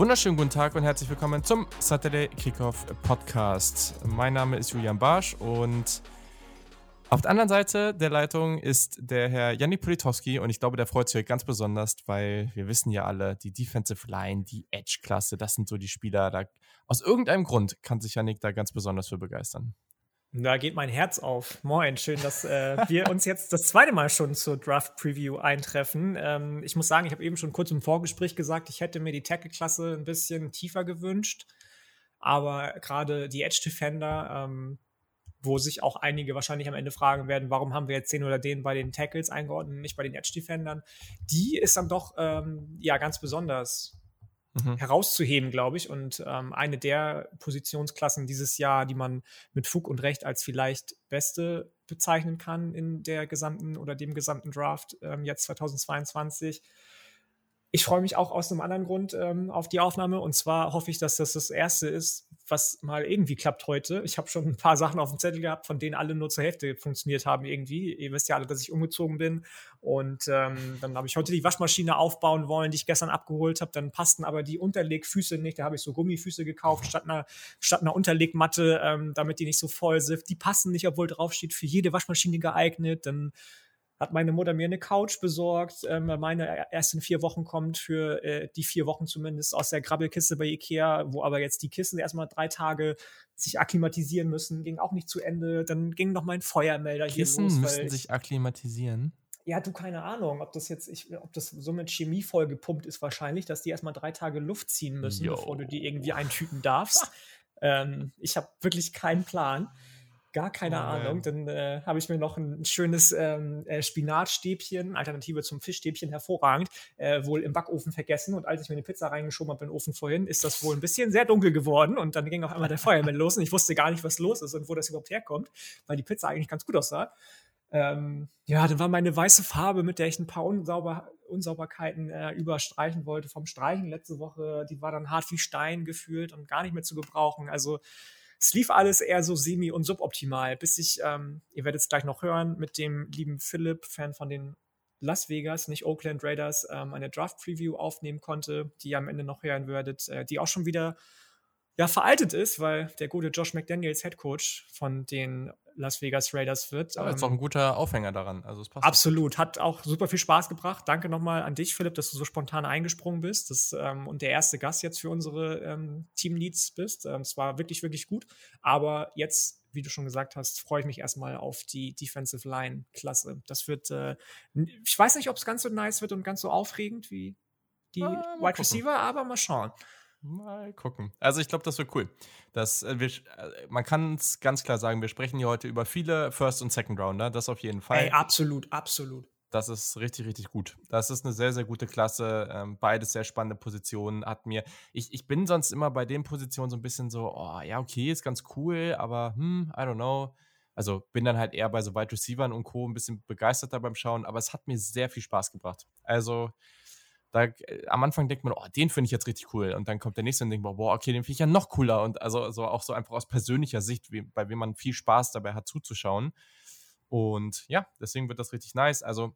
Wunderschönen guten Tag und herzlich willkommen zum Saturday Kickoff Podcast. Mein Name ist Julian Barsch und auf der anderen Seite der Leitung ist der Herr Janik Politowski und ich glaube, der freut sich ganz besonders, weil wir wissen ja alle, die Defensive Line, die Edge-Klasse, das sind so die Spieler, da aus irgendeinem Grund kann sich Janik da ganz besonders für begeistern. Da geht mein Herz auf. Moin, schön, dass äh, wir uns jetzt das zweite Mal schon zur Draft Preview eintreffen. Ähm, ich muss sagen, ich habe eben schon kurz im Vorgespräch gesagt, ich hätte mir die Tackle-Klasse ein bisschen tiefer gewünscht. Aber gerade die Edge Defender, ähm, wo sich auch einige wahrscheinlich am Ende fragen werden, warum haben wir jetzt den oder den bei den Tackles eingeordnet, nicht bei den Edge Defendern, die ist dann doch ähm, ja ganz besonders mhm. herauszuheben, glaube ich. Und ähm, eine der Positionsklassen dieses Jahr, die man mit Fug und Recht als vielleicht beste bezeichnen kann in der gesamten oder dem gesamten Draft ähm, jetzt 2022. Ich freue mich auch aus einem anderen Grund ähm, auf die Aufnahme. Und zwar hoffe ich, dass das das erste ist, was mal irgendwie klappt heute. Ich habe schon ein paar Sachen auf dem Zettel gehabt, von denen alle nur zur Hälfte funktioniert haben irgendwie. Ihr wisst ja alle, dass ich umgezogen bin. Und ähm, dann habe ich heute die Waschmaschine aufbauen wollen, die ich gestern abgeholt habe. Dann passten aber die Unterlegfüße nicht. Da habe ich so Gummifüße gekauft statt einer, statt einer Unterlegmatte, ähm, damit die nicht so voll sind. Die passen nicht, obwohl draufsteht, für jede Waschmaschine geeignet. Dann hat meine Mutter mir eine Couch besorgt. Ähm, meine erst in vier Wochen kommt für äh, die vier Wochen zumindest aus der Grabbelkiste bei Ikea, wo aber jetzt die Kissen erstmal drei Tage sich akklimatisieren müssen, ging auch nicht zu Ende. Dann ging noch mein Feuermelder Kissen hier los. müssen sich akklimatisieren? Ja, du, keine Ahnung, ob das jetzt, ich, ob das so mit Chemie voll gepumpt ist wahrscheinlich, dass die erstmal drei Tage Luft ziehen müssen, Yo. bevor du die irgendwie eintüten darfst. ähm, ich habe wirklich keinen Plan. Gar keine oh, Ahnung. Dann äh, habe ich mir noch ein schönes ähm, äh, Spinatstäbchen, Alternative zum Fischstäbchen, hervorragend, äh, wohl im Backofen vergessen. Und als ich mir eine Pizza reingeschoben habe in den Ofen vorhin, ist das wohl ein bisschen sehr dunkel geworden. Und dann ging auf einmal der Feuermann los und ich wusste gar nicht, was los ist und wo das überhaupt herkommt, weil die Pizza eigentlich ganz gut aussah. Ähm, ja, dann war meine weiße Farbe, mit der ich ein paar Unsauber Unsauberkeiten äh, überstreichen wollte vom Streichen letzte Woche, die war dann hart wie Stein gefühlt und gar nicht mehr zu gebrauchen. Also es lief alles eher so semi- und suboptimal, bis ich, ähm, ihr werdet es gleich noch hören, mit dem lieben Philipp, Fan von den Las Vegas, nicht Oakland Raiders, ähm, eine Draft-Preview aufnehmen konnte, die ihr am Ende noch hören würdet, äh, die auch schon wieder ja, veraltet ist, weil der gute Josh McDaniels Head Coach von den Las Vegas Raiders wird. Aber ähm, ist auch ein guter Aufhänger daran. Also es passt. Absolut. Hat auch super viel Spaß gebracht. Danke nochmal an dich, Philipp, dass du so spontan eingesprungen bist das, ähm, und der erste Gast jetzt für unsere ähm, Teamleads bist. Ähm, es war wirklich, wirklich gut. Aber jetzt, wie du schon gesagt hast, freue ich mich erstmal auf die Defensive Line-Klasse. Das wird, äh, ich weiß nicht, ob es ganz so nice wird und ganz so aufregend wie die ah, Wide Receiver, aber mal schauen. Mal gucken. Also ich glaube, das wird cool. Das, äh, wir, äh, man kann es ganz klar sagen, wir sprechen hier heute über viele First- und Second-Rounder, das auf jeden Fall. Ey, absolut, absolut. Das ist richtig, richtig gut. Das ist eine sehr, sehr gute Klasse. Ähm, beides sehr spannende Positionen. Hat mir, ich, ich bin sonst immer bei den Positionen so ein bisschen so, oh ja, okay, ist ganz cool, aber hm, I don't know. Also bin dann halt eher bei so Wide Receivern und Co. ein bisschen begeisterter beim Schauen, aber es hat mir sehr viel Spaß gebracht. Also da äh, am Anfang denkt man, oh, den finde ich jetzt richtig cool. Und dann kommt der nächste und denkt, boah, okay, den finde ich ja noch cooler. Und also, also auch so einfach aus persönlicher Sicht, wie, bei wem man viel Spaß dabei hat zuzuschauen. Und ja, deswegen wird das richtig nice. Also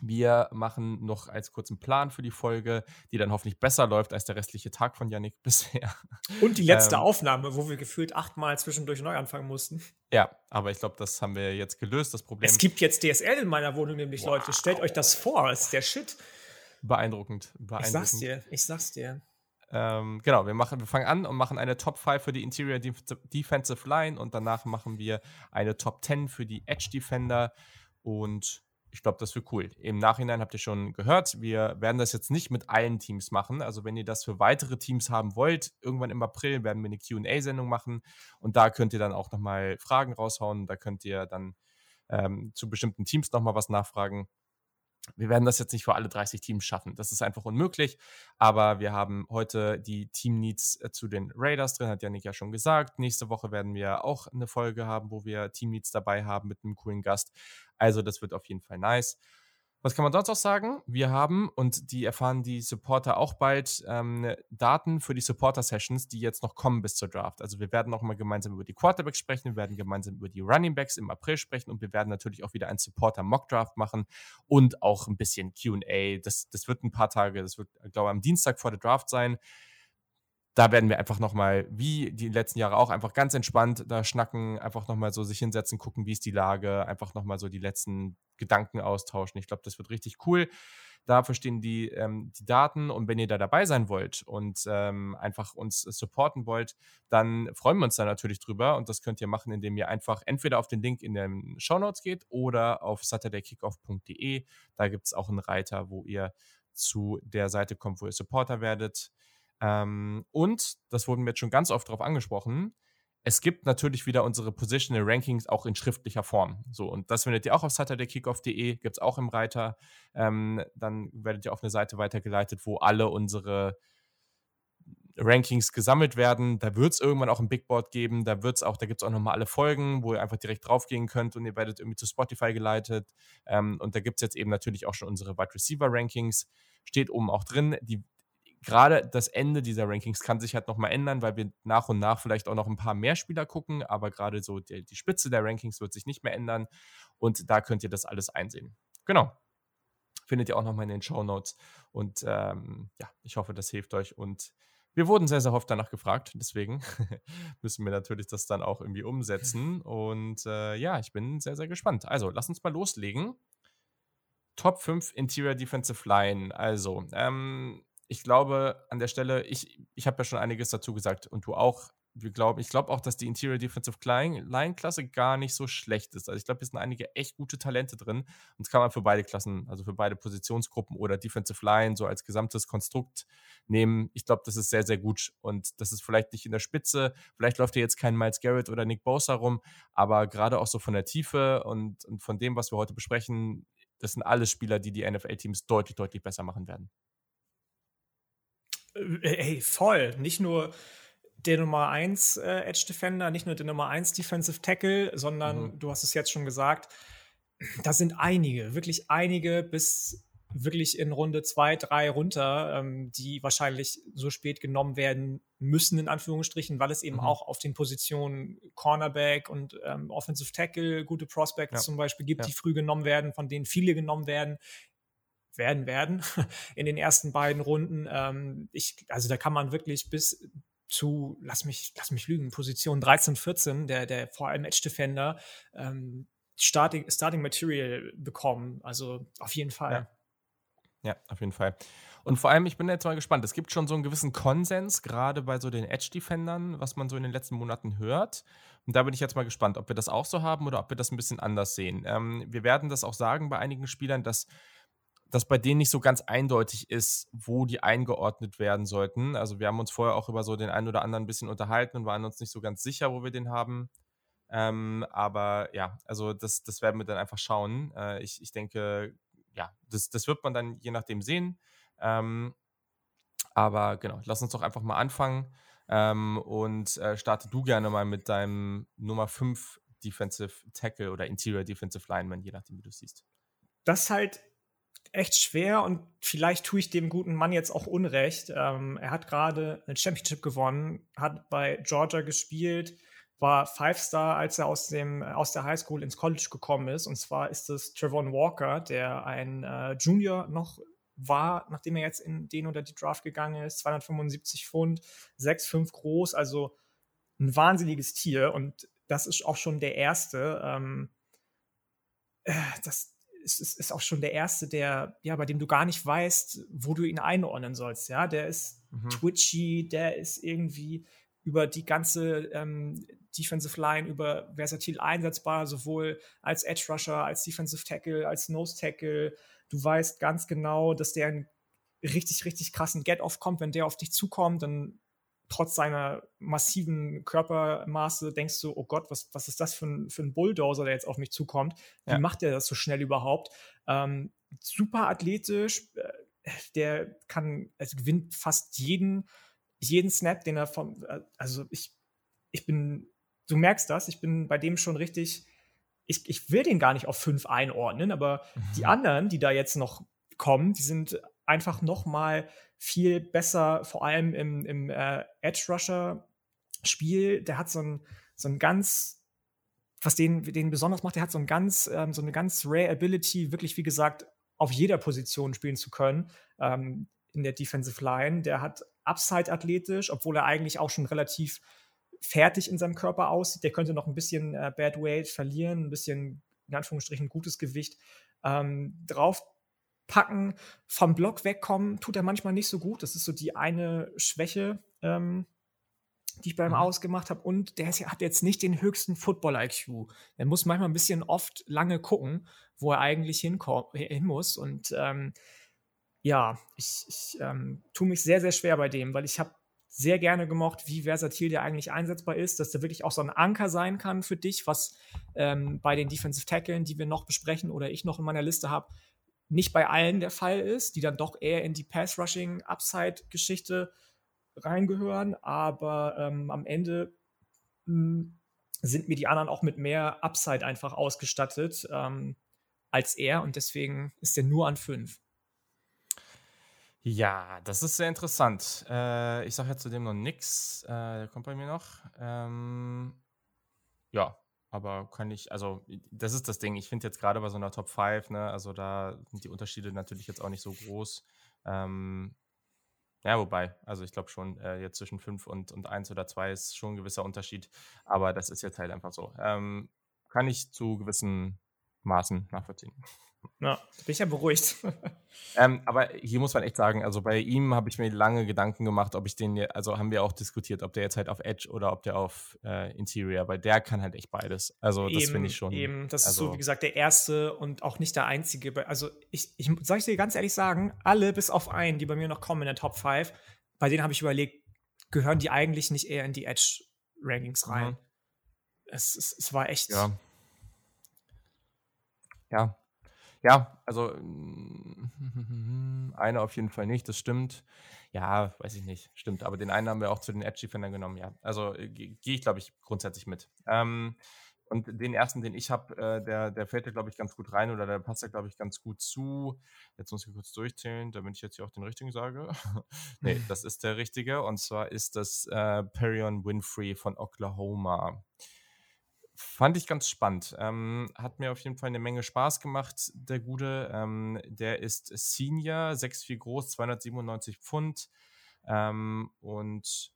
wir machen noch als kurzen Plan für die Folge, die dann hoffentlich besser läuft als der restliche Tag von Yannick bisher. Und die letzte ähm, Aufnahme, wo wir gefühlt achtmal zwischendurch neu anfangen mussten. Ja, aber ich glaube, das haben wir jetzt gelöst, das Problem. Es gibt jetzt DSL in meiner Wohnung, nämlich wow. Leute. Stellt euch das vor, das ist der Shit. Beeindruckend, beeindruckend. Ich sag's dir, ich sag's dir. Ähm, genau, wir, machen, wir fangen an und machen eine Top 5 für die Interior Defensive Line und danach machen wir eine Top 10 für die Edge Defender und ich glaube, das wird cool. Im Nachhinein habt ihr schon gehört, wir werden das jetzt nicht mit allen Teams machen. Also, wenn ihr das für weitere Teams haben wollt, irgendwann im April werden wir eine QA-Sendung machen und da könnt ihr dann auch nochmal Fragen raushauen. Da könnt ihr dann ähm, zu bestimmten Teams nochmal was nachfragen wir werden das jetzt nicht für alle 30 Teams schaffen. Das ist einfach unmöglich. Aber wir haben heute die Team Needs äh, zu den Raiders drin, hat Janik ja schon gesagt. Nächste Woche werden wir auch eine Folge haben, wo wir Team Needs dabei haben mit einem coolen Gast. Also, das wird auf jeden Fall nice. Was kann man sonst auch sagen? Wir haben, und die erfahren die Supporter auch bald, ähm, Daten für die Supporter-Sessions, die jetzt noch kommen bis zur Draft. Also wir werden auch mal gemeinsam über die Quarterbacks sprechen, wir werden gemeinsam über die Running Backs im April sprechen und wir werden natürlich auch wieder einen Supporter-Mock-Draft machen und auch ein bisschen QA. Das, das wird ein paar Tage, das wird, glaube ich, am Dienstag vor der Draft sein da werden wir einfach nochmal, wie die letzten Jahre auch, einfach ganz entspannt da schnacken, einfach nochmal so sich hinsetzen, gucken, wie ist die Lage, einfach nochmal so die letzten Gedanken austauschen. Ich glaube, das wird richtig cool. Da verstehen die, ähm, die Daten und wenn ihr da dabei sein wollt und ähm, einfach uns supporten wollt, dann freuen wir uns da natürlich drüber und das könnt ihr machen, indem ihr einfach entweder auf den Link in den Show Notes geht oder auf saturdaykickoff.de. Da gibt es auch einen Reiter, wo ihr zu der Seite kommt, wo ihr Supporter werdet. Ähm, und, das wurden wir jetzt schon ganz oft darauf angesprochen, es gibt natürlich wieder unsere Positional Rankings auch in schriftlicher Form. So, und das findet ihr auch auf saturdaykickoff.de, gibt es auch im Reiter. Ähm, dann werdet ihr auf eine Seite weitergeleitet, wo alle unsere Rankings gesammelt werden. Da wird es irgendwann auch ein Big Board geben. Da wird's auch, da gibt es auch nochmal alle Folgen, wo ihr einfach direkt draufgehen könnt und ihr werdet irgendwie zu Spotify geleitet. Ähm, und da gibt es jetzt eben natürlich auch schon unsere Wide Receiver Rankings. Steht oben auch drin. Die gerade das Ende dieser Rankings kann sich halt nochmal ändern, weil wir nach und nach vielleicht auch noch ein paar mehr Spieler gucken, aber gerade so die, die Spitze der Rankings wird sich nicht mehr ändern und da könnt ihr das alles einsehen. Genau. Findet ihr auch nochmal in den Show Notes. Und ähm, ja, ich hoffe, das hilft euch. Und wir wurden sehr, sehr oft danach gefragt. Deswegen müssen wir natürlich das dann auch irgendwie umsetzen. Und äh, ja, ich bin sehr, sehr gespannt. Also, lass uns mal loslegen. Top 5 Interior Defensive Line. Also, ähm, ich glaube an der Stelle, ich, ich habe ja schon einiges dazu gesagt und du auch. Wir glauben, ich glaube auch, dass die Interior Defensive Line-Klasse gar nicht so schlecht ist. Also ich glaube, hier sind einige echt gute Talente drin. Und das kann man für beide Klassen, also für beide Positionsgruppen oder Defensive Line so als gesamtes Konstrukt nehmen. Ich glaube, das ist sehr, sehr gut. Und das ist vielleicht nicht in der Spitze. Vielleicht läuft hier jetzt kein Miles Garrett oder Nick Bosa rum. Aber gerade auch so von der Tiefe und, und von dem, was wir heute besprechen, das sind alles Spieler, die die NFL-Teams deutlich, deutlich besser machen werden. Äh, ey, voll. Nicht nur der Nummer 1 äh, Edge Defender, nicht nur der Nummer 1 Defensive Tackle, sondern mhm. du hast es jetzt schon gesagt, da sind einige, wirklich einige bis wirklich in Runde 2, 3 runter, ähm, die wahrscheinlich so spät genommen werden müssen, in Anführungsstrichen, weil es eben mhm. auch auf den Positionen Cornerback und ähm, Offensive Tackle gute Prospects ja. zum Beispiel gibt, ja. die früh genommen werden, von denen viele genommen werden, werden werden in den ersten beiden Runden. Ähm, ich, also da kann man wirklich bis zu, lass mich, lass mich lügen, Position 13, 14, der, der vor allem Edge Defender, ähm, Starting, Starting Material bekommen. Also auf jeden Fall. Ja. ja, auf jeden Fall. Und vor allem, ich bin jetzt mal gespannt. Es gibt schon so einen gewissen Konsens, gerade bei so den Edge-Defendern, was man so in den letzten Monaten hört. Und da bin ich jetzt mal gespannt, ob wir das auch so haben oder ob wir das ein bisschen anders sehen. Ähm, wir werden das auch sagen bei einigen Spielern, dass dass bei denen nicht so ganz eindeutig ist, wo die eingeordnet werden sollten. Also wir haben uns vorher auch über so den einen oder anderen ein bisschen unterhalten und waren uns nicht so ganz sicher, wo wir den haben. Ähm, aber ja, also das, das werden wir dann einfach schauen. Äh, ich, ich denke, ja, das, das wird man dann je nachdem sehen. Ähm, aber genau, lass uns doch einfach mal anfangen. Ähm, und äh, starte du gerne mal mit deinem Nummer 5 Defensive Tackle oder Interior Defensive Lineman, je nachdem, wie du siehst. Das ist halt echt schwer und vielleicht tue ich dem guten Mann jetzt auch Unrecht. Ähm, er hat gerade eine Championship gewonnen, hat bei Georgia gespielt, war Five-Star, als er aus, dem, aus der Highschool ins College gekommen ist. Und zwar ist es Trevon Walker, der ein äh, Junior noch war, nachdem er jetzt in den oder die Draft gegangen ist. 275 Pfund, 6'5 groß, also ein wahnsinniges Tier. Und das ist auch schon der erste. Ähm, äh, das, ist, ist, ist auch schon der erste, der, ja, bei dem du gar nicht weißt, wo du ihn einordnen sollst. Ja, der ist mhm. twitchy, der ist irgendwie über die ganze ähm, Defensive Line, über versatil einsetzbar, sowohl als Edge Rusher, als Defensive Tackle, als Nose Tackle. Du weißt ganz genau, dass der einen richtig, richtig krassen Get-Off kommt. Wenn der auf dich zukommt, dann trotz seiner massiven Körpermaße denkst du, oh Gott, was, was ist das für ein, für ein Bulldozer, der jetzt auf mich zukommt? Wie ja. macht der das so schnell überhaupt? Ähm, super athletisch, äh, der kann, also gewinnt fast jeden, jeden Snap, den er vom, äh, also ich, ich bin, du merkst das, ich bin bei dem schon richtig ich, ich will den gar nicht auf fünf einordnen, aber mhm. die anderen, die da jetzt noch kommen, die sind einfach noch mal viel besser, vor allem im, im äh, Edge Rusher Spiel. Der hat so ein, so ein ganz, was den, den besonders macht, der hat so ein ganz, ähm, so eine ganz rare Ability, wirklich wie gesagt auf jeder Position spielen zu können ähm, in der Defensive Line. Der hat Upside athletisch, obwohl er eigentlich auch schon relativ fertig in seinem Körper aussieht. Der könnte noch ein bisschen äh, Bad Weight verlieren, ein bisschen in Anführungsstrichen gutes Gewicht ähm, draufpacken. Vom Block wegkommen tut er manchmal nicht so gut. Das ist so die eine Schwäche, ähm, die ich beim mhm. Ausgemacht habe. Und der hat jetzt nicht den höchsten Football-IQ. Er muss manchmal ein bisschen oft lange gucken, wo er eigentlich hin muss. Und ähm, ja, ich, ich ähm, tue mich sehr, sehr schwer bei dem, weil ich habe sehr gerne gemocht, wie versatil der eigentlich einsetzbar ist, dass der wirklich auch so ein Anker sein kann für dich, was ähm, bei den Defensive Tackeln, die wir noch besprechen oder ich noch in meiner Liste habe, nicht bei allen der Fall ist, die dann doch eher in die Pass-Rushing-Upside-Geschichte reingehören, aber ähm, am Ende mh, hm, sind mir die anderen auch mit mehr Upside einfach ausgestattet ähm, als er und deswegen ist er nur an fünf. Ja, das ist sehr interessant. Äh, ich sage ja zudem noch nichts. Äh, der kommt bei mir noch. Ähm, ja, aber kann ich, also das ist das Ding. Ich finde jetzt gerade bei so einer Top 5, ne, also da sind die Unterschiede natürlich jetzt auch nicht so groß. Ähm, ja, wobei, also ich glaube schon, äh, jetzt zwischen 5 und, und 1 oder 2 ist schon ein gewisser Unterschied, aber das ist jetzt halt einfach so. Ähm, kann ich zu gewissen Maßen nachvollziehen. Ja, bin ich ja beruhigt. ähm, aber hier muss man echt sagen, also bei ihm habe ich mir lange Gedanken gemacht, ob ich den, also haben wir auch diskutiert, ob der jetzt halt auf Edge oder ob der auf äh, Interior, weil der kann halt echt beides. Also das finde ich schon. Eben, das also, ist so, wie gesagt, der erste und auch nicht der einzige. Also ich, ich soll ich dir ganz ehrlich sagen, alle bis auf einen, die bei mir noch kommen in der Top 5, bei denen habe ich überlegt, gehören die eigentlich nicht eher in die Edge-Rankings rein. Mhm. Es, es, es war echt. Ja. Ja, ja, also eine auf jeden Fall nicht, das stimmt. Ja, weiß ich nicht, stimmt. Aber den einen haben wir auch zu den Edge Defendern genommen, ja. Also äh, gehe ich, glaube ich, grundsätzlich mit. Ähm, und den ersten, den ich habe, äh, der, der fällt da, glaube ich, ganz gut rein oder der passt da, glaube ich, ganz gut zu. Jetzt muss ich kurz durchzählen, damit ich jetzt hier auch den richtigen sage. nee, das ist der richtige. Und zwar ist das äh, Perion Winfrey von Oklahoma. Fand ich ganz spannend. Ähm, hat mir auf jeden Fall eine Menge Spaß gemacht, der Gute. Ähm, der ist Senior, 6'4 groß, 297 Pfund. Ähm, und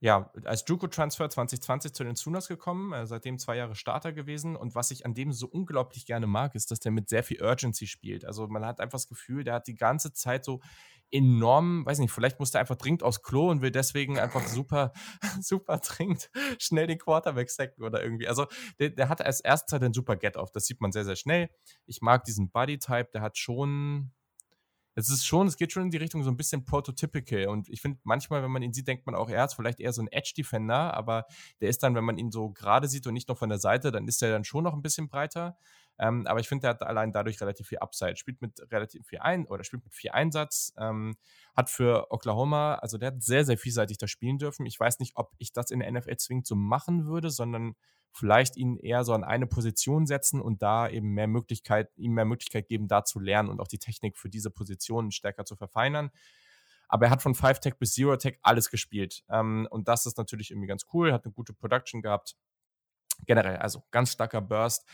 ja, als Juco-Transfer 2020 zu den Sunas gekommen, äh, seitdem zwei Jahre Starter gewesen. Und was ich an dem so unglaublich gerne mag, ist, dass der mit sehr viel Urgency spielt. Also man hat einfach das Gefühl, der hat die ganze Zeit so enorm, weiß nicht, vielleicht muss der einfach dringend aufs Klo und will deswegen einfach super, super dringend schnell den Quarterback sacken oder irgendwie. Also der, der hat als erstes halt einen super Get-Off. Das sieht man sehr, sehr schnell. Ich mag diesen Body-Type, der hat schon, es ist schon, es geht schon in die Richtung so ein bisschen prototypical. Und ich finde, manchmal, wenn man ihn sieht, denkt man auch, er ist vielleicht eher so ein Edge-Defender, aber der ist dann, wenn man ihn so gerade sieht und nicht noch von der Seite, dann ist er dann schon noch ein bisschen breiter. Ähm, aber ich finde, der hat allein dadurch relativ viel Upside. Spielt mit relativ viel ein oder spielt mit viel Einsatz. Ähm, hat für Oklahoma, also der hat sehr, sehr vielseitig da spielen dürfen. Ich weiß nicht, ob ich das in der NFL zwingend so machen würde, sondern vielleicht ihn eher so an eine Position setzen und da eben mehr Möglichkeit, ihm mehr Möglichkeit geben, da zu lernen und auch die Technik für diese Position stärker zu verfeinern. Aber er hat von 5-Tech bis Zero-Tech alles gespielt. Ähm, und das ist natürlich irgendwie ganz cool, hat eine gute Production gehabt. Generell, also ganz starker Burst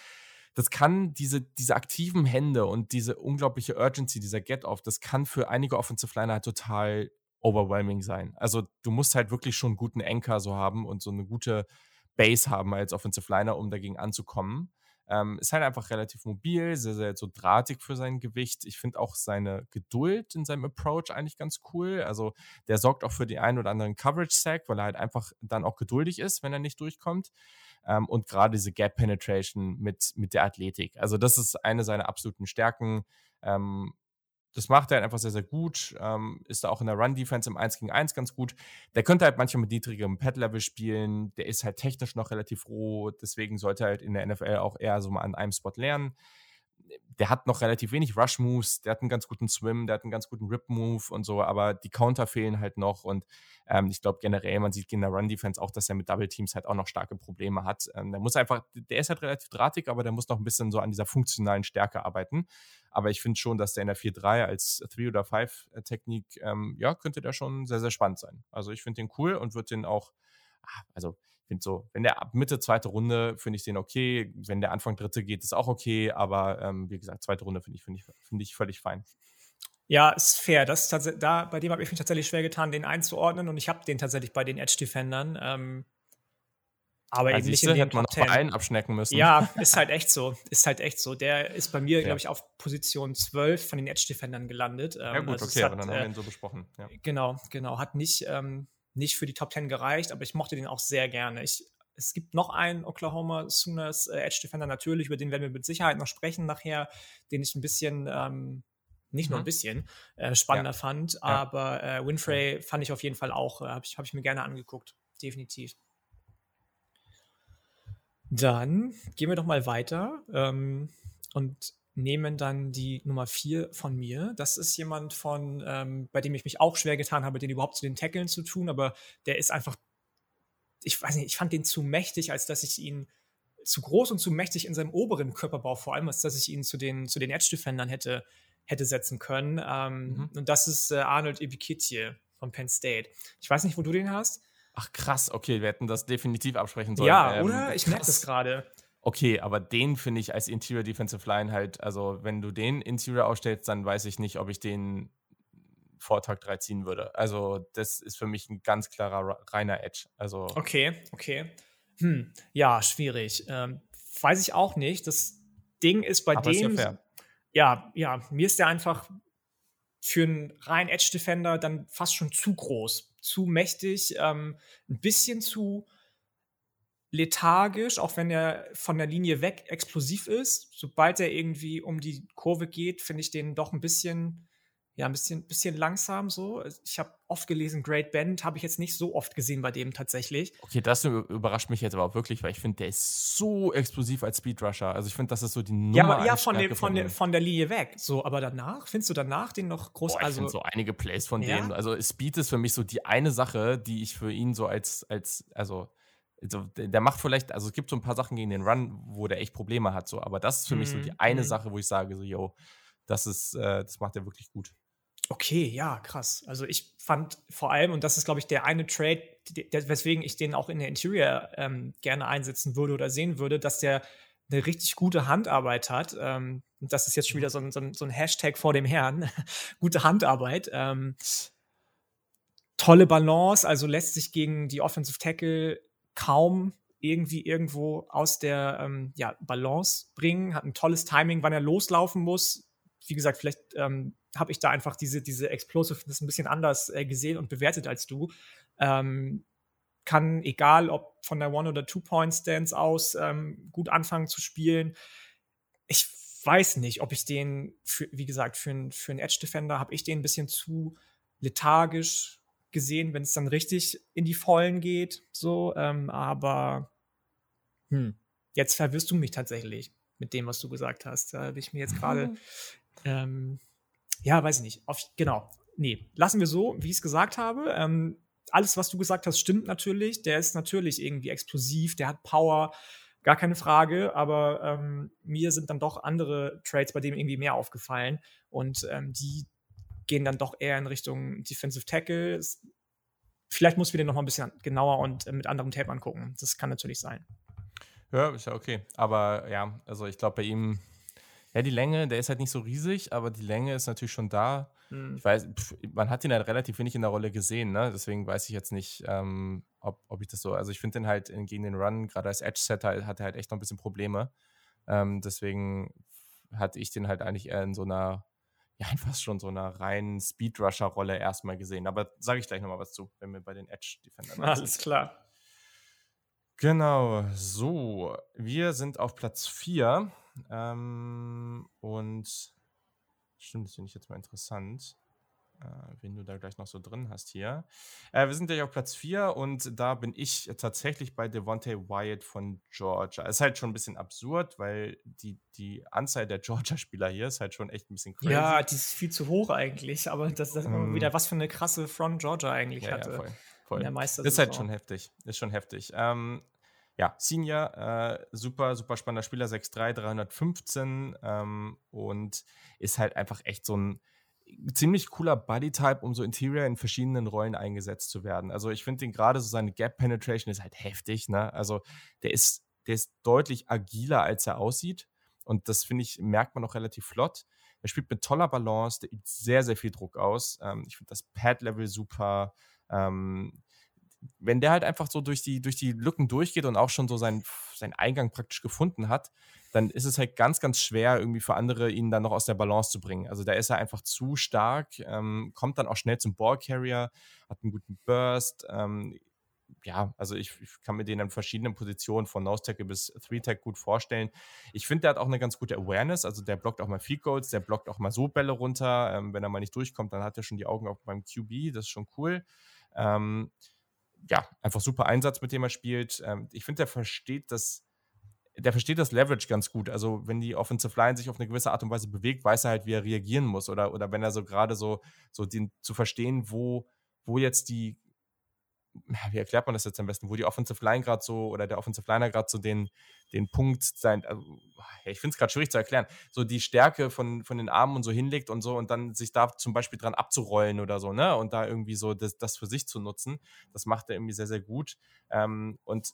das kann diese, diese aktiven Hände und diese unglaubliche Urgency, dieser Get-Off, das kann für einige Offensive Liner halt total overwhelming sein. Also du musst halt wirklich schon einen guten Anchor so haben und so eine gute Base haben als Offensive Liner, um dagegen anzukommen. Ähm, ist halt einfach relativ mobil, sehr, sehr so drahtig für sein Gewicht. Ich finde auch seine Geduld in seinem Approach eigentlich ganz cool. Also der sorgt auch für den einen oder anderen Coverage-Sack, weil er halt einfach dann auch geduldig ist, wenn er nicht durchkommt ähm, und gerade diese Gap Penetration mit, mit der Athletik. Also das ist eine seiner absoluten Stärken. Ähm, das macht er halt einfach sehr, sehr gut. Ähm, ist da auch in der Run-Defense im 1 gegen 1 ganz gut. Der könnte halt manchmal mit niedrigem Pad-Level spielen. Der ist halt technisch noch relativ roh. Deswegen sollte er halt in der NFL auch eher so mal an einem Spot lernen. Der hat noch relativ wenig Rush-Moves, der hat einen ganz guten Swim, der hat einen ganz guten Rip-Move und so, aber die Counter fehlen halt noch und ähm, ich glaube generell, man sieht in der Run-Defense auch, dass er mit Double-Teams halt auch noch starke Probleme hat. Ähm, der muss einfach, der ist halt relativ drahtig, aber der muss noch ein bisschen so an dieser funktionalen Stärke arbeiten. Aber ich finde schon, dass der in der 4-3 als 3 oder 5 Technik, ähm, ja, könnte der schon sehr, sehr spannend sein. Also ich finde den cool und würde den auch, ah, also finde so, wenn der ab Mitte zweite Runde, finde ich den okay. Wenn der Anfang dritte geht, ist auch okay. Aber ähm, wie gesagt, zweite Runde finde ich, find ich, find ich völlig fein. Ja, ist fair. Das ist da, bei dem habe ich mich tatsächlich schwer getan, den einzuordnen. Und ich habe den tatsächlich bei den Edge Defendern. Ähm, aber also eben nicht in den hätte man noch bei einen abschnecken müssen. Ja, ist halt echt so. Ist halt echt so. Der ist bei mir, ja. glaube ich, auf Position 12 von den Edge Defendern gelandet. Ja, gut, also okay, hat, aber dann haben wir äh, ihn so besprochen. Ja. Genau, genau. Hat nicht, ähm, nicht für die Top 10 gereicht, aber ich mochte den auch sehr gerne. Ich, es gibt noch einen Oklahoma Sooners äh, Edge Defender natürlich, über den werden wir mit Sicherheit noch sprechen nachher, den ich ein bisschen, ähm, nicht mhm. nur ein bisschen, äh, spannender ja. fand, ja. aber äh, Winfrey ja. fand ich auf jeden Fall auch, äh, habe ich, hab ich mir gerne angeguckt, definitiv. Dann gehen wir doch mal weiter ähm, und nehmen dann die Nummer 4 von mir. Das ist jemand von, ähm, bei dem ich mich auch schwer getan habe, den überhaupt zu den Tackeln zu tun, aber der ist einfach, ich weiß nicht, ich fand den zu mächtig, als dass ich ihn zu groß und zu mächtig in seinem oberen Körperbau, vor allem, als dass ich ihn zu den, zu den Edge-Defendern hätte, hätte setzen können. Ähm, mhm. Und das ist äh, Arnold Ibikitje von Penn State. Ich weiß nicht, wo du den hast. Ach krass, okay, wir hätten das definitiv absprechen sollen. Ja, ähm, oder? Ich merke das gerade. Okay, aber den finde ich als Interior Defensive Line halt, also wenn du den Interior ausstellst, dann weiß ich nicht, ob ich den Vortag 3 ziehen würde. Also das ist für mich ein ganz klarer reiner Edge. Also okay, okay. Hm, ja, schwierig. Ähm, weiß ich auch nicht. Das Ding ist bei aber dem. Ist ja, ja, ja, mir ist der einfach für einen reinen Edge Defender dann fast schon zu groß, zu mächtig, ähm, ein bisschen zu lethargisch, auch wenn er von der Linie weg explosiv ist. Sobald er irgendwie um die Kurve geht, finde ich den doch ein bisschen, ja, ein bisschen, bisschen langsam so. Ich habe oft gelesen, Great Bend habe ich jetzt nicht so oft gesehen bei dem tatsächlich. Okay, das überrascht mich jetzt aber auch wirklich, weil ich finde, der ist so explosiv als Speedrusher. Also ich finde, das ist so die Nummer. Ja, ja von, dem, von, der, von der Linie weg. So, aber danach, findest du danach den noch groß? Boah, ich also so einige Plays von ja? dem. Also Speed ist für mich so die eine Sache, die ich für ihn so als, als, also also, der macht vielleicht, also es gibt so ein paar Sachen gegen den Run, wo der echt Probleme hat, so, aber das ist für mhm. mich so die mhm, eine mhm. Sache, wo ich sage, so, yo, das ist, äh, das macht er wirklich gut. Okay, ja, krass. Also ich fand vor allem, und das ist, glaube ich, der eine Trade, der, weswegen ich den auch in der Interior ähm, gerne einsetzen würde oder sehen würde, dass der eine richtig gute Handarbeit hat. Ähm, das ist jetzt schon wieder so ein, so ein, so ein Hashtag vor dem Herrn. gute Handarbeit. Ähm, tolle Balance, also lässt sich gegen die Offensive Tackle kaum irgendwie irgendwo aus der ähm, ja, Balance bringen, hat ein tolles Timing, wann er loslaufen muss. Wie gesagt, vielleicht ähm, habe ich da einfach diese, diese Explosiveness ein bisschen anders äh, gesehen und bewertet als du. Ähm, kann, egal ob von der One- oder Two-Point-Stance aus, ähm, gut anfangen zu spielen. Ich weiß nicht, ob ich den, für, wie gesagt, für, für einen Edge-Defender habe ich den ein bisschen zu lethargisch gesehen, wenn es dann richtig in die Vollen geht. So, ähm, aber hm, jetzt verwirrst du mich tatsächlich mit dem, was du gesagt hast. Da habe ich mir jetzt gerade, mhm. ähm, ja, weiß ich nicht. Auf, genau. Nee, lassen wir so, wie ich es gesagt habe. Ähm, alles, was du gesagt hast, stimmt natürlich. Der ist natürlich irgendwie explosiv, der hat Power, gar keine Frage. Aber ähm, mir sind dann doch andere Trades bei dem irgendwie mehr aufgefallen. Und ähm, die gehen dann doch eher in Richtung Defensive Tackle. Vielleicht muss wir den noch mal ein bisschen genauer und äh, mit anderem Tape angucken. Das kann natürlich sein. Ja, ist ja okay. Aber ja, also ich glaube bei ihm, ja, die Länge, der ist halt nicht so riesig, aber die Länge ist natürlich schon da. Mhm. Ich weiß, pf, man hat ihn halt relativ wenig in der Rolle gesehen, ne? Deswegen weiß ich jetzt nicht, ähm, ob, ob ich das so. Also ich finde den halt in, gegen den Run, gerade als Edge-Setter, hat er halt echt noch ein bisschen Probleme. Ähm, deswegen hatte ich den halt eigentlich eher in so einer ja, einfach schon so einer reinen Speedrusher-Rolle erstmal gesehen. Aber sage ich gleich nochmal was zu, wenn wir bei den Edge-Defendern Alles klar. Genau, so. Wir sind auf Platz 4. Ähm, und stimmt, das finde ich jetzt mal interessant. Äh, wen du da gleich noch so drin hast hier. Äh, wir sind gleich auf Platz 4 und da bin ich tatsächlich bei Devontae Wyatt von Georgia. Ist halt schon ein bisschen absurd, weil die, die Anzahl der Georgia-Spieler hier ist halt schon echt ein bisschen crazy. Ja, die ist viel zu hoch eigentlich, aber das ist ähm, wieder was für eine krasse Front Georgia eigentlich ja, hatte. Ja, voll, voll. In der Meister ist halt schon heftig. Ist schon heftig. Ähm, ja, Senior, äh, super, super spannender Spieler, 6'3, 315 ähm, und ist halt einfach echt so ein ziemlich cooler Bodytype, um so Interior in verschiedenen Rollen eingesetzt zu werden. Also ich finde den gerade so seine Gap Penetration ist halt heftig, ne? Also der ist, der ist deutlich agiler, als er aussieht. Und das finde ich, merkt man auch relativ flott. Er spielt mit toller Balance, der übt sehr, sehr viel Druck aus. Ähm, ich finde das Pad-Level super. Ähm, wenn der halt einfach so durch die, durch die Lücken durchgeht und auch schon so seinen, seinen Eingang praktisch gefunden hat, dann ist es halt ganz, ganz schwer, irgendwie für andere ihn dann noch aus der Balance zu bringen. Also da ist er einfach zu stark, ähm, kommt dann auch schnell zum Ballcarrier, hat einen guten Burst. Ähm, ja, also ich, ich, kann mir den in verschiedenen Positionen von Nose Tackle bis Three Tag gut vorstellen. Ich finde, der hat auch eine ganz gute Awareness. Also der blockt auch mal Field Goals, der blockt auch mal so Bälle runter. Ähm, wenn er mal nicht durchkommt, dann hat er schon die Augen auf beim QB. Das ist schon cool. Ähm, ja, einfach super Einsatz, mit dem er spielt. Ähm, ich finde, der versteht das, der versteht das Leverage ganz gut. Also, wenn die Offensive Line sich auf eine gewisse Art und Weise bewegt, weiß er halt, wie er reagieren muss. Oder, oder wenn er so gerade so, so den, zu verstehen, wo, wo jetzt die wie erklärt man das jetzt am besten, wo die Offensive Line gerade so oder der Offensive Liner gerade so den, den Punkt sein, also, ich finde es gerade schwierig zu erklären, so die Stärke von, von den Armen und so hinlegt und so und dann sich da zum Beispiel dran abzurollen oder so, ne? Und da irgendwie so das, das für sich zu nutzen, das macht er irgendwie sehr, sehr gut. Ähm, und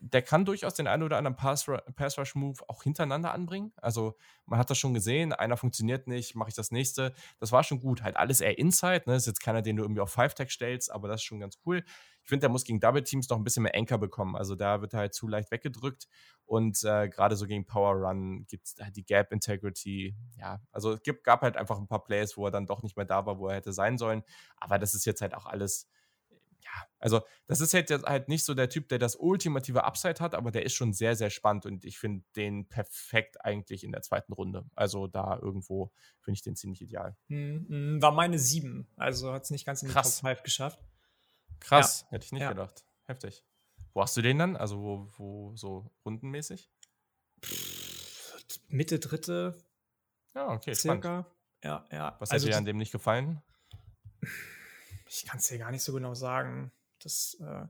der kann durchaus den einen oder anderen Pass-Rush-Move auch hintereinander anbringen. Also man hat das schon gesehen, einer funktioniert nicht, mache ich das nächste. Das war schon gut. Halt alles eher Inside, ne? Das ist jetzt keiner, den du irgendwie auf Five-Tag stellst, aber das ist schon ganz cool. Ich finde, der muss gegen Double-Teams noch ein bisschen mehr Anchor bekommen. Also da wird er halt zu leicht weggedrückt und äh, gerade so gegen Power Run gibt es halt die Gap Integrity. Ja, also es gibt, gab halt einfach ein paar Plays, wo er dann doch nicht mehr da war, wo er hätte sein sollen. Aber das ist jetzt halt auch alles ja, also das ist halt, halt nicht so der Typ, der das ultimative Upside hat, aber der ist schon sehr, sehr spannend und ich finde den perfekt eigentlich in der zweiten Runde. Also da irgendwo finde ich den ziemlich ideal. Mhm, war meine sieben, also hat es nicht ganz in die Krass. Top 5 geschafft. Krass, ja. hätte ich nicht ja. gedacht. Heftig. Wo hast du den dann? Also wo, wo so rundenmäßig? Mitte dritte. Ja, okay, circa. Spannend. Ja, ja. Was also hat dir an dem nicht gefallen? Ich kann es dir gar nicht so genau sagen. Das äh,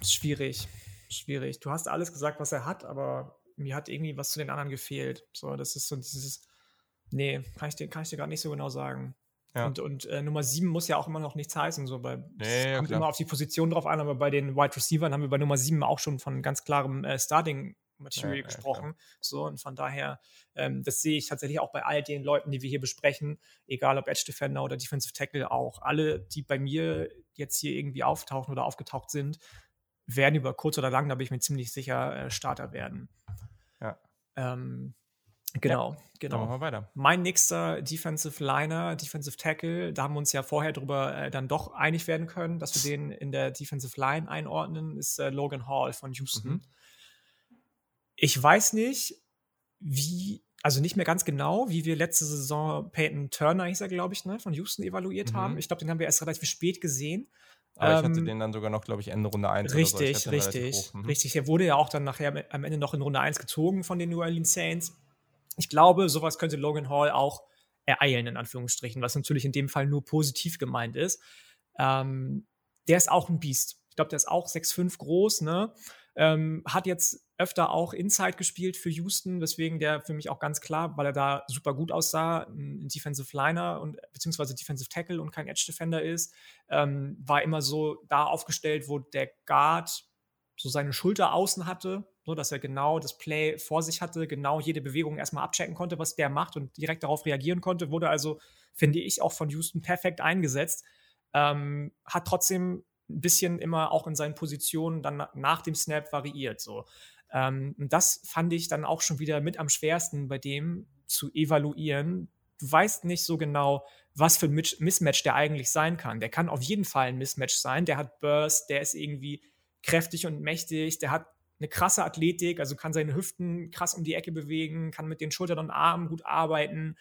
ist schwierig. Schwierig. Du hast alles gesagt, was er hat, aber mir hat irgendwie was zu den anderen gefehlt. So, das ist so dieses. Nee, kann ich dir, kann ich dir gar nicht so genau sagen. Ja. Und, und äh, Nummer 7 muss ja auch immer noch nichts heißen. So bei, nee, kommt klar. immer auf die Position drauf an, aber bei den Wide Receivers haben wir bei Nummer 7 auch schon von ganz klarem äh, Starting Material ja, gesprochen. Ja, so, und von daher, ähm, das sehe ich tatsächlich auch bei all den Leuten, die wir hier besprechen, egal ob Edge Defender oder Defensive Tackle, auch alle, die bei mir jetzt hier irgendwie auftauchen oder aufgetaucht sind, werden über kurz oder lang, da bin ich mir ziemlich sicher, äh, Starter werden. Ja. Ähm, Genau, ja, genau. Machen wir weiter. Mein nächster Defensive Liner, Defensive Tackle, da haben wir uns ja vorher drüber äh, dann doch einig werden können, dass wir den in der Defensive Line einordnen, ist äh, Logan Hall von Houston. Mhm. Ich weiß nicht, wie, also nicht mehr ganz genau, wie wir letzte Saison Peyton Turner, hieß er, glaube ich, ne, von Houston evaluiert mhm. haben. Ich glaube, den haben wir erst relativ spät gesehen. Aber ähm, ich hatte ähm, den dann sogar noch, glaube ich, Ende Runde 1. Richtig, so. richtig, mhm. richtig. Er wurde ja auch dann nachher am Ende noch in Runde 1 gezogen von den New Orleans Saints. Ich glaube, sowas könnte Logan Hall auch ereilen, in Anführungsstrichen, was natürlich in dem Fall nur positiv gemeint ist. Ähm, der ist auch ein Biest. Ich glaube, der ist auch 6'5 groß, ne? Ähm, hat jetzt öfter auch Inside gespielt für Houston, weswegen der für mich auch ganz klar, weil er da super gut aussah, ein Defensive Liner und beziehungsweise Defensive Tackle und kein Edge Defender ist, ähm, war immer so da aufgestellt, wo der Guard so seine Schulter außen hatte, so dass er genau das Play vor sich hatte, genau jede Bewegung erstmal abchecken konnte, was der macht und direkt darauf reagieren konnte, wurde also, finde ich, auch von Houston perfekt eingesetzt. Ähm, hat trotzdem ein bisschen immer auch in seinen Positionen dann nach dem Snap variiert. So. Ähm, das fand ich dann auch schon wieder mit am schwersten bei dem zu evaluieren. Du weißt nicht so genau, was für ein Mismatch der eigentlich sein kann. Der kann auf jeden Fall ein Mismatch sein. Der hat Burst, der ist irgendwie kräftig und mächtig, der hat eine krasse Athletik, also kann seine Hüften krass um die Ecke bewegen, kann mit den Schultern und Armen gut arbeiten.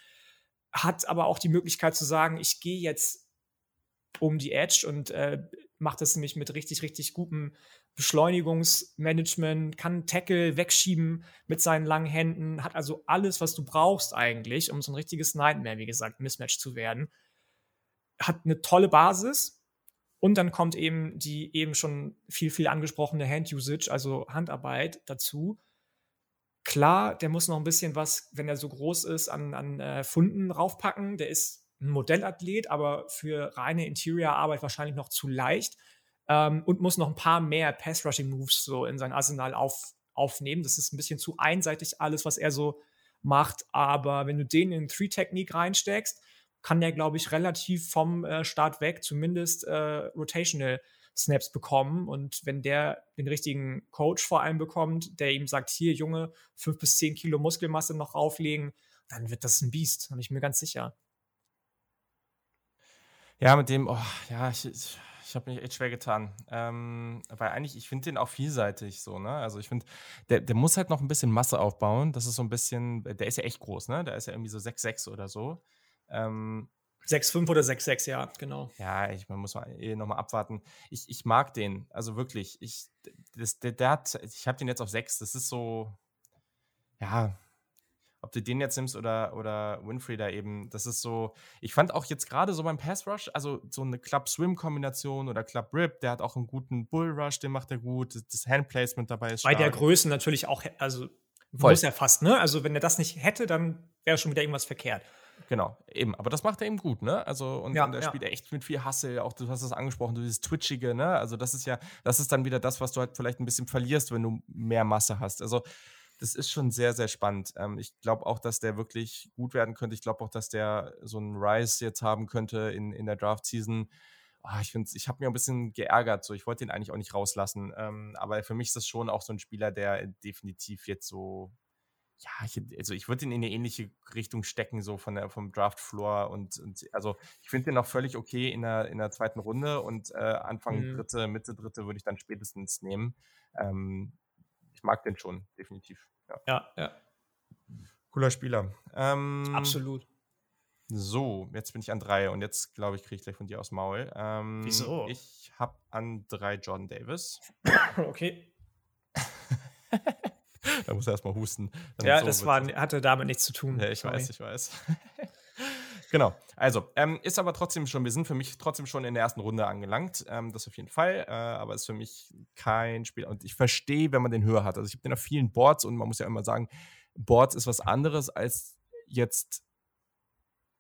hat aber auch die Möglichkeit zu sagen, ich gehe jetzt um die Edge und äh, macht das nämlich mit richtig, richtig gutem Beschleunigungsmanagement, kann Tackle wegschieben mit seinen langen Händen, hat also alles, was du brauchst eigentlich, um so ein richtiges Nightmare, wie gesagt, Mismatch zu werden. Hat eine tolle Basis und dann kommt eben die eben schon viel, viel angesprochene Hand-Usage, also Handarbeit dazu. Klar, der muss noch ein bisschen was, wenn er so groß ist, an, an äh, Funden raufpacken. Der ist ein Modellathlet, aber für reine Interior-Arbeit wahrscheinlich noch zu leicht ähm, und muss noch ein paar mehr Pass-Rushing-Moves so in sein Arsenal auf, aufnehmen. Das ist ein bisschen zu einseitig alles, was er so macht. Aber wenn du den in Three-Technique reinsteckst, kann der, glaube ich, relativ vom äh, Start weg zumindest äh, Rotational Snaps bekommen. Und wenn der den richtigen Coach vor allem bekommt, der ihm sagt, hier, Junge, fünf bis zehn Kilo Muskelmasse noch auflegen, dann wird das ein Biest, bin ich mir ganz sicher. Ja, mit dem, oh, ja, ich, ich, habe mich echt schwer getan. Ähm, weil eigentlich, ich finde den auch vielseitig so, ne? Also ich finde, der, der muss halt noch ein bisschen Masse aufbauen. Das ist so ein bisschen, der ist ja echt groß, ne? Der ist ja irgendwie so 6,6 oder so. Ähm, 6,5 oder 6,6, ja, genau. Ja, ich, man muss mal eh nochmal abwarten. Ich, ich mag den, also wirklich. Ich, das, der, der hat, ich habe den jetzt auf 6. Das ist so, ja, ob du den jetzt nimmst oder, oder Winfrey da eben, das ist so, ich fand auch jetzt gerade so beim Pass Rush, also so eine Club-Swim-Kombination oder Club-Rip, der hat auch einen guten Bull-Rush, den macht er gut, das Hand-Placement dabei ist Bei stark. der Größe natürlich auch, also Voll. muss er fast, ne? Also wenn er das nicht hätte, dann wäre schon wieder irgendwas verkehrt. Genau, eben. Aber das macht er eben gut, ne? Also, und, ja, und er ja. spielt echt mit viel Hustle. Auch du hast es angesprochen, du dieses Twitchige, ne? Also, das ist ja, das ist dann wieder das, was du halt vielleicht ein bisschen verlierst, wenn du mehr Masse hast. Also, das ist schon sehr, sehr spannend. Ähm, ich glaube auch, dass der wirklich gut werden könnte. Ich glaube auch, dass der so einen Rise jetzt haben könnte in, in der Draft-Season. Oh, ich ich habe mir ein bisschen geärgert. So, ich wollte ihn eigentlich auch nicht rauslassen. Ähm, aber für mich ist das schon auch so ein Spieler, der definitiv jetzt so, ja, ich, also ich würde ihn in eine ähnliche Richtung stecken, so von der, vom Draft-Floor. Und, und, also ich finde den auch völlig okay in der, in der zweiten Runde und äh, Anfang mhm. dritte, Mitte dritte würde ich dann spätestens nehmen. Ähm, mag den schon, definitiv. Ja, ja. ja. Cooler Spieler. Ähm, Absolut. So, jetzt bin ich an drei und jetzt glaube ich, kriege ich gleich von dir aus Maul. Ähm, Wieso? Ich habe an drei Jordan Davis. okay. da muss er erstmal husten. Ja, so das war, hatte damit nichts zu tun. Ja, ich Sorry. weiß, ich weiß. Genau. Also, ähm, ist aber trotzdem schon, wir sind für mich trotzdem schon in der ersten Runde angelangt. Ähm, das auf jeden Fall. Äh, aber ist für mich kein Spiel. Und ich verstehe, wenn man den höher hat. Also, ich habe den auf vielen Boards und man muss ja immer sagen, Boards ist was anderes als jetzt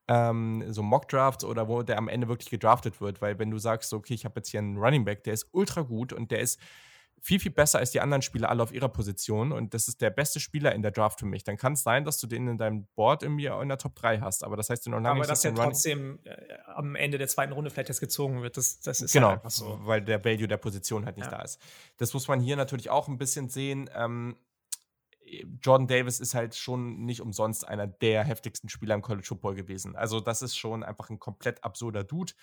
ähm, so Mock-Drafts oder wo der am Ende wirklich gedraftet wird. Weil, wenn du sagst, okay, ich habe jetzt hier einen Running Back, der ist ultra gut und der ist viel, viel besser als die anderen Spieler alle auf ihrer Position und das ist der beste Spieler in der Draft für mich, dann kann es sein, dass du den in deinem Board irgendwie in der Top 3 hast. Aber das heißt, du noch lange Aber nicht dass er trotzdem äh, am Ende der zweiten Runde vielleicht jetzt gezogen wird, das, das ist genau, halt einfach so. Weil der Value der Position halt nicht ja. da ist. Das muss man hier natürlich auch ein bisschen sehen. Ähm, Jordan Davis ist halt schon nicht umsonst einer der heftigsten Spieler im College Football gewesen. Also, das ist schon einfach ein komplett absurder Dude.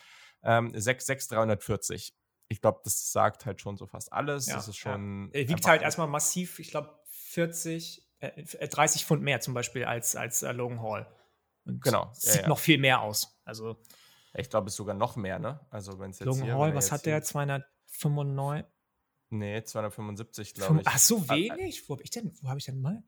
Ähm, 6'6, 340 ich glaube, das sagt halt schon so fast alles. Ja, das ist schon. Ja. Er wiegt halt erstmal massiv, ich glaube, 40, äh, 30 Pfund mehr zum Beispiel als, als äh, Logan Hall. Und genau. Sieht ja, noch viel mehr aus. Also. Ich glaube, es ist sogar noch mehr, ne? Also, wenn es jetzt. Logan hier, Hall, was hat der? 295? Nee, 275, glaube ich. Ach, so wenig? Wo habe ich denn, wo habe ich denn mal?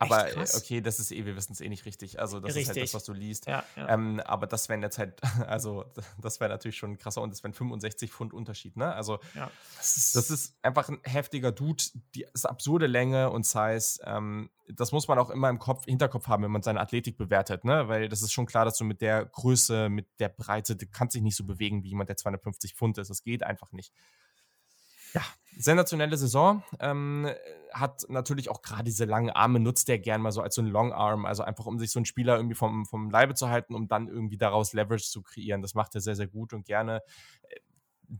Aber äh, okay, das ist eh, wir wissen es eh nicht richtig. Also, das richtig. ist halt das, was du liest. Ja, ja. Ähm, aber das wären jetzt halt, also, das wäre natürlich schon krasser und das wären 65 Pfund Unterschied, ne? Also, ja, das, ist, das ist einfach ein heftiger Dude. Die ist absurde Länge und Size. Ähm, das muss man auch immer im Kopf, Hinterkopf haben, wenn man seine Athletik bewertet, ne? Weil das ist schon klar, dass du mit der Größe, mit der Breite, du kannst dich nicht so bewegen wie jemand, der 250 Pfund ist. Das geht einfach nicht. Ja, sensationelle Saison. Ähm, hat natürlich auch gerade diese langen Arme, nutzt er gern mal so als so ein Long Arm, also einfach um sich so einen Spieler irgendwie vom, vom Leibe zu halten, um dann irgendwie daraus Leverage zu kreieren. Das macht er sehr, sehr gut und gerne.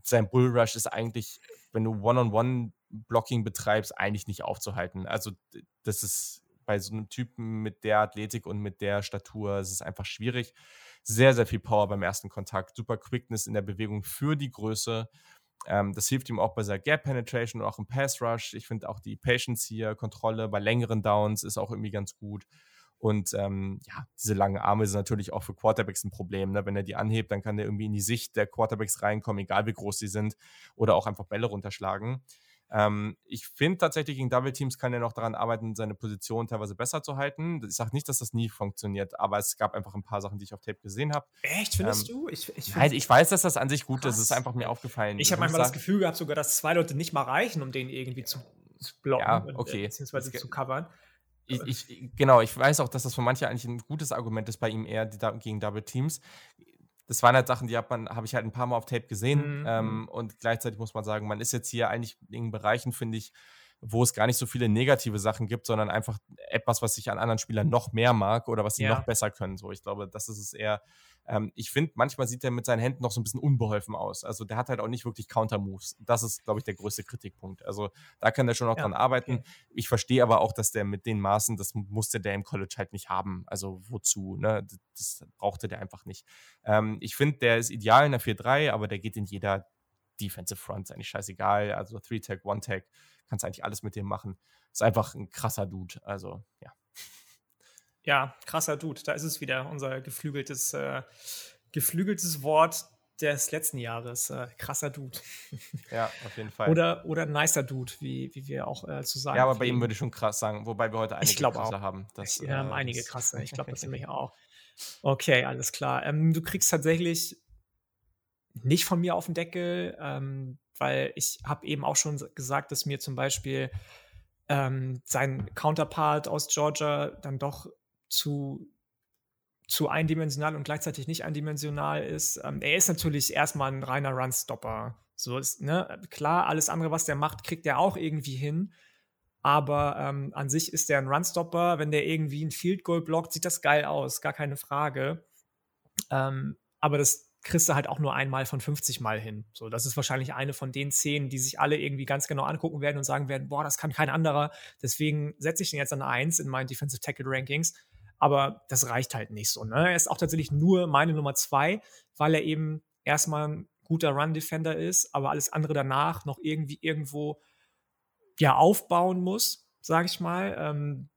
Sein Bullrush ist eigentlich, wenn du One-on-One-Blocking betreibst, eigentlich nicht aufzuhalten. Also, das ist bei so einem Typen mit der Athletik und mit der Statur, es ist einfach schwierig. Sehr, sehr viel Power beim ersten Kontakt, super Quickness in der Bewegung für die Größe. Ähm, das hilft ihm auch bei seiner Gap Penetration und auch im Pass Rush. Ich finde auch die Patience hier, Kontrolle bei längeren Downs ist auch irgendwie ganz gut. Und ähm, ja, diese langen Arme sind natürlich auch für Quarterbacks ein Problem. Ne? Wenn er die anhebt, dann kann der irgendwie in die Sicht der Quarterbacks reinkommen, egal wie groß sie sind, oder auch einfach Bälle runterschlagen. Ähm, ich finde tatsächlich, gegen Double Teams kann er noch daran arbeiten, seine Position teilweise besser zu halten. Ich sage nicht, dass das nie funktioniert, aber es gab einfach ein paar Sachen, die ich auf Tape gesehen habe. Echt, findest ähm, du? Ich, ich, nein, ich weiß, dass das an sich gut krass. ist. Es ist einfach mir aufgefallen. Ich habe manchmal das Gefühl gehabt, sogar, dass zwei Leute nicht mal reichen, um den irgendwie zu, blocken ja, okay. äh, beziehungsweise zu covern. Ich, ich, genau, ich weiß auch, dass das für manche eigentlich ein gutes Argument ist bei ihm eher die, gegen Double Teams das waren halt Sachen, die habe hab ich halt ein paar Mal auf Tape gesehen. Mhm. Ähm, mhm. und gleichzeitig muss man sagen, man ist jetzt hier eigentlich in Bereichen, finde ich, wo es gar nicht so viele negative Sachen gibt, sondern einfach etwas, was ich an anderen Spielern noch mehr mag oder was sie ja. noch besser können. So, ich glaube, das ist es eher. Ähm, ich finde, manchmal sieht er mit seinen Händen noch so ein bisschen unbeholfen aus. Also der hat halt auch nicht wirklich Counter-Moves. Das ist, glaube ich, der größte Kritikpunkt. Also da kann er schon noch ja, dran arbeiten. Okay. Ich verstehe aber auch, dass der mit den Maßen, das musste der im College halt nicht haben. Also wozu? Ne? Das brauchte der einfach nicht. Ähm, ich finde, der ist ideal in der 4-3, aber der geht in jeder Defensive Front, ist eigentlich scheißegal. Also Three-Tag, One-Tag, kannst eigentlich alles mit dem machen. Ist einfach ein krasser Dude. Also, ja. Ja, krasser Dude. Da ist es wieder, unser geflügeltes, äh, geflügeltes Wort des letzten Jahres. Äh, krasser Dude. Ja, auf jeden Fall. Oder, oder nicer Dude, wie, wie wir auch äh, zu sagen Ja, aber bei ihm würde ich schon krass sagen, wobei wir heute einige krasse auch. haben. Das, wir haben äh, einige krasse. Ich glaube, das nämlich auch. Okay, alles klar. Ähm, du kriegst tatsächlich nicht von mir auf den Deckel, ähm, weil ich habe eben auch schon gesagt, dass mir zum Beispiel ähm, sein Counterpart aus Georgia dann doch zu, zu eindimensional und gleichzeitig nicht eindimensional ist. Ähm, er ist natürlich erstmal ein reiner Runstopper. So ist, ne, klar, alles andere, was der macht, kriegt er auch irgendwie hin. Aber ähm, an sich ist der ein Runstopper. Wenn der irgendwie ein Field Goal blockt, sieht das geil aus, gar keine Frage. Ähm, aber das kriegst du halt auch nur einmal von 50 Mal hin. So, das ist wahrscheinlich eine von den Szenen, die sich alle irgendwie ganz genau angucken werden und sagen werden, boah, das kann kein anderer. Deswegen setze ich den jetzt an 1 in meinen Defensive Tackle Rankings aber das reicht halt nicht so. Ne? Er ist auch tatsächlich nur meine Nummer zwei, weil er eben erstmal ein guter Run-Defender ist, aber alles andere danach noch irgendwie irgendwo ja aufbauen muss, sage ich mal. Ähm,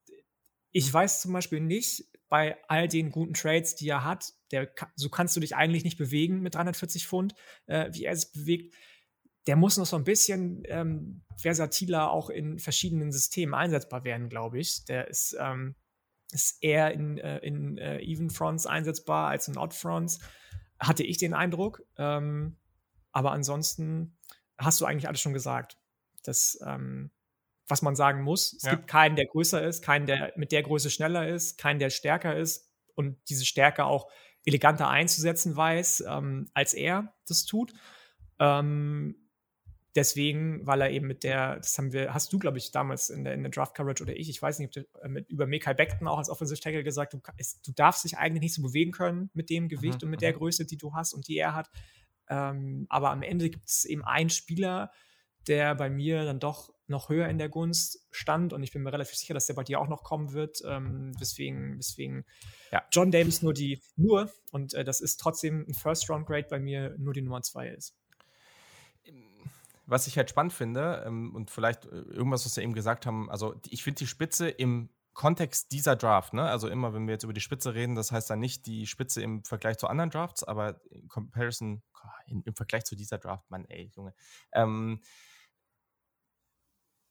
ich weiß zum Beispiel nicht, bei all den guten Trades, die er hat, der, so kannst du dich eigentlich nicht bewegen mit 340 Pfund, äh, wie er sich bewegt. Der muss noch so ein bisschen ähm, versatiler auch in verschiedenen Systemen einsetzbar werden, glaube ich. Der ist ähm, ist eher in, äh, in äh, Even Fronts einsetzbar als in Odd Fronts, hatte ich den Eindruck. Ähm, aber ansonsten hast du eigentlich alles schon gesagt. Das, ähm, was man sagen muss, es ja. gibt keinen, der größer ist, keinen, der mit der Größe schneller ist, keinen, der stärker ist und diese Stärke auch eleganter einzusetzen weiß, ähm, als er das tut. Ähm, deswegen, weil er eben mit der, das haben wir, hast du, glaube ich, damals in der, in der Draft Coverage oder ich, ich weiß nicht, ob du äh, mit, über Mekai Beckton auch als Offensive Tackle gesagt, du, du darfst dich eigentlich nicht so bewegen können mit dem Gewicht mhm, und mit der mhm. Größe, die du hast und die er hat. Ähm, aber am Ende gibt es eben einen Spieler, der bei mir dann doch noch höher in der Gunst stand und ich bin mir relativ sicher, dass der bei dir auch noch kommen wird. Ähm, deswegen, deswegen, ja, John Davis nur die, nur, und äh, das ist trotzdem ein First-Round-Grade bei mir, nur die Nummer zwei ist was ich halt spannend finde, ähm, und vielleicht äh, irgendwas, was wir eben gesagt haben, also ich finde die Spitze im Kontext dieser Draft, ne? also immer, wenn wir jetzt über die Spitze reden, das heißt dann nicht die Spitze im Vergleich zu anderen Drafts, aber in Comparison, in, im Vergleich zu dieser Draft, Mann, ey, Junge, ähm,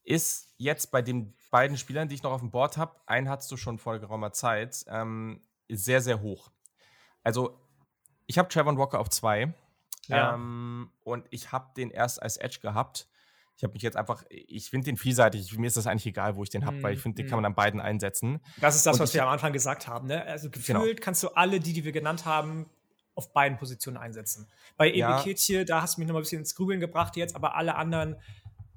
ist jetzt bei den beiden Spielern, die ich noch auf dem Board habe, einen hattest du schon vor geraumer Zeit, ähm, sehr, sehr hoch. Also, ich habe Trevor Walker auf zwei ja. Ähm, und ich habe den erst als Edge gehabt. Ich habe mich jetzt einfach, ich finde den vielseitig. Mir ist das eigentlich egal, wo ich den habe, mm, weil ich finde, den mm. kann man an beiden einsetzen. Das ist das, und was ich, wir am Anfang gesagt haben. Ne? Also genau. gefühlt genau. kannst du alle, die, die wir genannt haben, auf beiden Positionen einsetzen. Bei Ebeketje, ja. da hast du mich noch mal ein bisschen ins Grübeln gebracht jetzt, aber alle anderen,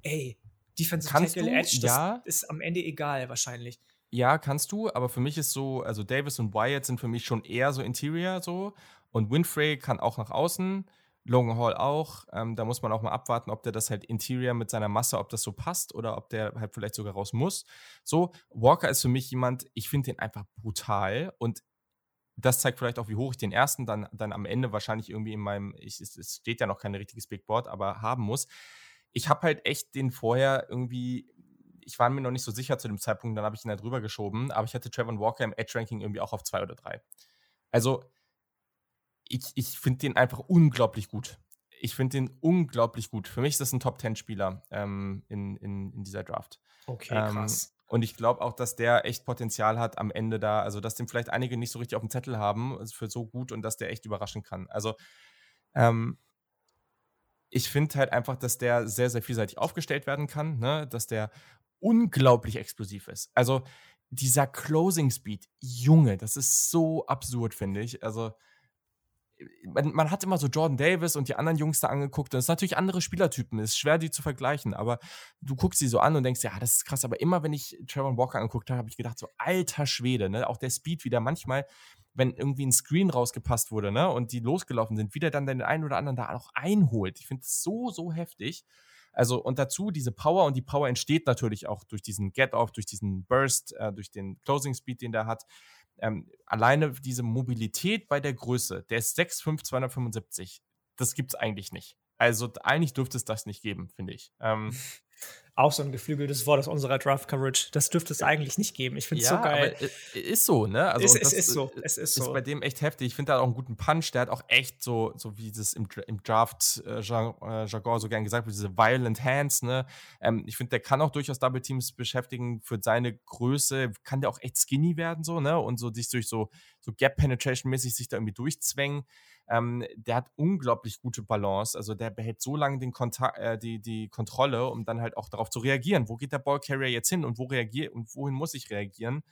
ey, Defensive kannst Tackle, du? Edge, das ja. ist am Ende egal wahrscheinlich. Ja, kannst du, aber für mich ist so, also Davis und Wyatt sind für mich schon eher so Interior so und Winfrey kann auch nach außen. Logan Hall auch. Ähm, da muss man auch mal abwarten, ob der das halt Interior mit seiner Masse, ob das so passt oder ob der halt vielleicht sogar raus muss. So, Walker ist für mich jemand, ich finde den einfach brutal und das zeigt vielleicht auch, wie hoch ich den ersten dann, dann am Ende wahrscheinlich irgendwie in meinem, ich, es steht ja noch kein richtiges Big Board, aber haben muss. Ich habe halt echt den vorher irgendwie ich war mir noch nicht so sicher zu dem Zeitpunkt, dann habe ich ihn da drüber geschoben, aber ich hatte Trevor Walker im Edge-Ranking irgendwie auch auf zwei oder drei. Also, ich, ich finde den einfach unglaublich gut. Ich finde den unglaublich gut. Für mich ist das ein Top-10-Spieler ähm, in, in, in dieser Draft. Okay, ähm, krass. Und ich glaube auch, dass der echt Potenzial hat am Ende da, also dass den vielleicht einige nicht so richtig auf dem Zettel haben, für so gut und dass der echt überraschen kann. Also ähm, ich finde halt einfach, dass der sehr, sehr vielseitig aufgestellt werden kann, ne? dass der unglaublich explosiv ist. Also dieser Closing Speed, Junge, das ist so absurd, finde ich. Also man, man, hat immer so Jordan Davis und die anderen Jungs da angeguckt. Das sind natürlich andere Spielertypen. Es ist schwer, die zu vergleichen. Aber du guckst sie so an und denkst, ja, das ist krass. Aber immer, wenn ich Trevor Walker angeguckt habe, habe ich gedacht, so alter Schwede, ne? Auch der Speed wieder manchmal, wenn irgendwie ein Screen rausgepasst wurde, ne? Und die losgelaufen sind, wieder dann den einen oder anderen da auch einholt. Ich finde es so, so heftig. Also und dazu diese Power und die Power entsteht natürlich auch durch diesen Get-Off, durch diesen Burst, äh, durch den Closing Speed, den der hat ähm, alleine diese Mobilität bei der Größe, der ist 6'5, 275. Das gibt's eigentlich nicht. Also eigentlich dürfte es das nicht geben, finde ich. Ähm, auch so ein geflügeltes Wort aus unserer Draft Coverage. Das dürfte es eigentlich nicht geben. Ich finde es ja, so geil. Ist so, ne? Also, es, es ist so. Es ist, ist so. bei dem echt heftig. Ich finde, da auch einen guten Punch. Der hat auch echt so, so wie das im, im Draft-Jargon äh, so gern gesagt wird, diese Violent Hands, ne? Ähm, ich finde, der kann auch durchaus Double Teams beschäftigen. Für seine Größe kann der auch echt skinny werden, so, ne? Und so sich durch so, so Gap-Penetration-mäßig sich da irgendwie durchzwängen. Ähm, der hat unglaublich gute Balance. Also der behält so lange den Kontakt, äh, die, die Kontrolle, um dann halt auch darauf zu reagieren. Wo geht der Ballcarrier jetzt hin und wo reagiert und wohin muss ich reagieren?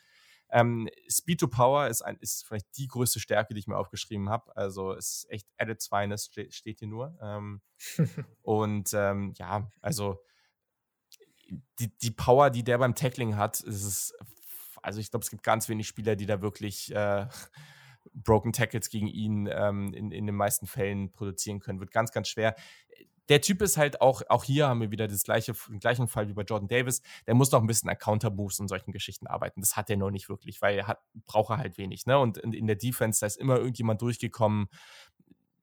Ähm, Speed to Power ist, ein, ist vielleicht die größte Stärke, die ich mir aufgeschrieben habe. Also es ist echt Added Finest steht hier nur. Ähm, und ähm, ja, also die, die Power, die der beim Tackling hat, ist es, also ich glaube, es gibt ganz wenig Spieler, die da wirklich äh, Broken Tackles gegen ihn ähm, in, in den meisten Fällen produzieren können. Wird ganz, ganz schwer. Der Typ ist halt auch, auch hier haben wir wieder das gleiche, den gleichen Fall wie bei Jordan Davis. Der muss noch ein bisschen an Counter-Moves und solchen Geschichten arbeiten. Das hat er noch nicht wirklich, weil er hat, braucht er halt wenig. Ne? Und in, in der Defense, da ist immer irgendjemand durchgekommen.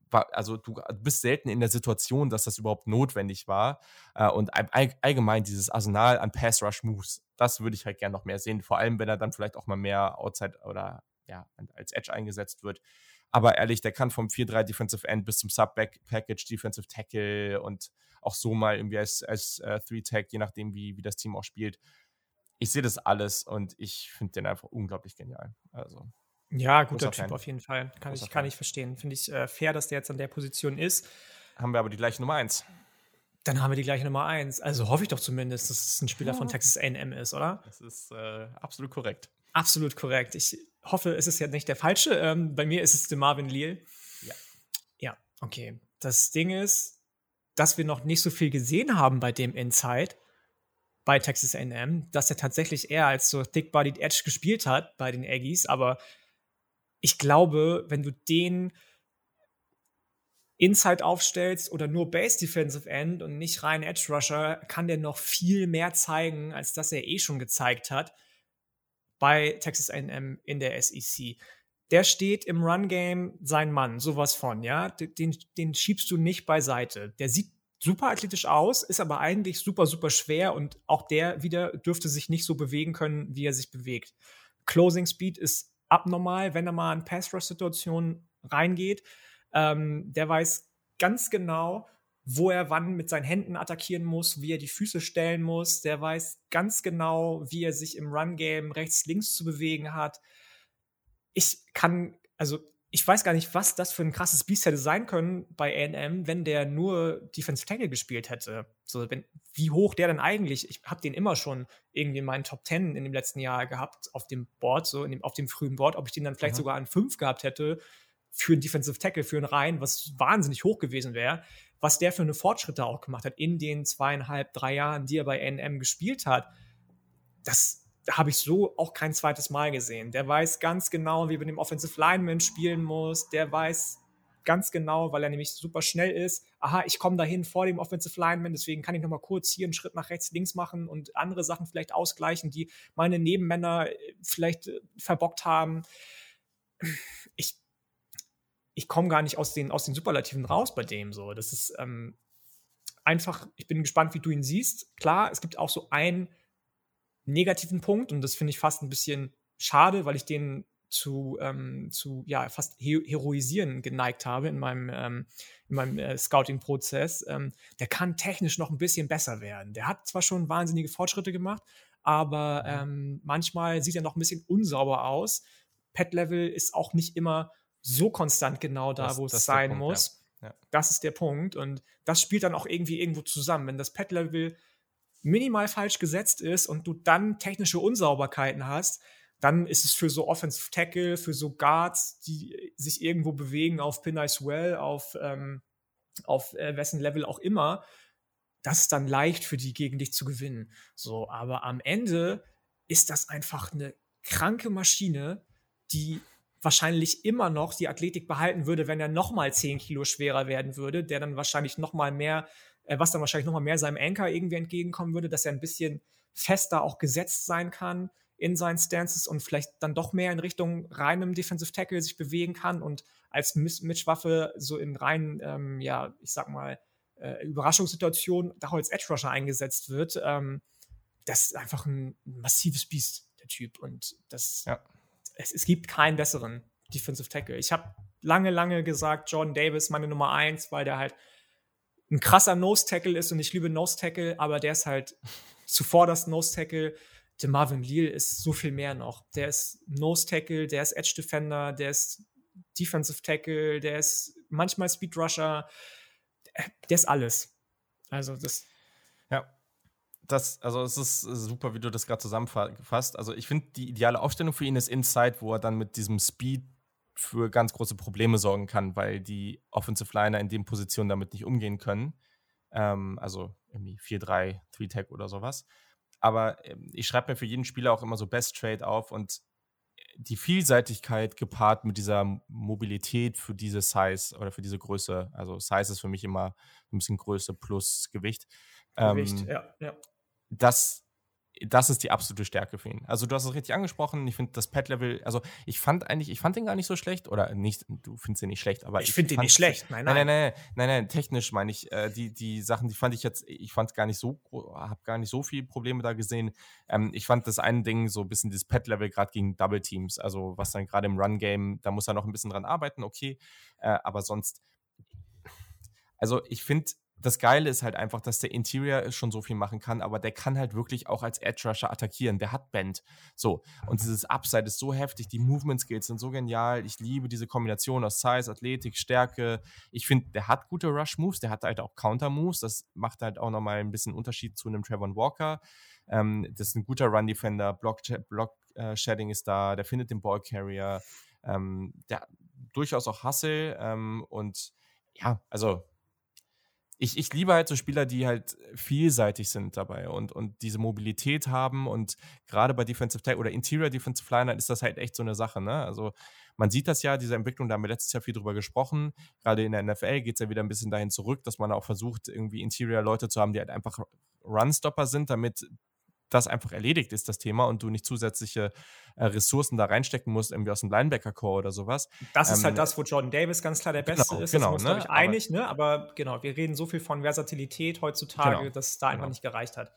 also du bist selten in der Situation, dass das überhaupt notwendig war. Äh, und allgemein dieses Arsenal an Pass-Rush-Moves, das würde ich halt gerne noch mehr sehen. Vor allem, wenn er dann vielleicht auch mal mehr Outside oder ja, als Edge eingesetzt wird. Aber ehrlich, der kann vom 4-3 Defensive End bis zum Sub-Package Defensive Tackle und auch so mal irgendwie als, als äh, 3-Tag, je nachdem, wie, wie das Team auch spielt. Ich sehe das alles und ich finde den einfach unglaublich genial. Also. Ja, guter Typ Fan. auf jeden Fall. Kann ich, kann ich verstehen. Finde ich äh, fair, dass der jetzt an der Position ist. Haben wir aber die gleiche Nummer 1. Dann haben wir die gleiche Nummer 1. Also hoffe ich doch zumindest, dass es ein Spieler ja. von Texas AM ist, oder? Das ist äh, absolut korrekt. Absolut korrekt. Ich hoffe, es ist ja nicht der falsche. Ähm, bei mir ist es der Marvin Leal. Ja. Ja, okay. Das Ding ist, dass wir noch nicht so viel gesehen haben bei dem Inside bei Texas A&M, dass er tatsächlich eher als so thick-bodied Edge gespielt hat bei den Aggies, aber ich glaube, wenn du den Inside aufstellst oder nur Base Defensive End und nicht rein Edge Rusher, kann der noch viel mehr zeigen, als das er eh schon gezeigt hat bei Texas A&M in der SEC. Der steht im Run-Game sein Mann, sowas von, ja. Den, den schiebst du nicht beiseite. Der sieht super athletisch aus, ist aber eigentlich super, super schwer und auch der wieder dürfte sich nicht so bewegen können, wie er sich bewegt. Closing Speed ist abnormal, wenn er mal in Pass-Rush-Situationen reingeht. Ähm, der weiß ganz genau, wo er wann mit seinen Händen attackieren muss, wie er die Füße stellen muss. Der weiß ganz genau, wie er sich im Run-Game rechts, links zu bewegen hat. Ich kann, also ich weiß gar nicht, was das für ein krasses Biest hätte sein können bei AM, wenn der nur Defensive Tackle gespielt hätte. So, wenn, wie hoch der denn eigentlich, ich habe den immer schon irgendwie in meinen Top 10 in dem letzten Jahr gehabt auf dem Board, so dem, auf dem frühen Board, ob ich den dann vielleicht mhm. sogar an 5 gehabt hätte für einen Defensive Tackle, für einen Reihen, was wahnsinnig hoch gewesen wäre was der für eine Fortschritte auch gemacht hat in den zweieinhalb, drei Jahren, die er bei NM gespielt hat, das habe ich so auch kein zweites Mal gesehen. Der weiß ganz genau, wie man dem Offensive Lineman spielen muss. Der weiß ganz genau, weil er nämlich super schnell ist. Aha, ich komme dahin vor dem Offensive Lineman, deswegen kann ich nochmal kurz hier einen Schritt nach rechts, links machen und andere Sachen vielleicht ausgleichen, die meine Nebenmänner äh, vielleicht äh, verbockt haben. Ich ich komme gar nicht aus den, aus den Superlativen raus bei dem so. Das ist ähm, einfach, ich bin gespannt, wie du ihn siehst. Klar, es gibt auch so ein negativen Punkt und das finde ich fast ein bisschen schade, weil ich den zu, ähm, zu ja, fast heroisieren geneigt habe in meinem, ähm, in meinem äh, Scouting-Prozess. Ähm, der kann technisch noch ein bisschen besser werden. Der hat zwar schon wahnsinnige Fortschritte gemacht, aber mhm. ähm, manchmal sieht er noch ein bisschen unsauber aus. Pet-Level ist auch nicht immer so konstant genau da, das, wo es sein Punkt, muss. Ja. Ja. Das ist der Punkt. Und das spielt dann auch irgendwie irgendwo zusammen. Wenn das Pet-Level minimal falsch gesetzt ist und du dann technische Unsauberkeiten hast, dann ist es für so Offensive Tackle, für so Guards, die sich irgendwo bewegen auf Pin Nice Well, auf, ähm, auf äh, wessen Level auch immer, das ist dann leicht für die gegen dich zu gewinnen. So, aber am Ende ist das einfach eine kranke Maschine, die wahrscheinlich immer noch die Athletik behalten würde, wenn er noch mal 10 Kilo schwerer werden würde, der dann wahrscheinlich noch mal mehr, äh, was dann wahrscheinlich noch mal mehr seinem Anker irgendwie entgegenkommen würde, dass er ein bisschen fester auch gesetzt sein kann in seinen Stances und vielleicht dann doch mehr in Richtung reinem Defensive Tackle sich bewegen kann und als Mitchwaffe so in rein, ähm, ja, ich sag mal, äh, Überraschungssituation da als Edge Rusher eingesetzt wird. Ähm, das ist einfach ein massives Biest, der Typ. Und das, ja. Es, es gibt keinen besseren Defensive Tackle. Ich habe lange, lange gesagt, Jordan Davis meine Nummer eins, weil der halt ein krasser Nose Tackle ist und ich liebe Nose Tackle, aber der ist halt zuvor das Nose Tackle der Marvin Leal ist so viel mehr noch. Der ist Nose Tackle, der ist Edge Defender, der ist Defensive Tackle, der ist manchmal Speed Rusher, der ist alles. Also das. Das, also es ist super, wie du das gerade zusammenfasst. Also ich finde, die ideale Aufstellung für ihn ist Inside, wo er dann mit diesem Speed für ganz große Probleme sorgen kann, weil die Offensive Liner in den Positionen damit nicht umgehen können. Ähm, also irgendwie 4-3, 3-Tag oder sowas. Aber ähm, ich schreibe mir für jeden Spieler auch immer so Best Trade auf und die Vielseitigkeit gepaart mit dieser Mobilität für diese Size oder für diese Größe. Also Size ist für mich immer ein bisschen Größe plus Gewicht. Gewicht, ähm, ja, ja. Das das ist die absolute Stärke für ihn. Also du hast es richtig angesprochen. Ich finde das Pad-Level, also ich fand eigentlich, ich fand den gar nicht so schlecht oder nicht, du findest den nicht schlecht, aber ich, ich finde den nicht schlecht. Nein nein. nein, nein, nein, nein, nein, technisch meine ich, äh, die, die Sachen, die fand ich jetzt, ich fand gar nicht so, habe gar nicht so viele Probleme da gesehen. Ähm, ich fand das eine Ding so ein bisschen dieses Pad-Level gerade gegen Double Teams, also was dann gerade im Run-Game, da muss er noch ein bisschen dran arbeiten, okay, äh, aber sonst, also ich finde das Geile ist halt einfach, dass der Interior schon so viel machen kann, aber der kann halt wirklich auch als Edge Rusher attackieren. Der hat Bend. So. Und dieses Upside ist so heftig. Die Movement Skills sind so genial. Ich liebe diese Kombination aus Size, Athletik, Stärke. Ich finde, der hat gute Rush Moves. Der hat halt auch Counter Moves. Das macht halt auch nochmal ein bisschen Unterschied zu einem Trevor Walker. Ähm, das ist ein guter Run Defender. Block, Block äh, Shedding ist da. Der findet den Ball Carrier. Ähm, der durchaus auch Hustle. Ähm, und ja, also ich, ich liebe halt so Spieler, die halt vielseitig sind dabei und, und diese Mobilität haben und gerade bei Defensive Tech oder Interior Defensive Liner ist das halt echt so eine Sache, ne? Also man sieht das ja, diese Entwicklung, da haben wir letztes Jahr viel drüber gesprochen. Gerade in der NFL geht es ja wieder ein bisschen dahin zurück, dass man auch versucht, irgendwie Interior-Leute zu haben, die halt einfach Runstopper sind, damit das einfach erledigt ist, das Thema, und du nicht zusätzliche äh, Ressourcen da reinstecken musst, irgendwie aus dem Linebacker-Core oder sowas. Das ist halt ähm, das, wo Jordan Davis ganz klar der genau, Beste ist. Genau, das sind wir uns, ne? ich, einig, ne? Aber genau, wir reden so viel von Versatilität heutzutage, genau, dass es da einfach genau. nicht gereicht hat.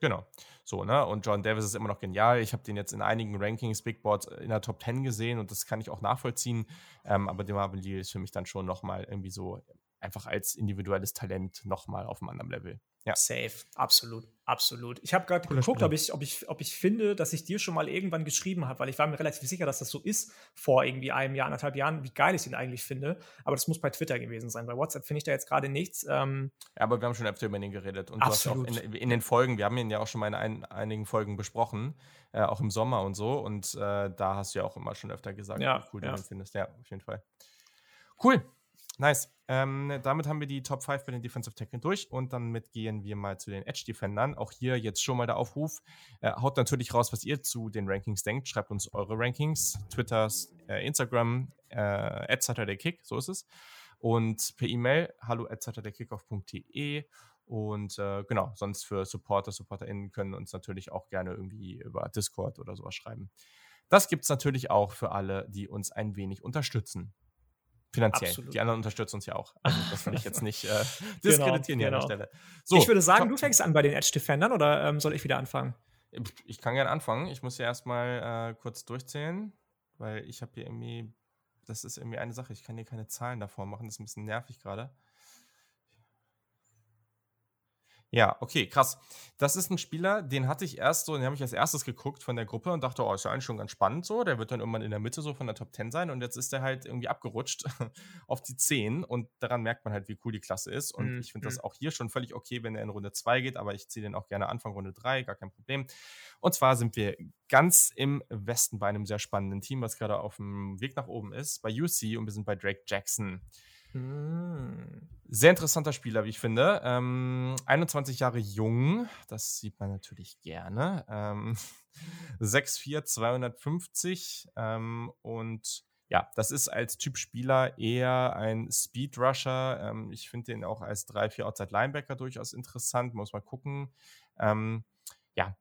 Genau. So, ne? Und Jordan Davis ist immer noch genial. Ich habe den jetzt in einigen Rankings, Big Boards in der Top 10 gesehen und das kann ich auch nachvollziehen. Ähm, aber der Marvin Lee ist für mich dann schon nochmal irgendwie so einfach als individuelles Talent nochmal auf einem anderen Level. Ja. Safe, absolut, absolut. Ich habe gerade geguckt, ob ich, ob, ich, ob ich finde, dass ich dir schon mal irgendwann geschrieben habe, weil ich war mir relativ sicher, dass das so ist vor irgendwie einem Jahr, anderthalb Jahren, wie geil ich ihn eigentlich finde. Aber das muss bei Twitter gewesen sein. Bei WhatsApp finde ich da jetzt gerade nichts. Ähm ja, aber wir haben schon öfter über ihn geredet. Und absolut. In, in, den Folgen, wir haben ihn ja auch schon mal in ein, einigen Folgen besprochen, äh, auch im Sommer und so. Und äh, da hast du ja auch immer schon öfter gesagt, ja, wie cool ja. du ihn findest. Ja, auf jeden Fall. Cool. Nice. Ähm, damit haben wir die Top 5 bei den Defensive Tackle durch und dann gehen wir mal zu den Edge Defendern. Auch hier jetzt schon mal der Aufruf. Äh, haut natürlich raus, was ihr zu den Rankings denkt. Schreibt uns eure Rankings. Twitter, äh, Instagram, äh, SaturdayKick, so ist es. Und per E-Mail hallo at saturdaykickoff.de. Und äh, genau, sonst für Supporter, SupporterInnen können uns natürlich auch gerne irgendwie über Discord oder sowas schreiben. Das gibt es natürlich auch für alle, die uns ein wenig unterstützen. Finanziell. Absolut. Die anderen unterstützen uns ja auch. Also das will ich jetzt nicht äh, diskreditieren genau, hier genau. an der genau. Stelle. So, ich würde sagen, du fängst an bei den Edge Defendern oder ähm, soll ich wieder anfangen? Ich kann gerne anfangen. Ich muss ja erstmal äh, kurz durchzählen, weil ich habe hier irgendwie, das ist irgendwie eine Sache, ich kann hier keine Zahlen davor machen, das ist ein bisschen nervig gerade. Ja, okay, krass. Das ist ein Spieler, den hatte ich erst so, den habe ich als erstes geguckt von der Gruppe und dachte, oh, ist ja eigentlich schon ganz spannend so. Der wird dann irgendwann in der Mitte so von der Top 10 sein und jetzt ist der halt irgendwie abgerutscht auf die 10 und daran merkt man halt, wie cool die Klasse ist. Und mhm. ich finde das mhm. auch hier schon völlig okay, wenn er in Runde 2 geht, aber ich ziehe den auch gerne Anfang Runde 3, gar kein Problem. Und zwar sind wir ganz im Westen bei einem sehr spannenden Team, was gerade auf dem Weg nach oben ist, bei UC und wir sind bei Drake Jackson. Hm. Sehr interessanter Spieler, wie ich finde. Ähm, 21 Jahre jung, das sieht man natürlich gerne. Ähm, 6'4, 250 ähm, und ja, das ist als Typ Spieler eher ein Speed Rusher. Ähm, ich finde den auch als 3-4 Outside Linebacker durchaus interessant, muss mal gucken. Ähm, ja,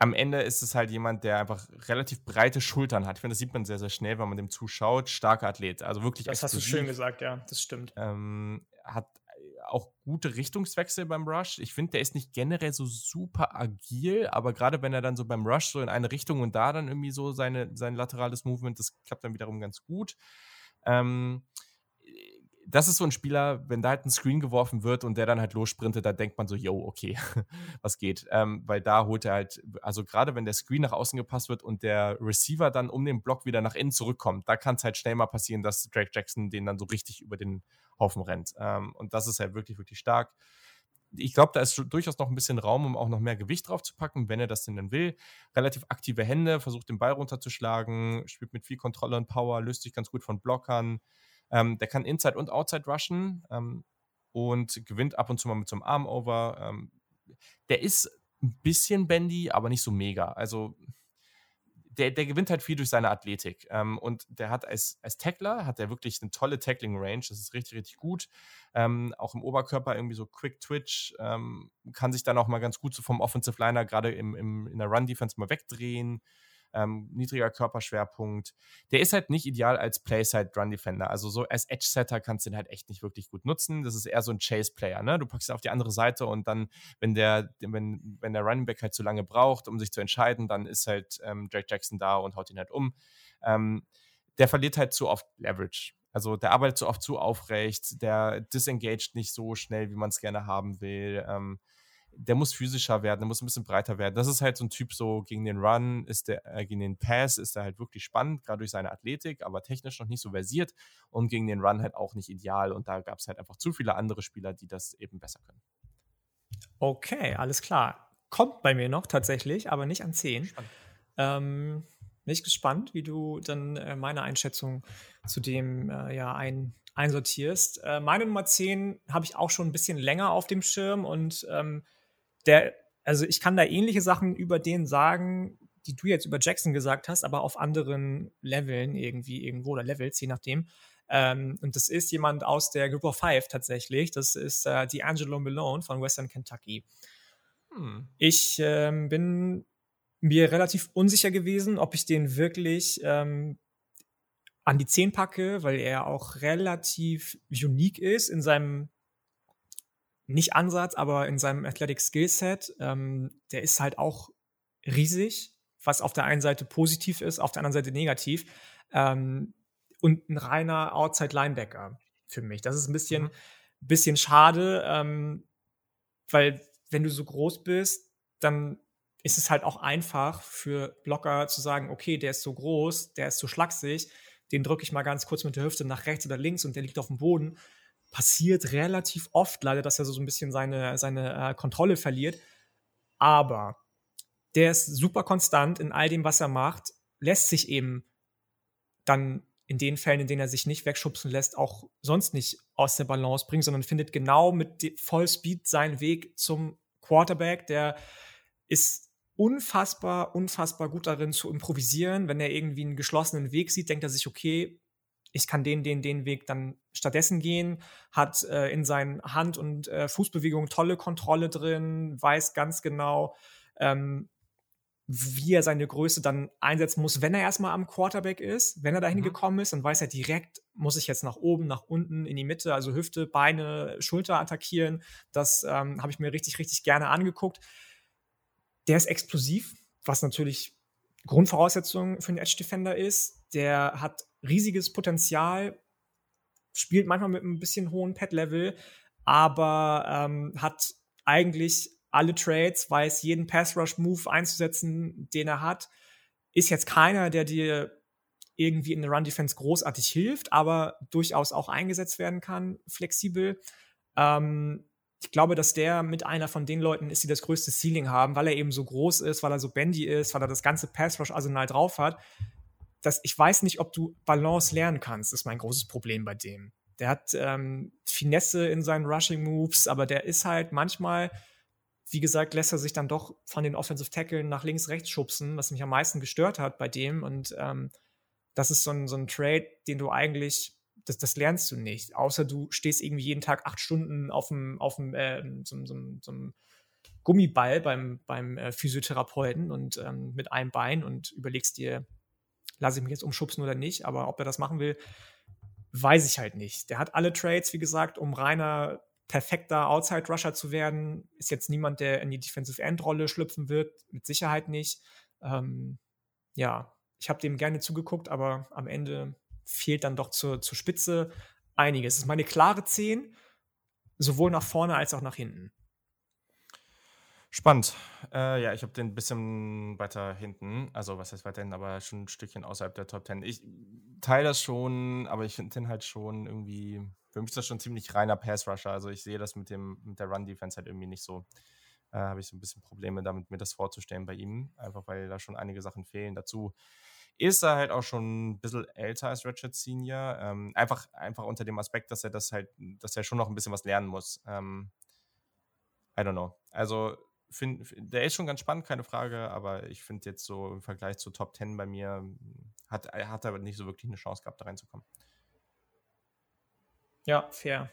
am Ende ist es halt jemand, der einfach relativ breite Schultern hat. Ich finde, das sieht man sehr, sehr schnell, wenn man dem zuschaut. Starker Athlet, also wirklich Das explosiv. hast du schön gesagt, ja, das stimmt. Ähm, hat auch gute Richtungswechsel beim Rush. Ich finde, der ist nicht generell so super agil, aber gerade wenn er dann so beim Rush so in eine Richtung und da dann irgendwie so seine, sein laterales Movement, das klappt dann wiederum ganz gut. Ähm, das ist so ein Spieler, wenn da halt ein Screen geworfen wird und der dann halt lossprintet, da denkt man so, yo, okay, was geht? Ähm, weil da holt er halt, also gerade wenn der Screen nach außen gepasst wird und der Receiver dann um den Block wieder nach innen zurückkommt, da kann es halt schnell mal passieren, dass Drake Jackson den dann so richtig über den Haufen rennt. Ähm, und das ist halt wirklich, wirklich stark. Ich glaube, da ist durchaus noch ein bisschen Raum, um auch noch mehr Gewicht drauf zu packen, wenn er das denn dann will. Relativ aktive Hände, versucht den Ball runterzuschlagen, spielt mit viel Kontrolle und Power, löst sich ganz gut von Blockern ähm, der kann Inside und Outside rushen ähm, und gewinnt ab und zu mal mit so einem Armover. Ähm, der ist ein bisschen bendy, aber nicht so mega. Also der, der gewinnt halt viel durch seine Athletik. Ähm, und der hat als, als Tackler, hat er wirklich eine tolle Tackling-Range. Das ist richtig, richtig gut. Ähm, auch im Oberkörper irgendwie so Quick Twitch. Ähm, kann sich dann auch mal ganz gut so vom Offensive Liner gerade im, im, in der Run-Defense mal wegdrehen ähm, niedriger Körperschwerpunkt. Der ist halt nicht ideal als Playside-Run-Defender. Also so als Edge-Setter kannst du den halt echt nicht wirklich gut nutzen. Das ist eher so ein Chase-Player, ne? Du packst ihn auf die andere Seite und dann, wenn der, wenn, wenn der Running Back halt zu lange braucht, um sich zu entscheiden, dann ist halt ähm, Drake Jackson da und haut ihn halt um. Ähm, der verliert halt zu oft Leverage. Also der arbeitet zu oft zu aufrecht, der disengaged nicht so schnell, wie man es gerne haben will. Ähm, der muss physischer werden, der muss ein bisschen breiter werden. Das ist halt so ein Typ, so gegen den Run, ist der, äh, gegen den Pass ist er halt wirklich spannend, gerade durch seine Athletik, aber technisch noch nicht so versiert und gegen den Run halt auch nicht ideal. Und da gab es halt einfach zu viele andere Spieler, die das eben besser können. Okay, alles klar. Kommt bei mir noch tatsächlich, aber nicht an 10. Ähm, nicht gespannt, wie du dann äh, meine Einschätzung zu dem äh, ja ein, einsortierst. Äh, meine Nummer 10 habe ich auch schon ein bisschen länger auf dem Schirm und ähm, der, also ich kann da ähnliche Sachen über den sagen, die du jetzt über Jackson gesagt hast, aber auf anderen Leveln irgendwie irgendwo oder Levels, je nachdem. Ähm, und das ist jemand aus der Group of Five tatsächlich. Das ist äh, D'Angelo Malone von Western Kentucky. Hm. Ich ähm, bin mir relativ unsicher gewesen, ob ich den wirklich ähm, an die 10 packe, weil er auch relativ unique ist in seinem nicht Ansatz, aber in seinem Athletic Skillset, ähm, der ist halt auch riesig, was auf der einen Seite positiv ist, auf der anderen Seite negativ. Ähm, und ein reiner Outside Linebacker für mich. Das ist ein bisschen, mhm. bisschen schade, ähm, weil wenn du so groß bist, dann ist es halt auch einfach für Blocker zu sagen, okay, der ist so groß, der ist so schlaksig, den drücke ich mal ganz kurz mit der Hüfte nach rechts oder links und der liegt auf dem Boden passiert relativ oft leider, dass er so ein bisschen seine, seine äh, Kontrolle verliert. Aber der ist super konstant in all dem, was er macht, lässt sich eben dann in den Fällen, in denen er sich nicht wegschubsen lässt, auch sonst nicht aus der Balance bringen, sondern findet genau mit Vollspeed seinen Weg zum Quarterback. Der ist unfassbar, unfassbar gut darin zu improvisieren. Wenn er irgendwie einen geschlossenen Weg sieht, denkt er sich, okay, ich kann den, den, den Weg dann stattdessen gehen, hat äh, in seinen Hand- und äh, Fußbewegungen tolle Kontrolle drin, weiß ganz genau, ähm, wie er seine Größe dann einsetzen muss, wenn er erstmal am Quarterback ist. Wenn er dahin mhm. gekommen ist, dann weiß er direkt, muss ich jetzt nach oben, nach unten, in die Mitte, also Hüfte, Beine, Schulter attackieren. Das ähm, habe ich mir richtig, richtig gerne angeguckt der ist explosiv, was natürlich Grundvoraussetzung für einen Edge Defender ist. Der hat riesiges Potenzial, spielt manchmal mit ein bisschen hohen Pad-Level, aber ähm, hat eigentlich alle Trades, weiß jeden Pass-Rush-Move einzusetzen, den er hat. Ist jetzt keiner, der dir irgendwie in der Run-Defense großartig hilft, aber durchaus auch eingesetzt werden kann, flexibel. Ähm, ich glaube, dass der mit einer von den Leuten ist, die das größte Ceiling haben, weil er eben so groß ist, weil er so bendy ist, weil er das ganze Pass-Rush-Arsenal drauf hat. Das, ich weiß nicht, ob du Balance lernen kannst, ist mein großes Problem bei dem. Der hat ähm, Finesse in seinen Rushing-Moves, aber der ist halt manchmal, wie gesagt, lässt er sich dann doch von den Offensive Tackle nach links, rechts schubsen, was mich am meisten gestört hat bei dem. Und ähm, das ist so ein, so ein Trade, den du eigentlich das, das lernst du nicht. Außer du stehst irgendwie jeden Tag acht Stunden auf dem, auf dem, äh, so, so, so, einem Gummiball beim, beim äh, Physiotherapeuten und ähm, mit einem Bein und überlegst dir, lasse ich mich jetzt umschubsen oder nicht. Aber ob er das machen will, weiß ich halt nicht. Der hat alle Trades, wie gesagt, um reiner perfekter Outside-Rusher zu werden. Ist jetzt niemand, der in die Defensive End-Rolle schlüpfen wird. Mit Sicherheit nicht. Ähm, ja, ich habe dem gerne zugeguckt, aber am Ende fehlt dann doch zur, zur Spitze einiges. Es ist meine klare 10, sowohl nach vorne als auch nach hinten. Spannend. Äh, ja, ich habe den ein bisschen weiter hinten. Also, was heißt weiter hinten, aber schon ein Stückchen außerhalb der Top 10. Ich teile das schon, aber ich finde den halt schon irgendwie. Für mich ist das schon ziemlich reiner Pass-Rusher. Also, ich sehe das mit, dem, mit der Run-Defense halt irgendwie nicht so. Äh, habe ich so ein bisschen Probleme damit, mir das vorzustellen bei ihm. Einfach weil da schon einige Sachen fehlen. Dazu ist er halt auch schon ein bisschen älter als Richard Senior. Ähm, einfach, einfach unter dem Aspekt, dass er das halt, dass er schon noch ein bisschen was lernen muss. Ähm, I don't know. Also, find, der ist schon ganz spannend, keine Frage, aber ich finde jetzt so im Vergleich zu Top 10 bei mir, hat, hat er nicht so wirklich eine Chance gehabt, da reinzukommen. Ja, fair.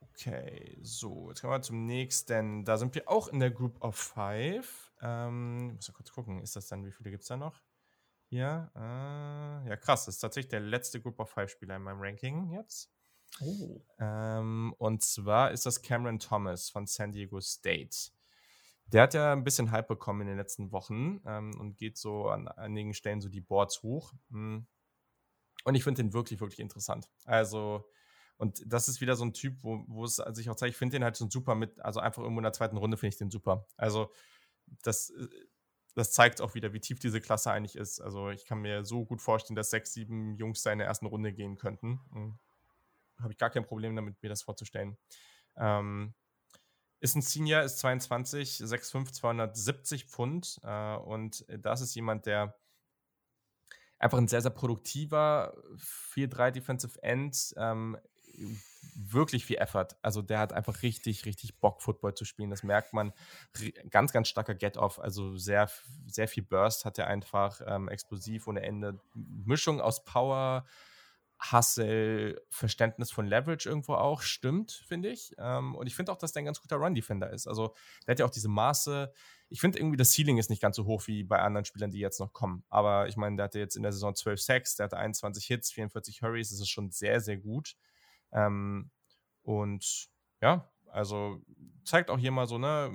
Okay, so, jetzt kommen wir zum nächsten. Da sind wir auch in der Group of Five. Ähm, ich muss ja kurz gucken, ist das dann, wie viele gibt es da noch? Ja, äh, ja, krass. Das ist tatsächlich der letzte Group of Five Spieler in meinem Ranking jetzt. Oh. Ähm, und zwar ist das Cameron Thomas von San Diego State. Der hat ja ein bisschen Hype bekommen in den letzten Wochen ähm, und geht so an einigen Stellen so die Boards hoch. Hm. Und ich finde den wirklich, wirklich interessant. Also, und das ist wieder so ein Typ, wo, wo es sich auch zeigt, ich finde den halt so super mit, also einfach irgendwo in der zweiten Runde finde ich den super. Also, das äh, das zeigt auch wieder, wie tief diese Klasse eigentlich ist. Also ich kann mir so gut vorstellen, dass sechs, sieben Jungs da in der ersten Runde gehen könnten. Hm. Habe ich gar kein Problem damit, mir das vorzustellen. Ähm, ist ein Senior, ist 22, 6'5, 270 Pfund. Äh, und das ist jemand, der einfach ein sehr, sehr produktiver 4-3 Defensive End, ähm, wirklich viel Effort. Also der hat einfach richtig, richtig Bock, Football zu spielen. Das merkt man. Ganz, ganz starker Get-Off. Also sehr, sehr viel Burst hat er einfach. Ähm, explosiv ohne Ende. Mischung aus Power, Hustle, Verständnis von Leverage irgendwo auch. Stimmt, finde ich. Ähm, und ich finde auch, dass der ein ganz guter Run-Defender ist. Also der hat ja auch diese Maße. Ich finde irgendwie, das Ceiling ist nicht ganz so hoch wie bei anderen Spielern, die jetzt noch kommen. Aber ich meine, der hatte jetzt in der Saison 12 Sacks, der hatte 21 Hits, 44 Hurries. Das ist schon sehr, sehr gut. Ähm, und ja, also zeigt auch hier mal so, ne,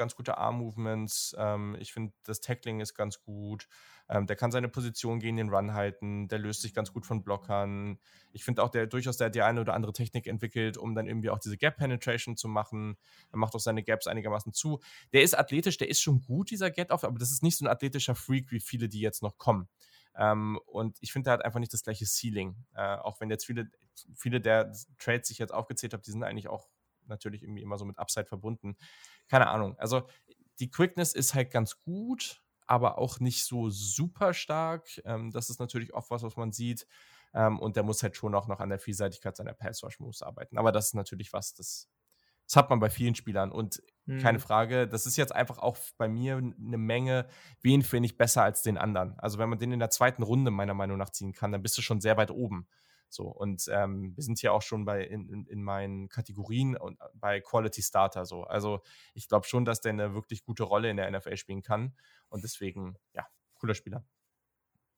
ganz gute Arm-Movements. Ähm, ich finde, das Tackling ist ganz gut. Ähm, der kann seine Position gegen den Run halten. Der löst sich ganz gut von Blockern. Ich finde auch, der durchaus der die eine oder andere Technik entwickelt, um dann irgendwie auch diese Gap-Penetration zu machen. Er macht auch seine Gaps einigermaßen zu. Der ist athletisch, der ist schon gut, dieser Get-Off, aber das ist nicht so ein athletischer Freak wie viele, die jetzt noch kommen. Ähm, und ich finde, er hat einfach nicht das gleiche Ceiling. Äh, auch wenn jetzt viele, viele der Trades, die ich jetzt aufgezählt habe, die sind eigentlich auch natürlich irgendwie immer so mit Upside verbunden. Keine Ahnung. Also die Quickness ist halt ganz gut, aber auch nicht so super stark. Ähm, das ist natürlich oft was, was man sieht. Ähm, und der muss halt schon auch noch an der Vielseitigkeit seiner Pass-Rush-Moves arbeiten. Aber das ist natürlich was, das das hat man bei vielen Spielern und mhm. keine Frage, das ist jetzt einfach auch bei mir eine Menge, wen finde ich besser als den anderen. Also wenn man den in der zweiten Runde meiner Meinung nach ziehen kann, dann bist du schon sehr weit oben. So, und ähm, wir sind hier auch schon bei in, in, in, meinen Kategorien und äh, bei Quality Starter so. Also ich glaube schon, dass der eine wirklich gute Rolle in der NFL spielen kann. Und deswegen, ja, cooler Spieler.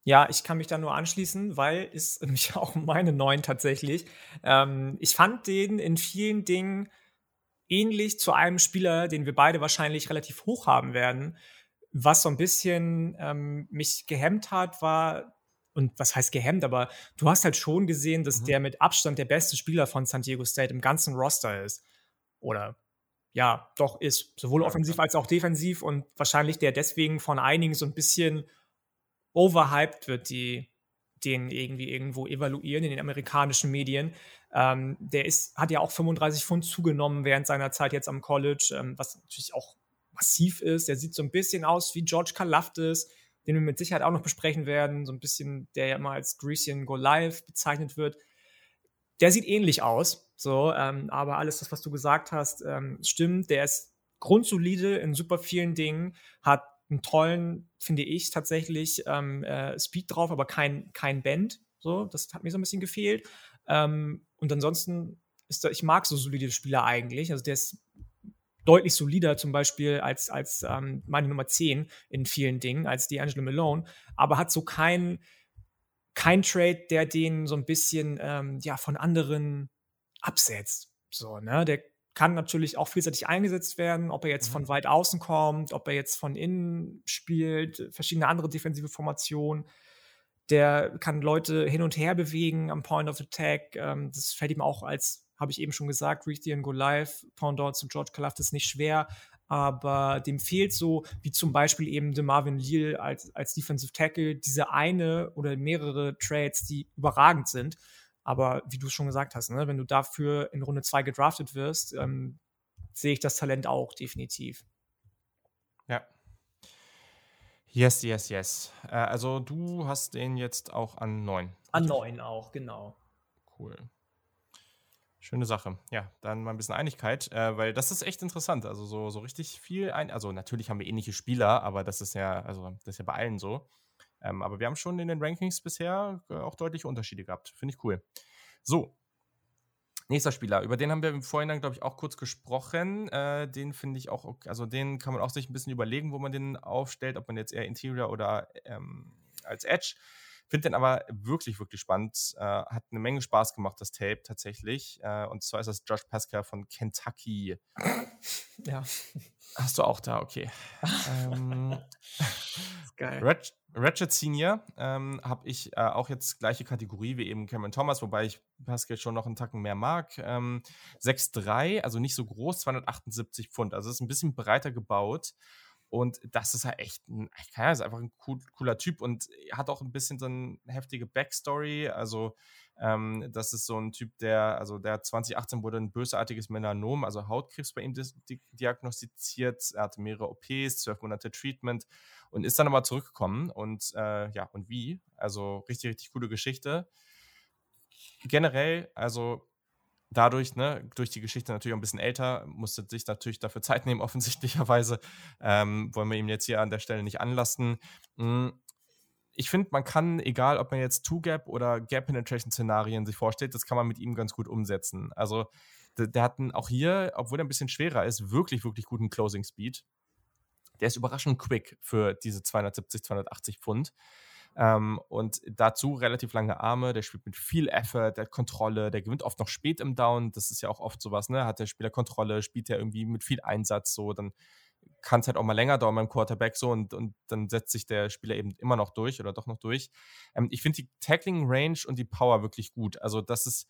Ja, ich kann mich da nur anschließen, weil ist nämlich auch meine neun tatsächlich. Ähm, ich fand den in vielen Dingen ähnlich zu einem Spieler, den wir beide wahrscheinlich relativ hoch haben werden. Was so ein bisschen ähm, mich gehemmt hat, war, und was heißt gehemmt, aber du hast halt schon gesehen, dass mhm. der mit Abstand der beste Spieler von San Diego State im ganzen Roster ist. Oder ja, doch ist. Sowohl offensiv als auch defensiv und wahrscheinlich der deswegen von einigen so ein bisschen overhyped wird, die den irgendwie irgendwo evaluieren in den amerikanischen Medien. Ähm, der ist, hat ja auch 35 Pfund zugenommen während seiner Zeit jetzt am College, ähm, was natürlich auch massiv ist. Der sieht so ein bisschen aus wie George Kalafdis, den wir mit Sicherheit auch noch besprechen werden. So ein bisschen, der ja immer als Grecian Go Live bezeichnet wird. Der sieht ähnlich aus, so, ähm, aber alles das, was du gesagt hast, ähm, stimmt. Der ist grundsolide in super vielen Dingen, hat einen tollen, finde ich, tatsächlich ähm, äh, Speed drauf, aber kein, kein Bend. So, das hat mir so ein bisschen gefehlt. Ähm, und ansonsten ist da, ich mag so solide Spieler eigentlich. Also der ist deutlich solider zum Beispiel als, als ähm, meine Nummer 10 in vielen Dingen, als D'Angelo Malone, aber hat so kein, kein Trade, der den so ein bisschen ähm, ja, von anderen absetzt. So, ne? Der kann natürlich auch vielseitig eingesetzt werden, ob er jetzt mhm. von weit außen kommt, ob er jetzt von innen spielt, verschiedene andere defensive Formationen. Der kann Leute hin und her bewegen am Point of Attack. Ähm, das fällt ihm auch als, habe ich eben schon gesagt, Reach and Go Live, Pendant zu George Kalafdis nicht schwer. Aber dem fehlt so, wie zum Beispiel eben de Marvin Leal als, als Defensive Tackle, diese eine oder mehrere Trades, die überragend sind. Aber wie du schon gesagt hast, ne, wenn du dafür in Runde 2 gedraftet wirst, ähm, sehe ich das Talent auch definitiv. Ja. Yes, yes, yes. Äh, also du hast den jetzt auch an 9. An 9 auch, genau. Cool. Schöne Sache. Ja, dann mal ein bisschen Einigkeit, äh, weil das ist echt interessant. Also so, so richtig viel ein. Also natürlich haben wir ähnliche Spieler, aber das ist ja, also das ist ja bei allen so. Ähm, aber wir haben schon in den Rankings bisher äh, auch deutliche Unterschiede gehabt. Finde ich cool. So. Nächster Spieler, über den haben wir im Vorhinein, glaube ich, auch kurz gesprochen. Äh, den finde ich auch, also den kann man auch sich ein bisschen überlegen, wo man den aufstellt, ob man jetzt eher Interior oder ähm, als Edge. Finde den aber wirklich, wirklich spannend. Äh, hat eine Menge Spaß gemacht, das Tape tatsächlich. Äh, und zwar ist das Josh Pascal von Kentucky. Ja. Hast du auch da, okay. ähm, geil. Ratchet Senior ähm, habe ich äh, auch jetzt gleiche Kategorie wie eben Cameron Thomas, wobei ich Pascal schon noch einen Tacken mehr mag. Ähm, 6'3, also nicht so groß, 278 Pfund. Also ist ein bisschen breiter gebaut. Und das ist halt echt ein, ich kann ja, ist einfach ein cool, cooler Typ und hat auch ein bisschen so eine heftige Backstory. Also, ähm, das ist so ein Typ, der, also der 2018 wurde ein bösartiges Melanom, also Hautkrebs bei ihm diagnostiziert. Er hatte mehrere OPs, zwölf Monate Treatment und ist dann aber zurückgekommen. Und äh, ja, und wie? Also richtig, richtig coole Geschichte. Generell, also dadurch, ne, durch die Geschichte natürlich auch ein bisschen älter, musste sich natürlich dafür Zeit nehmen, offensichtlicherweise. Ähm, wollen wir ihm jetzt hier an der Stelle nicht anlassen. Hm, ich finde, man kann, egal ob man jetzt Two-Gap oder Gap-Penetration-Szenarien sich vorstellt, das kann man mit ihm ganz gut umsetzen. Also, der, der hat auch hier, obwohl er ein bisschen schwerer ist, wirklich, wirklich guten Closing-Speed. Der ist überraschend quick für diese 270, 280 Pfund. Ähm, und dazu relativ lange Arme, der spielt mit viel Effort, der hat Kontrolle, der gewinnt oft noch spät im Down, das ist ja auch oft sowas, ne? Hat der Spieler Kontrolle, spielt er irgendwie mit viel Einsatz, so, dann kann es halt auch mal länger dauern beim Quarterback so und, und dann setzt sich der Spieler eben immer noch durch oder doch noch durch. Ähm, ich finde die Tackling Range und die Power wirklich gut. Also, das ist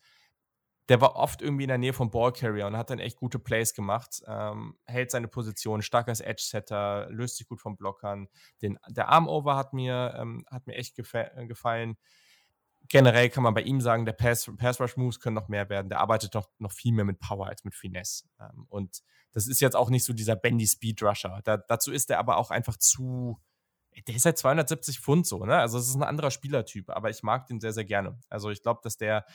der war oft irgendwie in der Nähe vom Ballcarrier und hat dann echt gute Plays gemacht, ähm, hält seine Position, stark als Edge-Setter, löst sich gut vom Blockern. Den, der Armover hat mir, ähm, hat mir echt äh, gefallen. Generell kann man bei ihm sagen, der Pass-Rush-Moves können noch mehr werden. Der arbeitet noch, noch viel mehr mit Power als mit Finesse. Ähm, und das ist jetzt auch nicht so dieser Bendy-Speed-Rusher. Da, dazu ist er aber auch einfach zu, der ist halt 270 Pfund so, ne? Also es ist ein anderer Spielertyp, aber ich mag den sehr, sehr gerne. Also ich glaube, dass der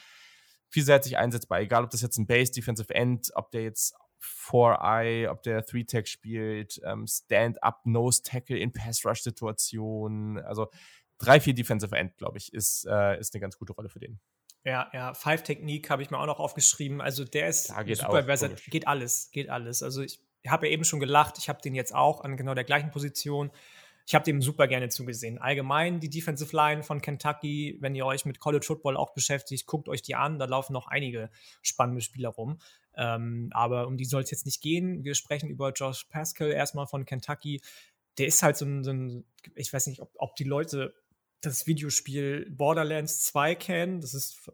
vielseitig einsetzbar. Egal, ob das jetzt ein Base Defensive End, ob der jetzt 4-Eye, ob der 3-Tag spielt, ähm, Stand-Up, Nose-Tackle in Pass-Rush-Situationen. Also 3-4 Defensive End, glaube ich, ist, äh, ist eine ganz gute Rolle für den. Ja, ja, Five-Technik habe ich mir auch noch aufgeschrieben. Also der ist geht super versatile. Geht alles, geht alles. Also ich habe ja eben schon gelacht, ich habe den jetzt auch an genau der gleichen Position. Ich habe dem super gerne zugesehen. Allgemein die Defensive Line von Kentucky, wenn ihr euch mit College Football auch beschäftigt, guckt euch die an. Da laufen noch einige spannende Spieler rum. Ähm, aber um die soll es jetzt nicht gehen. Wir sprechen über Josh Pascal erstmal von Kentucky. Der ist halt so ein, so ein ich weiß nicht, ob, ob die Leute das Videospiel Borderlands 2 kennen. Das ist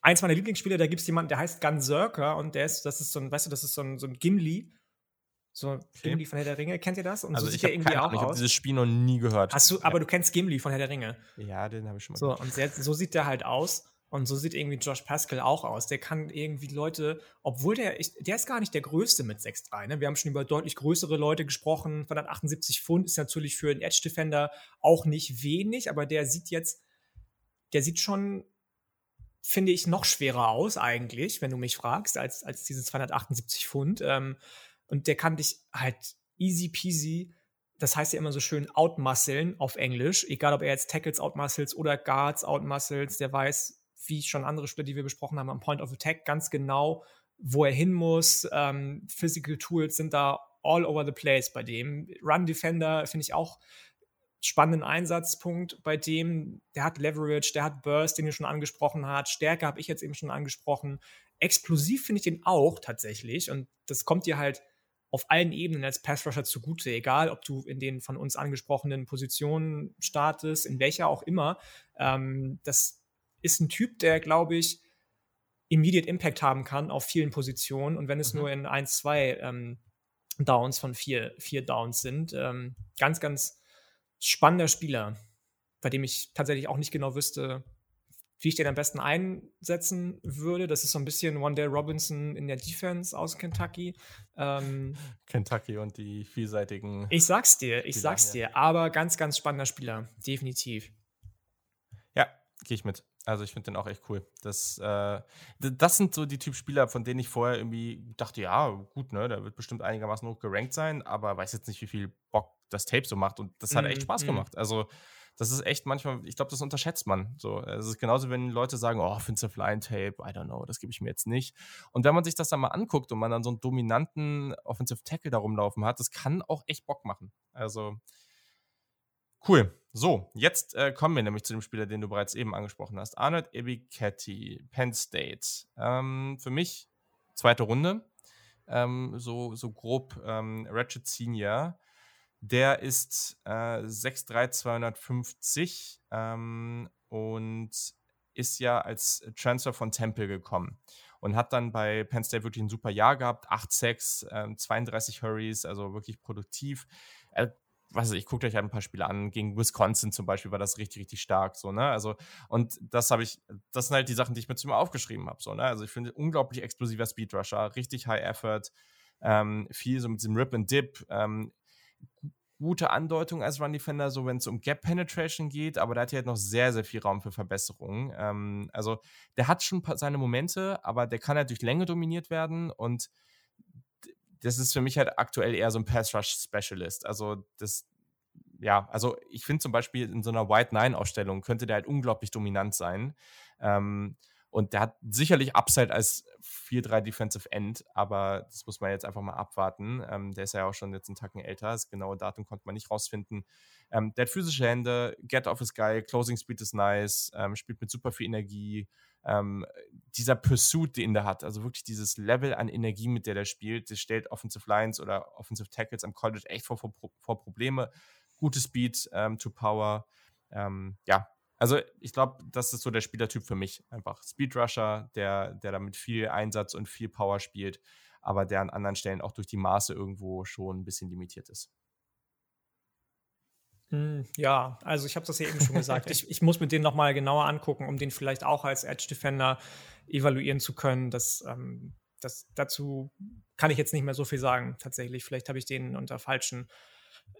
eins meiner Lieblingsspiele, da gibt es jemanden, der heißt Gunzerker und der ist, das ist so ein, weißt du, das ist so ein, so ein Gimli. So okay. Gimli von Herr der Ringe, kennt ihr das? Und also so sieht irgendwie auch aus. Ich habe dieses Spiel noch nie gehört. Hast du, aber du kennst Gimli von Herr der Ringe. Ja, den habe ich schon mal So, gehört. und der, so sieht der halt aus. Und so sieht irgendwie Josh Pascal auch aus. Der kann irgendwie Leute, obwohl der, ich, der ist gar nicht der Größte mit 6'3. Ne? Wir haben schon über deutlich größere Leute gesprochen. 178 Pfund ist natürlich für einen Edge Defender auch nicht wenig, aber der sieht jetzt, der sieht schon finde ich, noch schwerer aus eigentlich, wenn du mich fragst, als, als diese 278 Pfund. Ähm, und der kann dich halt easy peasy, das heißt ja immer so schön, outmusclen auf Englisch, egal ob er jetzt Tackles outmuscles oder Guards outmuscles, der weiß, wie schon andere Spiele, die wir besprochen haben, am Point of Attack ganz genau, wo er hin muss. Ähm, Physical Tools sind da all over the place bei dem. Run Defender finde ich auch spannenden Einsatzpunkt bei dem. Der hat Leverage, der hat Burst, den ihr schon angesprochen habt. Stärke habe ich jetzt eben schon angesprochen. Explosiv finde ich den auch tatsächlich. Und das kommt dir halt auf allen Ebenen als Passrusher zugute, egal ob du in den von uns angesprochenen Positionen startest, in welcher auch immer. Ähm, das ist ein Typ, der, glaube ich, immediate Impact haben kann auf vielen Positionen. Und wenn es mhm. nur in 1, 2 ähm, Downs von vier, vier Downs sind, ähm, ganz, ganz spannender Spieler, bei dem ich tatsächlich auch nicht genau wüsste, wie ich den am besten einsetzen würde. Das ist so ein bisschen One-Day Robinson in der Defense aus Kentucky. Ähm, Kentucky und die vielseitigen. Ich sag's dir, ich sag's dir, aber ganz, ganz spannender Spieler, definitiv. Ja, gehe ich mit. Also ich finde den auch echt cool. Das, äh, das sind so die Typ Spieler, von denen ich vorher irgendwie dachte, ja, gut, ne, der wird bestimmt einigermaßen hoch gerankt sein, aber weiß jetzt nicht, wie viel Bock das Tape so macht. Und das hat echt Spaß mm, gemacht. Also, das ist echt manchmal, ich glaube, das unterschätzt man. So, es ist genauso, wenn Leute sagen, oh, Offensive Line Tape, I don't know, das gebe ich mir jetzt nicht. Und wenn man sich das dann mal anguckt und man dann so einen dominanten Offensive Tackle da rumlaufen hat, das kann auch echt Bock machen. Also, cool. So, jetzt äh, kommen wir nämlich zu dem Spieler, den du bereits eben angesprochen hast. Arnold Ebiketti, Penn State. Ähm, für mich zweite Runde. Ähm, so, so grob ähm, Ratchet Senior. Der ist äh, 6'3", ähm, und ist ja als Transfer von Temple gekommen und hat dann bei Penn State wirklich ein super Jahr gehabt. 8 Sacks, äh, 32 Hurries, also wirklich produktiv. Äh, was ich, guckt euch ein paar Spiele an. Gegen Wisconsin zum Beispiel war das richtig, richtig stark. So, ne? Also, und das habe ich, das sind halt die Sachen, die ich mir zu mir aufgeschrieben habe. So, ne? Also ich finde unglaublich explosiver Speedrusher, richtig High Effort, ähm, viel so mit diesem Rip and Dip. Ähm, gute Andeutung als Run Defender, so wenn es um Gap Penetration geht, aber da hat er halt noch sehr, sehr viel Raum für Verbesserungen. Ähm, also der hat schon seine Momente, aber der kann halt durch Länge dominiert werden und das ist für mich halt aktuell eher so ein Pass Rush Specialist. Also das, ja, also ich finde zum Beispiel in so einer White Nine Ausstellung könnte der halt unglaublich dominant sein. Ähm, und der hat sicherlich Upside als 4-3 Defensive End, aber das muss man jetzt einfach mal abwarten. Ähm, der ist ja auch schon jetzt einen Tacken älter. Das genaue Datum konnte man nicht rausfinden. Ähm, der hat physische Hände, Get Off ist geil, Closing Speed ist nice, ähm, spielt mit super viel Energie. Ähm, dieser Pursuit, den der hat, also wirklich dieses Level an Energie, mit der der spielt, das stellt Offensive Lines oder Offensive Tackles am College echt vor, vor, vor Probleme. Gute Speed ähm, to Power. Ähm, ja, also ich glaube, das ist so der Spielertyp für mich. Einfach Speedrusher, der, der da mit viel Einsatz und viel Power spielt, aber der an anderen Stellen auch durch die Maße irgendwo schon ein bisschen limitiert ist. Hm, ja, also ich habe das ja eben schon gesagt. ich, ich muss mir den nochmal genauer angucken, um den vielleicht auch als Edge Defender evaluieren zu können. Das, ähm, das, dazu kann ich jetzt nicht mehr so viel sagen, tatsächlich. Vielleicht habe ich den unter falschen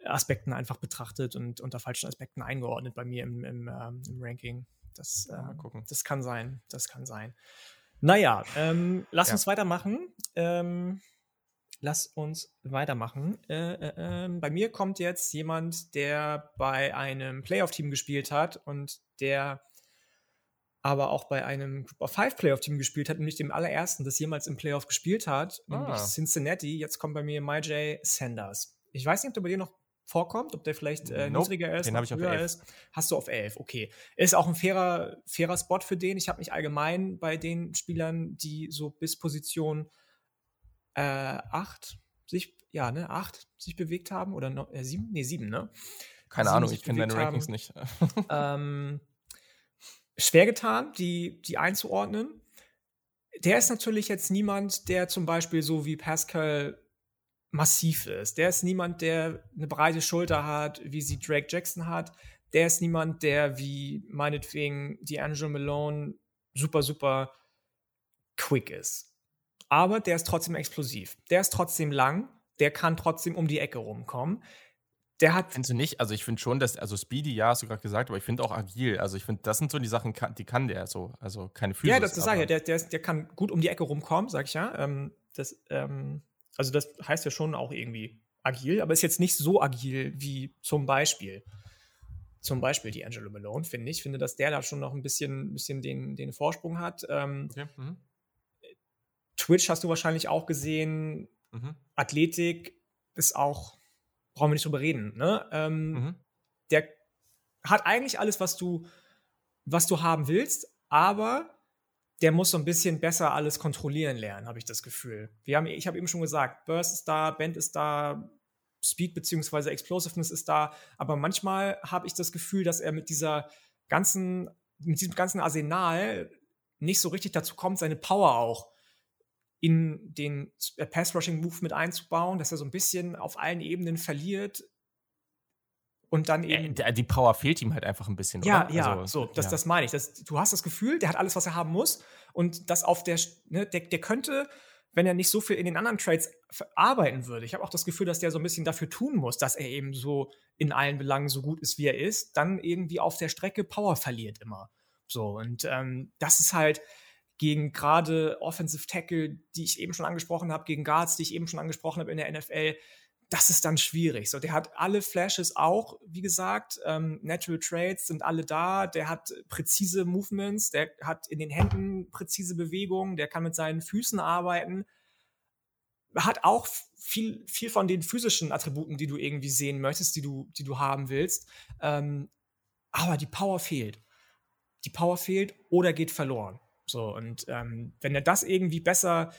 Aspekten einfach betrachtet und unter falschen Aspekten eingeordnet bei mir im, im, ähm, im Ranking. Das, äh, das kann sein. Das kann sein. Naja, ähm, lass ja. uns weitermachen. Ähm, lass uns weitermachen. Äh, äh, ähm, bei mir kommt jetzt jemand, der bei einem Playoff-Team gespielt hat und der aber auch bei einem Group of Five Playoff-Team gespielt hat, nämlich dem allerersten, das jemals im Playoff gespielt hat, ah. nämlich Cincinnati. Jetzt kommt bei mir MyJ Sanders. Ich weiß nicht, ob der bei dir noch vorkommt, ob der vielleicht äh, nope, niedriger ist, den ich höher auf 11. ist. Hast du auf 11, okay. Ist auch ein fairer, fairer Spot für den. Ich habe mich allgemein bei den Spielern, die so bis Position äh, 8 sich, ja, ne, 8 sich bewegt haben oder no, äh, 7? Nee, 7, ne? Keine Ahnung, ich kenne deine Rankings haben, nicht. ähm, schwer getan, die, die einzuordnen. Der ist natürlich jetzt niemand, der zum Beispiel so wie Pascal massiv ist. Der ist niemand, der eine breite Schulter hat, wie sie Drake Jackson hat. Der ist niemand, der wie meinetwegen D'Angelo Malone super, super quick ist. Aber der ist trotzdem explosiv. Der ist trotzdem lang. Der kann trotzdem um die Ecke rumkommen. Der hat. Findest du nicht? Also, ich finde schon, dass, also Speedy, ja, hast du gerade gesagt, aber ich finde auch agil. Also, ich finde, das sind so die Sachen, die kann der so. Also, keine Füße. Ja, das, das sage ich ja. Der, der, der kann gut um die Ecke rumkommen, sag ich ja. Ähm, das, ähm, also das heißt ja schon auch irgendwie agil, aber ist jetzt nicht so agil wie zum Beispiel zum Beispiel die Angelo Malone, finde ich. Ich finde, dass der da schon noch ein bisschen, bisschen den, den Vorsprung hat. Ähm, okay. mhm. Twitch hast du wahrscheinlich auch gesehen. Mhm. Athletik ist auch, brauchen wir nicht drüber reden. Ne? Ähm, mhm. Der hat eigentlich alles, was du, was du haben willst, aber der muss so ein bisschen besser alles kontrollieren lernen, habe ich das Gefühl. Wir haben, ich habe eben schon gesagt, Burst ist da, Band ist da, Speed bzw. Explosiveness ist da, aber manchmal habe ich das Gefühl, dass er mit dieser ganzen, mit diesem ganzen Arsenal nicht so richtig dazu kommt, seine Power auch in den Pass-Rushing-Move mit einzubauen, dass er so ein bisschen auf allen Ebenen verliert und dann eben. Äh, die Power fehlt ihm halt einfach ein bisschen, ja, oder? Ja, also, so, das, ja. das meine ich. Das, du hast das Gefühl, der hat alles, was er haben muss. Und das auf der, ne, der, der könnte, wenn er nicht so viel in den anderen Trades arbeiten würde. Ich habe auch das Gefühl, dass der so ein bisschen dafür tun muss, dass er eben so in allen Belangen so gut ist, wie er ist, dann irgendwie auf der Strecke Power verliert immer. So, und ähm, das ist halt gegen gerade Offensive Tackle, die ich eben schon angesprochen habe, gegen Guards, die ich eben schon angesprochen habe in der NFL, das ist dann schwierig. So, der hat alle Flashes auch, wie gesagt, ähm, Natural Trades sind alle da. Der hat präzise Movements, der hat in den Händen präzise Bewegungen, der kann mit seinen Füßen arbeiten. Hat auch viel, viel von den physischen Attributen, die du irgendwie sehen möchtest, die du, die du haben willst. Ähm, aber die Power fehlt. Die Power fehlt oder geht verloren. So, und ähm, wenn er das irgendwie besser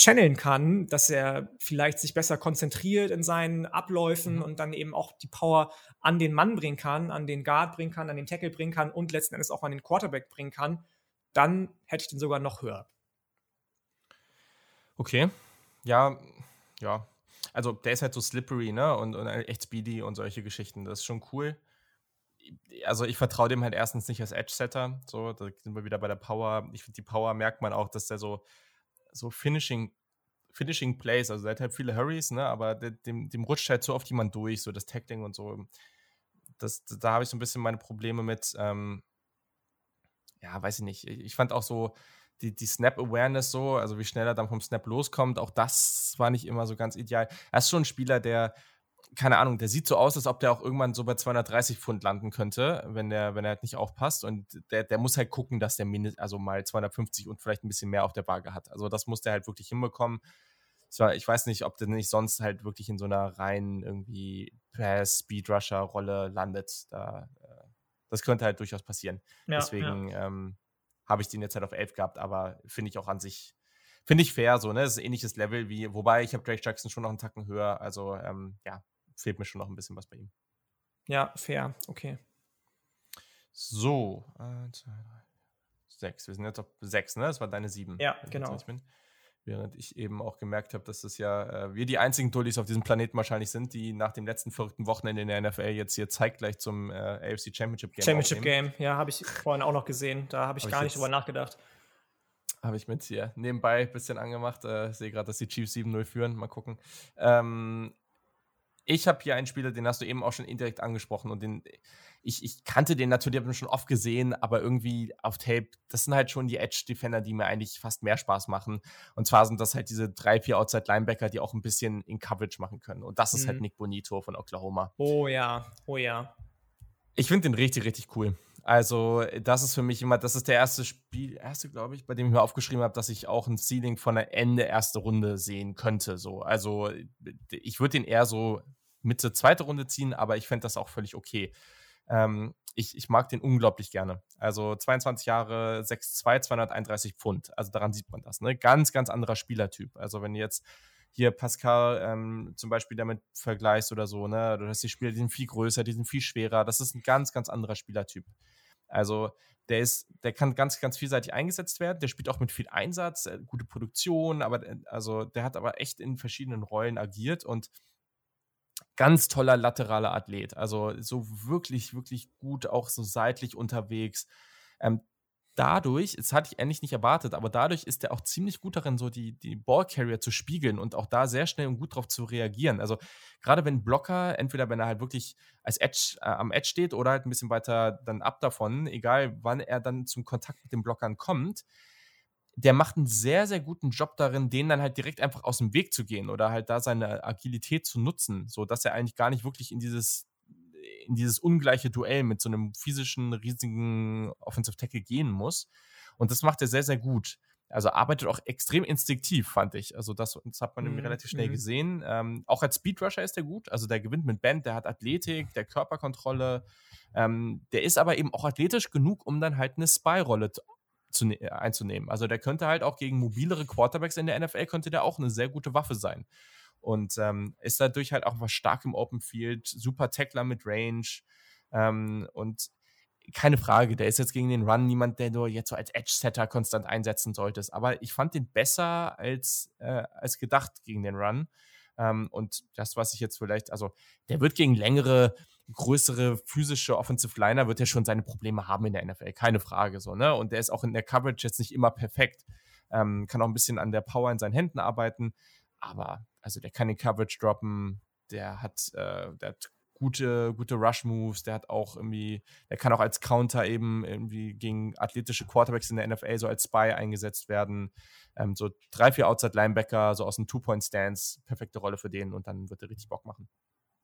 channeln kann, dass er vielleicht sich besser konzentriert in seinen Abläufen mhm. und dann eben auch die Power an den Mann bringen kann, an den Guard bringen kann, an den Tackle bringen kann und letzten Endes auch an den Quarterback bringen kann, dann hätte ich den sogar noch höher. Okay. Ja, ja. Also der ist halt so slippery, ne? Und, und echt speedy und solche Geschichten. Das ist schon cool. Also ich vertraue dem halt erstens nicht als Edge-Setter. So, da sind wir wieder bei der Power. Ich finde, die Power merkt man auch, dass der so so Finishing, Finishing Plays, also er hat halt viele Hurries, ne, aber dem, dem rutscht halt so oft jemand durch, so das Tackling und so. Das, da habe ich so ein bisschen meine Probleme mit, ähm, ja, weiß ich nicht. Ich fand auch so die, die Snap-Awareness so, also wie schnell er dann vom Snap loskommt, auch das war nicht immer so ganz ideal. Er ist schon ein Spieler, der keine Ahnung, der sieht so aus, als ob der auch irgendwann so bei 230 Pfund landen könnte, wenn der, wenn er halt nicht aufpasst. Und der, der muss halt gucken, dass der mindest, also mal 250 und vielleicht ein bisschen mehr auf der Waage hat. Also das muss der halt wirklich hinbekommen. Ich weiß nicht, ob der nicht sonst halt wirklich in so einer reinen irgendwie Pass-Speed-Rusher-Rolle landet. Da, äh, das könnte halt durchaus passieren. Ja, Deswegen ja. ähm, habe ich den jetzt halt auf 11 gehabt, aber finde ich auch an sich finde ich fair, so, ne? Das ist ein ähnliches Level wie, wobei ich habe Drake Jackson schon noch einen Tacken höher. Also, ähm, ja, fehlt mir schon noch ein bisschen was bei ihm. Ja, fair, okay. So, eins, zwei, drei, sechs. Wir sind jetzt auf sechs, ne? Das war deine sieben. Ja, genau. Während ich eben auch gemerkt habe, dass das ja äh, wir die einzigen Dullis auf diesem Planeten wahrscheinlich sind, die nach dem letzten verrückten Wochenende in der NFL jetzt hier zeitgleich zum äh, AFC Championship Game Championship aufnehmen. Game, ja, habe ich vorhin auch noch gesehen. Da habe ich hab gar ich nicht drüber nachgedacht. Habe ich mit hier nebenbei ein bisschen angemacht. Äh, sehe gerade, dass die Chiefs 7-0 führen. Mal gucken. Ähm, ich habe hier einen Spieler, den hast du eben auch schon indirekt angesprochen und den ich, ich kannte den natürlich, habe ihn schon oft gesehen, aber irgendwie auf Tape, das sind halt schon die Edge-Defender, die mir eigentlich fast mehr Spaß machen. Und zwar sind das halt diese drei, vier Outside-Linebacker, die auch ein bisschen in Coverage machen können. Und das ist halt mhm. halt Nick Bonito von Oklahoma. Oh ja, oh ja. Ich finde den richtig, richtig cool. Also, das ist für mich immer, das ist der erste Spiel, erste, glaube ich, bei dem ich mir aufgeschrieben habe, dass ich auch ein Ceiling von der Ende erste Runde sehen könnte. So. Also, ich würde den eher so Mitte, zweite Runde ziehen, aber ich fände das auch völlig okay. Ähm, ich, ich mag den unglaublich gerne. Also 22 Jahre, 6'2, 231 Pfund. Also daran sieht man das. Ne? Ganz, ganz anderer Spielertyp. Also wenn jetzt hier Pascal ähm, zum Beispiel damit vergleichst oder so, ne, du hast die Spieler, die sind viel größer, die sind viel schwerer. Das ist ein ganz, ganz anderer Spielertyp. Also der ist, der kann ganz, ganz vielseitig eingesetzt werden. Der spielt auch mit viel Einsatz, äh, gute Produktion, aber äh, also der hat aber echt in verschiedenen Rollen agiert und ganz toller lateraler Athlet. Also so wirklich, wirklich gut, auch so seitlich unterwegs. Ähm, dadurch, das hatte ich eigentlich nicht erwartet, aber dadurch ist er auch ziemlich gut darin, so die, die Ballcarrier zu spiegeln und auch da sehr schnell und gut drauf zu reagieren. Also gerade wenn Blocker, entweder wenn er halt wirklich als Edge äh, am Edge steht oder halt ein bisschen weiter dann ab davon, egal wann er dann zum Kontakt mit den Blockern kommt, der macht einen sehr, sehr guten Job darin, denen dann halt direkt einfach aus dem Weg zu gehen oder halt da seine Agilität zu nutzen, sodass er eigentlich gar nicht wirklich in dieses in dieses ungleiche Duell mit so einem physischen, riesigen Offensive Tackle gehen muss. Und das macht er sehr, sehr gut. Also arbeitet auch extrem instinktiv, fand ich. Also das, das hat man mm, relativ schnell mm. gesehen. Ähm, auch als Speedrusher ist er gut. Also der gewinnt mit Band, der hat Athletik, der Körperkontrolle. Ähm, der ist aber eben auch athletisch genug, um dann halt eine Spy-Rolle ne einzunehmen. Also der könnte halt auch gegen mobilere Quarterbacks in der NFL, könnte der auch eine sehr gute Waffe sein und ähm, ist dadurch halt auch was stark im Open Field, super Tackler mit Range ähm, und keine Frage, der ist jetzt gegen den Run niemand, der du jetzt so als Edge-Setter konstant einsetzen solltest. Aber ich fand den besser als, äh, als gedacht gegen den Run. Ähm, und das, was ich jetzt vielleicht, also der wird gegen längere, größere physische Offensive Liner, wird er schon seine Probleme haben in der NFL, keine Frage so, ne? Und der ist auch in der Coverage jetzt nicht immer perfekt. Ähm, kann auch ein bisschen an der Power in seinen Händen arbeiten. Aber also der kann den Coverage droppen, der hat, äh, der hat gute, gute Rush-Moves, der hat auch irgendwie, der kann auch als Counter eben irgendwie gegen athletische Quarterbacks in der NFL so als Spy eingesetzt werden. Ähm, so drei, vier Outside-Linebacker, so aus dem Two-Point-Stance, perfekte Rolle für den und dann wird er richtig Bock machen.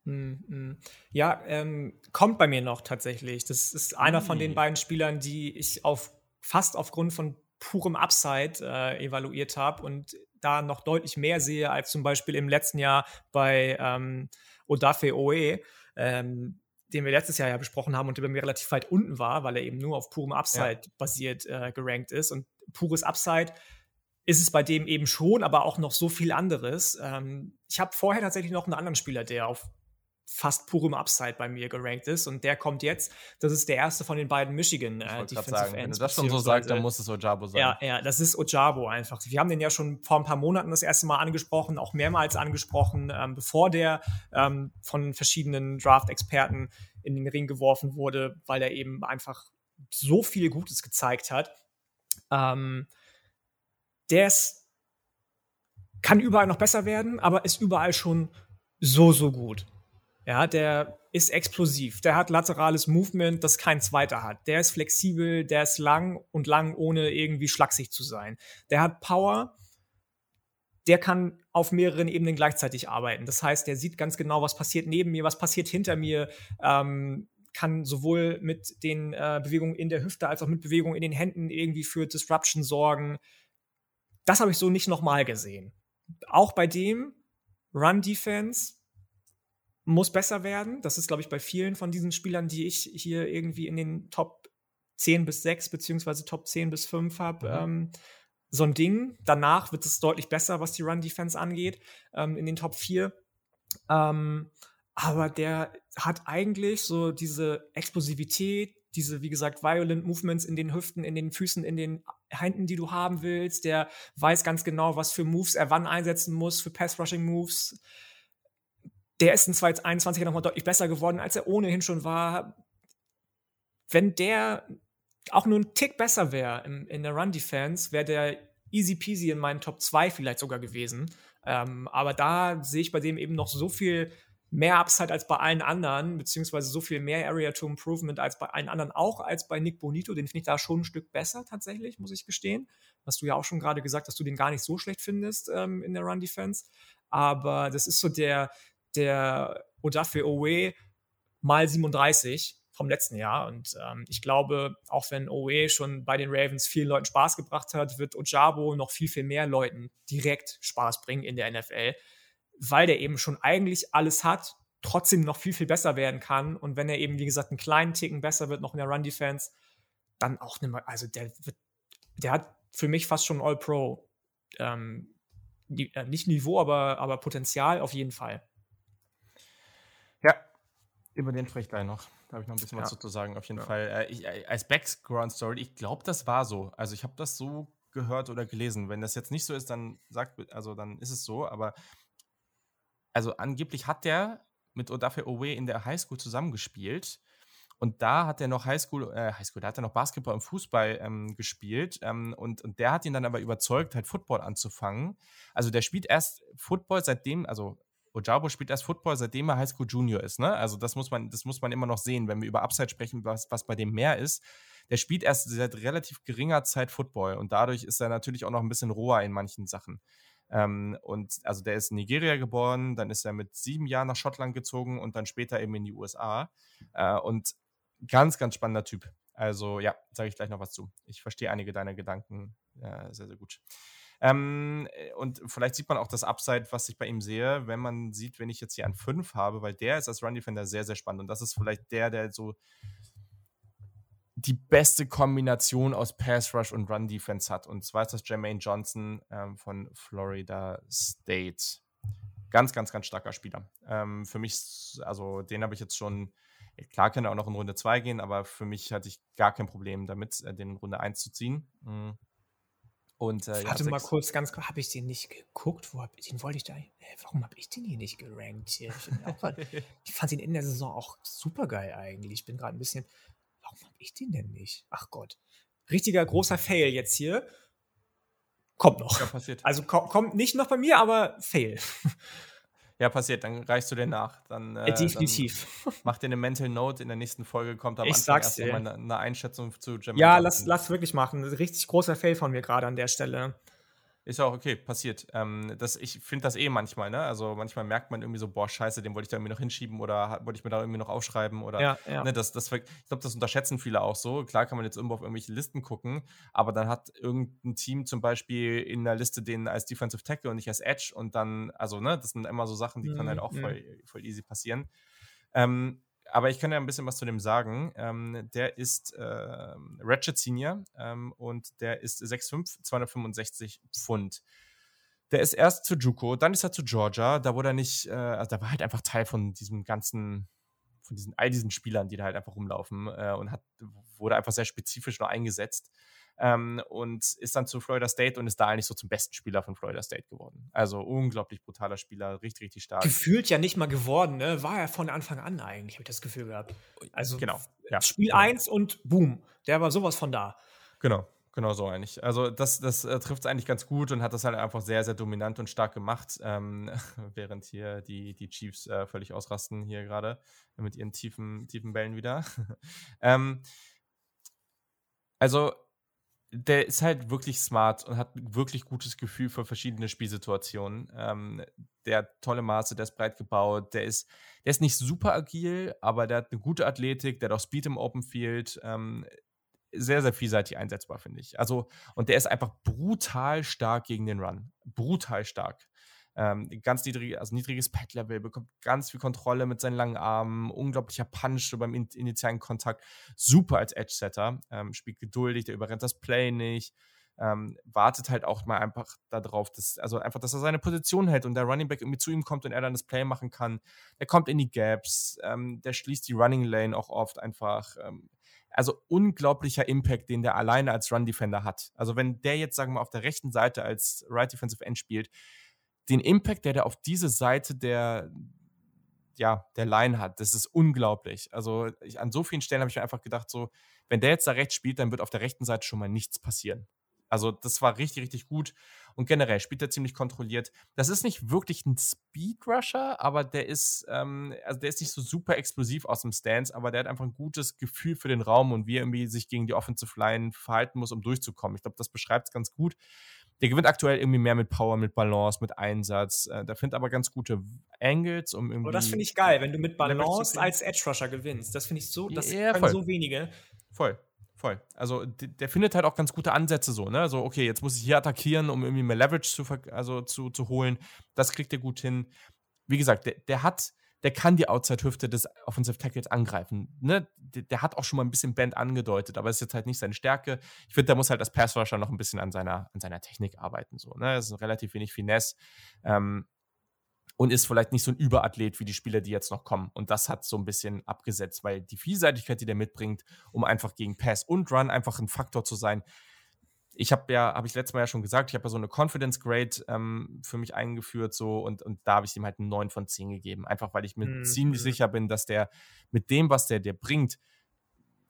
Hm, hm. Ja, ähm, kommt bei mir noch tatsächlich. Das ist einer von den beiden Spielern, die ich auf fast aufgrund von purem Upside äh, evaluiert habe und da noch deutlich mehr sehe als zum Beispiel im letzten Jahr bei ähm, Odafe Oe, ähm, den wir letztes Jahr ja besprochen haben und der bei mir relativ weit unten war, weil er eben nur auf purem Upside ja. basiert äh, gerankt ist. Und pures Upside ist es bei dem eben schon, aber auch noch so viel anderes. Ähm, ich habe vorher tatsächlich noch einen anderen Spieler, der auf fast purem Upside bei mir gerankt ist. Und der kommt jetzt. Das ist der erste von den beiden Michigan äh, Defensive sagen, Ends. Wenn du das schon so sagst, dann muss es Ojabo sein. Ja, ja, das ist Ojabo einfach. Wir haben den ja schon vor ein paar Monaten das erste Mal angesprochen, auch mehrmals angesprochen, ähm, bevor der ähm, von verschiedenen Draft-Experten in den Ring geworfen wurde, weil er eben einfach so viel Gutes gezeigt hat. Ähm, der ist, kann überall noch besser werden, aber ist überall schon so, so gut. Ja, der ist explosiv. Der hat laterales Movement, das kein zweiter hat. Der ist flexibel, der ist lang und lang, ohne irgendwie schlaksig zu sein. Der hat Power. Der kann auf mehreren Ebenen gleichzeitig arbeiten. Das heißt, der sieht ganz genau, was passiert neben mir, was passiert hinter mir, ähm, kann sowohl mit den äh, Bewegungen in der Hüfte als auch mit Bewegungen in den Händen irgendwie für Disruption sorgen. Das habe ich so nicht nochmal gesehen. Auch bei dem Run Defense muss besser werden. Das ist, glaube ich, bei vielen von diesen Spielern, die ich hier irgendwie in den Top 10 bis 6 beziehungsweise Top 10 bis 5 habe, mhm. ähm, so ein Ding. Danach wird es deutlich besser, was die Run-Defense angeht, ähm, in den Top 4. Ähm, aber der hat eigentlich so diese Explosivität, diese, wie gesagt, violent Movements in den Hüften, in den Füßen, in den Händen, die du haben willst. Der weiß ganz genau, was für Moves er wann einsetzen muss, für Pass-Rushing-Moves der ist in 2021 nochmal deutlich besser geworden, als er ohnehin schon war. Wenn der auch nur ein Tick besser wäre in der Run-Defense, wäre der easy peasy in meinen Top 2 vielleicht sogar gewesen. Ähm, aber da sehe ich bei dem eben noch so viel mehr Upside als bei allen anderen, beziehungsweise so viel mehr Area to Improvement als bei allen anderen, auch als bei Nick Bonito. Den finde ich da schon ein Stück besser tatsächlich, muss ich gestehen. Hast du ja auch schon gerade gesagt, dass du den gar nicht so schlecht findest ähm, in der Run-Defense. Aber das ist so der, der Odafe Owe mal 37 vom letzten Jahr. Und ähm, ich glaube, auch wenn Owe schon bei den Ravens vielen Leuten Spaß gebracht hat, wird Ojabo noch viel, viel mehr Leuten direkt Spaß bringen in der NFL, weil der eben schon eigentlich alles hat, trotzdem noch viel, viel besser werden kann. Und wenn er eben, wie gesagt, einen kleinen Ticken besser wird, noch in der Run-Defense, dann auch nicht mehr, also der wird, der hat für mich fast schon All-Pro. Ähm, äh, nicht Niveau, aber, aber Potenzial auf jeden Fall. Ja, über den spreche ich gleich noch. Da habe ich noch ein bisschen ja. was zu sagen, auf jeden ja. Fall. Äh, ich, äh, als Background-Story, ich glaube, das war so. Also ich habe das so gehört oder gelesen. Wenn das jetzt nicht so ist, dann sagt, also dann ist es so, aber also angeblich hat der mit Odafe Owe in der Highschool zusammengespielt. Und da hat er noch Highschool, äh, Highschool, da hat er noch Basketball und Fußball ähm, gespielt. Ähm, und, und der hat ihn dann aber überzeugt, halt Football anzufangen. Also der spielt erst Football seitdem, also Ojabo spielt erst Football, seitdem er Highschool Junior ist. Ne? Also das muss man, das muss man immer noch sehen, wenn wir über Upside sprechen, was, was bei dem mehr ist. Der spielt erst seit relativ geringer Zeit Football und dadurch ist er natürlich auch noch ein bisschen roher in manchen Sachen. Ähm, und also der ist in Nigeria geboren, dann ist er mit sieben Jahren nach Schottland gezogen und dann später eben in die USA. Äh, und ganz, ganz spannender Typ. Also ja, sage ich gleich noch was zu. Ich verstehe einige deiner Gedanken äh, sehr, sehr gut. Ähm, und vielleicht sieht man auch das Upside, was ich bei ihm sehe, wenn man sieht, wenn ich jetzt hier an 5 habe, weil der ist als Run Defender sehr, sehr spannend. Und das ist vielleicht der, der so die beste Kombination aus Pass Rush und Run Defense hat. Und zwar ist das Jermaine Johnson ähm, von Florida State. Ganz, ganz, ganz starker Spieler. Ähm, für mich, also den habe ich jetzt schon, klar kann er auch noch in Runde 2 gehen, aber für mich hatte ich gar kein Problem damit, äh, den in Runde 1 zu ziehen. Und, äh, Warte ja, mal kurz, ganz kurz, habe ich den nicht geguckt? Wo hab, den wollte ich da. Äh, warum habe ich den hier nicht gerankt? Hier? Ich, ich, fand ihn in der Saison auch super geil eigentlich. Ich bin gerade ein bisschen. Warum habe ich den denn nicht? Ach Gott. Richtiger großer Fail jetzt hier. Kommt noch. Ja, passiert. Also kommt nicht noch bei mir, aber Fail. Ja, passiert, dann reichst du dir nach. Dann, äh, Definitiv. Dann mach dir eine Mental Note, in der nächsten Folge kommt am ich Anfang erst mal eine, eine, Einschätzung zu Jermaine Ja, lass, lass wirklich machen. Richtig großer Fail von mir gerade an der Stelle. Ist ja auch okay, passiert. Ähm, das, ich finde das eh manchmal, ne? Also manchmal merkt man irgendwie so, boah, scheiße, den wollte ich da irgendwie noch hinschieben oder wollte ich mir da irgendwie noch aufschreiben oder ja, ja. Ne, das, das, ich glaube, das unterschätzen viele auch so. Klar kann man jetzt irgendwo auf irgendwelche Listen gucken, aber dann hat irgendein Team zum Beispiel in der Liste den als Defensive Tackle und nicht als Edge und dann, also, ne, das sind immer so Sachen, die mhm, können halt auch voll, voll easy passieren. Ähm, aber ich kann ja ein bisschen was zu dem sagen. Ähm, der ist äh, Ratchet Senior ähm, und der ist 6'5, 265 Pfund. Der ist erst zu Juco, dann ist er zu Georgia. Da wurde er nicht, äh, also da war halt einfach Teil von diesem ganzen, von diesen, all diesen Spielern, die da halt einfach rumlaufen äh, und hat, wurde einfach sehr spezifisch noch eingesetzt ähm, und ist dann zu Florida State und ist da eigentlich so zum besten Spieler von Florida State geworden. Also unglaublich brutaler Spieler, richtig, richtig stark. Gefühlt ja nicht mal geworden, ne? War er von Anfang an eigentlich, habe ich das Gefühl gehabt. Also genau, ja, Spiel genau. 1 und boom, der war sowas von da. Genau. Genau so eigentlich. Also das, das äh, trifft es eigentlich ganz gut und hat das halt einfach sehr, sehr dominant und stark gemacht, ähm, während hier die, die Chiefs äh, völlig ausrasten hier gerade mit ihren tiefen, tiefen Bällen wieder. ähm, also der ist halt wirklich smart und hat wirklich gutes Gefühl für verschiedene Spielsituationen. Ähm, der hat tolle Maße, der ist breit gebaut, der ist, der ist nicht super agil, aber der hat eine gute Athletik, der hat auch Speed im Open Field. Ähm, sehr, sehr vielseitig einsetzbar, finde ich. Also, und der ist einfach brutal stark gegen den Run. Brutal stark. Ähm, ganz niedrig, also niedriges Pad-Level, bekommt ganz viel Kontrolle mit seinen langen Armen, unglaublicher Punch beim in initialen Kontakt, super als Edge-Setter, ähm, spielt geduldig, der überrennt das Play nicht, ähm, wartet halt auch mal einfach darauf, dass, also einfach, dass er seine Position hält und der Running Back irgendwie zu ihm kommt und er dann das Play machen kann. Der kommt in die Gaps, ähm, der schließt die Running Lane auch oft einfach. Ähm, also unglaublicher Impact, den der alleine als Run Defender hat. Also wenn der jetzt, sagen wir mal, auf der rechten Seite als Right Defensive End spielt, den Impact, der der auf diese Seite der, ja, der Line hat, das ist unglaublich. Also ich, an so vielen Stellen habe ich mir einfach gedacht, so, wenn der jetzt da rechts spielt, dann wird auf der rechten Seite schon mal nichts passieren. Also das war richtig, richtig gut. Und generell spielt er ziemlich kontrolliert. Das ist nicht wirklich ein Speedrusher, aber der ist, ähm, also der ist nicht so super explosiv aus dem Stance, aber der hat einfach ein gutes Gefühl für den Raum und wie er irgendwie sich gegen die Offensive Line verhalten muss, um durchzukommen. Ich glaube, das beschreibt es ganz gut. Der gewinnt aktuell irgendwie mehr mit Power, mit Balance, mit Einsatz. Äh, der findet aber ganz gute Angles, um irgendwie. Oh, das finde ich geil, wenn du mit Balance als Edge Rusher gewinnst. Das finde ich so, das ja, können voll. so wenige. Voll. Voll. Also der, der findet halt auch ganz gute Ansätze so, ne? So, okay, jetzt muss ich hier attackieren, um irgendwie mehr Leverage zu, also zu, zu holen. Das kriegt er gut hin. Wie gesagt, der, der hat der kann die Outside-Hüfte des Offensive Tackles angreifen. Ne? Der, hat auch schon mal ein bisschen Band angedeutet, aber ist jetzt halt nicht seine Stärke. Ich finde, der muss halt als Passrusher noch ein bisschen an seiner, an seiner Technik arbeiten. So, ne? Das ist relativ wenig Finesse. Ähm, und ist vielleicht nicht so ein Überathlet wie die Spieler, die jetzt noch kommen. Und das hat so ein bisschen abgesetzt, weil die Vielseitigkeit, die der mitbringt, um einfach gegen Pass und Run einfach ein Faktor zu sein, ich habe ja, habe ich letztes Mal ja schon gesagt, ich habe ja so eine Confidence Grade ähm, für mich eingeführt so und, und da habe ich ihm halt einen 9 von 10 gegeben. Einfach weil ich mir mhm. ziemlich sicher bin, dass der mit dem, was der dir bringt,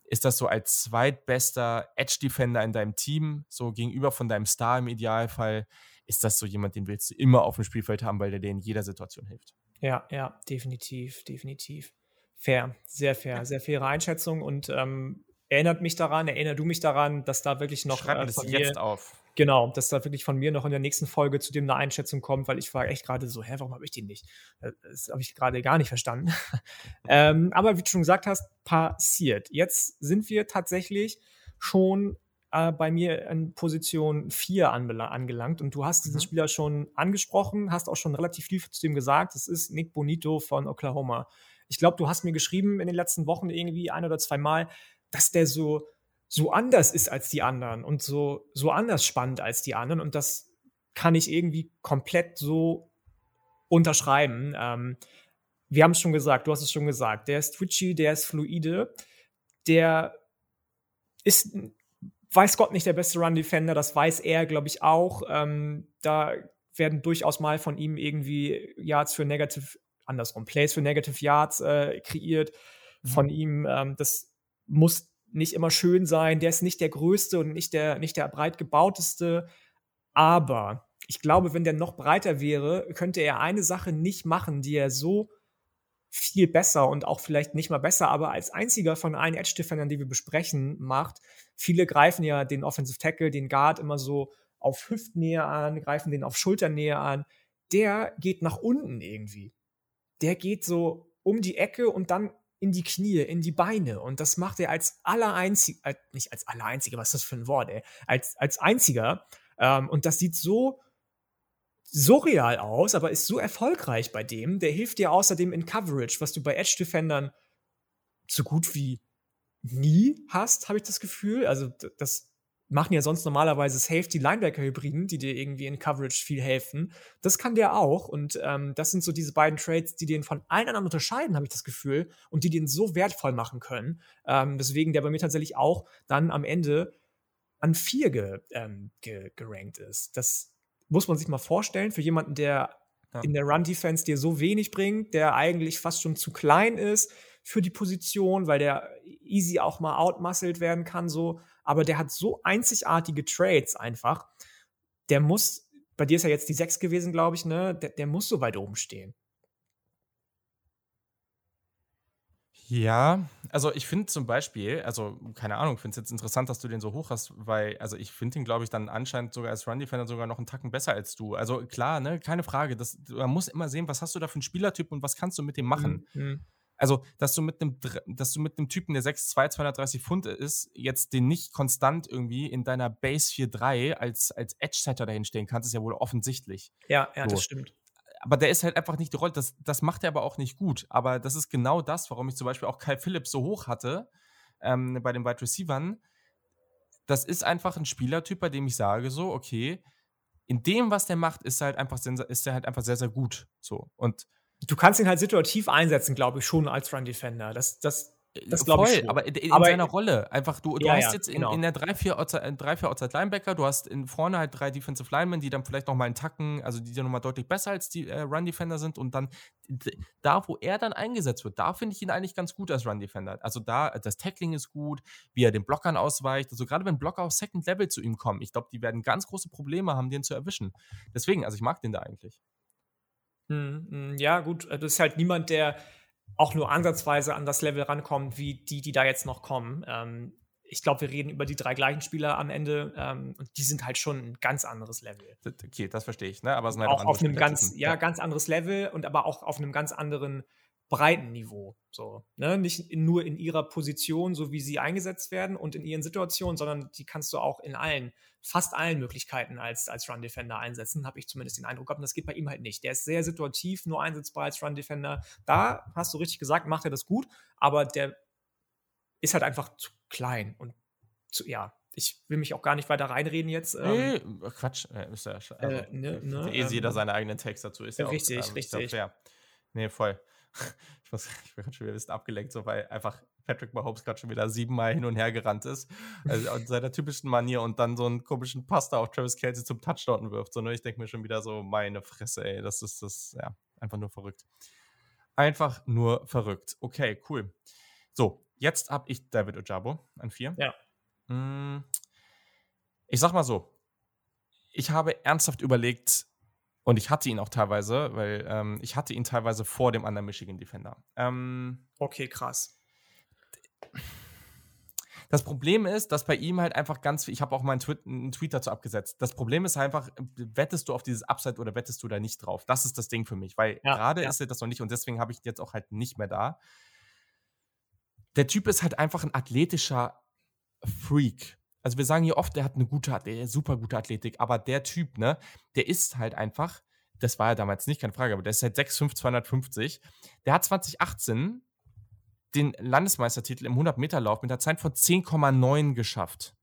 ist das so als zweitbester Edge-Defender in deinem Team, so gegenüber von deinem Star im Idealfall, ist das so jemand, den willst du immer auf dem Spielfeld haben, weil der dir in jeder Situation hilft. Ja, ja, definitiv, definitiv. Fair, sehr fair, sehr faire Einschätzung und ähm, erinnert mich daran, erinner du mich daran, dass da wirklich noch Schreib äh, das von jetzt mir, auf. Genau, dass da wirklich von mir noch in der nächsten Folge zu dem eine Einschätzung kommt, weil ich war echt gerade so, hä, warum habe ich den nicht? Äh, das habe ich gerade gar nicht verstanden. ähm, aber wie du schon gesagt hast, passiert. Jetzt sind wir tatsächlich schon äh, bei mir in Position 4 angelangt und du hast diesen mhm. Spieler schon angesprochen, hast auch schon relativ viel zu dem gesagt. Das ist Nick Bonito von Oklahoma. Ich glaube, du hast mir geschrieben in den letzten Wochen irgendwie ein oder zwei Mal, dass der so, so anders ist als die anderen und so, so anders spannend als die anderen. Und das kann ich irgendwie komplett so unterschreiben. Ähm, wir haben es schon gesagt, du hast es schon gesagt, der ist twitchy, der ist fluide, der ist, weiß Gott nicht der beste Run-Defender, das weiß er, glaube ich, auch. Ähm, da werden durchaus mal von ihm irgendwie Yards für Negative, andersrum, Plays für Negative Yards äh, kreiert. Mhm. Von ihm, ähm, das muss nicht immer schön sein, der ist nicht der größte und nicht der, nicht der breit gebauteste, aber ich glaube, wenn der noch breiter wäre, könnte er eine Sache nicht machen, die er so viel besser und auch vielleicht nicht mal besser, aber als einziger von allen Edge-Defendern, die wir besprechen, macht. Viele greifen ja den Offensive Tackle, den Guard immer so auf Hüftnähe an, greifen den auf Schulternähe an. Der geht nach unten irgendwie. Der geht so um die Ecke und dann in die Knie, in die Beine. Und das macht er als allereinziger, äh, nicht als allereinziger, was ist das für ein Wort, ey? Als, als einziger. Ähm, und das sieht so surreal aus, aber ist so erfolgreich bei dem. Der hilft dir außerdem in Coverage, was du bei Edge Defendern so gut wie nie hast, habe ich das Gefühl. Also das machen ja sonst normalerweise Safety-Linebacker-Hybriden, die dir irgendwie in Coverage viel helfen. Das kann der auch. Und ähm, das sind so diese beiden Trades, die den von allen anderen unterscheiden, habe ich das Gefühl, und die den so wertvoll machen können. Ähm, deswegen der bei mir tatsächlich auch dann am Ende an vier ge, ähm, ge, gerankt ist. Das muss man sich mal vorstellen für jemanden, der ja. in der Run-Defense dir so wenig bringt, der eigentlich fast schon zu klein ist für die Position, weil der easy auch mal outmuscled werden kann, so aber der hat so einzigartige Trades einfach. Der muss, bei dir ist ja jetzt die 6 gewesen, glaube ich, ne? Der, der muss so weit oben stehen. Ja, also ich finde zum Beispiel, also keine Ahnung, ich finde es jetzt interessant, dass du den so hoch hast, weil, also ich finde ihn, glaube ich, dann anscheinend sogar als Run-Defender sogar noch einen Tacken besser als du. Also klar, ne, keine Frage. Das, man muss immer sehen, was hast du da für einen Spielertyp und was kannst du mit dem machen. Mhm. Also, dass du mit einem, dass du mit einem Typen, der 6'2, 230 Pfund ist, jetzt den nicht konstant irgendwie in deiner Base 4'3 als, als Edge-Setter dahinstellen kannst, ist ja wohl offensichtlich. Ja, ja, so. das stimmt. Aber der ist halt einfach nicht die Rolle. Das, das macht er aber auch nicht gut. Aber das ist genau das, warum ich zum Beispiel auch Kyle Phillips so hoch hatte ähm, bei den Wide Receivern. Das ist einfach ein Spielertyp, bei dem ich sage so, okay, in dem, was der macht, ist er halt einfach, ist er halt einfach sehr, sehr gut. So. Und du kannst ihn halt situativ einsetzen, glaube ich, schon als Run Defender. Das, das, das glaube ich. Schon. Aber in, in aber seiner Rolle. Einfach, du, du ja, hast jetzt in, genau. in der 3-4 Outside, Outside Linebacker, du hast in vorne halt drei Defensive Linemen, die dann vielleicht nochmal einen Tacken, also die dann nochmal deutlich besser als die äh, Run Defender sind. Und dann da, wo er dann eingesetzt wird, da finde ich ihn eigentlich ganz gut als Run Defender. Also da, das Tackling ist gut, wie er den Blockern ausweicht. Also gerade wenn Blocker auf Second Level zu ihm kommen, ich glaube, die werden ganz große Probleme haben, den zu erwischen. Deswegen, also ich mag den da eigentlich. Mhm, ja, gut, äh, das ist halt niemand, der auch nur ansatzweise an das Level rankommt, wie die, die da jetzt noch kommen. Ähm, ich glaube, wir reden über die drei gleichen Spieler am Ende ähm, und die sind halt schon ein ganz anderes Level. Okay, das verstehe ich, ne? Aber es sind halt auch, auch auf einem ganz, ja, ganz anderes Level und aber auch auf einem ganz anderen breiten Niveau. So, ne? Nicht nur in ihrer Position, so wie sie eingesetzt werden und in ihren Situationen, sondern die kannst du auch in allen, fast allen Möglichkeiten als, als Run-Defender einsetzen, habe ich zumindest den Eindruck gehabt. Und das geht bei ihm halt nicht. Der ist sehr situativ, nur einsetzbar als Run-Defender. Da hast du richtig gesagt, macht er das gut, aber der ist halt einfach zu klein und zu, ja, ich will mich auch gar nicht weiter reinreden jetzt. Ähm, nee, Quatsch. Ist ja, also, äh, ne, ne, eh ähm, jeder seine eigenen Text dazu ist. Ja richtig, auch, ähm, richtig. Glaub, Nee, voll. Ich, muss, ich bin schon wieder ein bisschen abgelenkt, so, weil einfach Patrick Mahomes gerade schon wieder siebenmal hin und her gerannt ist. Also in seiner typischen Manier und dann so einen komischen Pasta auf Travis Kelsey zum Touchdown wirft. So, ne? Ich denke mir schon wieder so, meine Fresse, ey, das ist das, ja, einfach nur verrückt. Einfach nur verrückt. Okay, cool. So, jetzt habe ich David Ojabo an vier. Ja. Hm, ich sag mal so, ich habe ernsthaft überlegt, und ich hatte ihn auch teilweise, weil ähm, ich hatte ihn teilweise vor dem anderen Michigan Defender. Ähm, okay, krass. Das Problem ist, dass bei ihm halt einfach ganz viel, ich habe auch mal einen Tweet, einen Tweet, dazu abgesetzt. Das Problem ist einfach, wettest du auf dieses Upside oder wettest du da nicht drauf? Das ist das Ding für mich, weil ja, gerade ja. ist er das noch nicht und deswegen habe ich ihn jetzt auch halt nicht mehr da. Der Typ ist halt einfach ein athletischer Freak also wir sagen hier oft, der hat eine gute, der super gute Athletik, aber der Typ, ne, der ist halt einfach, das war ja damals nicht, keine Frage, aber der ist halt 6'5, 250. Der hat 2018 den Landesmeistertitel im 100-Meter-Lauf mit einer Zeit von 10,9 geschafft.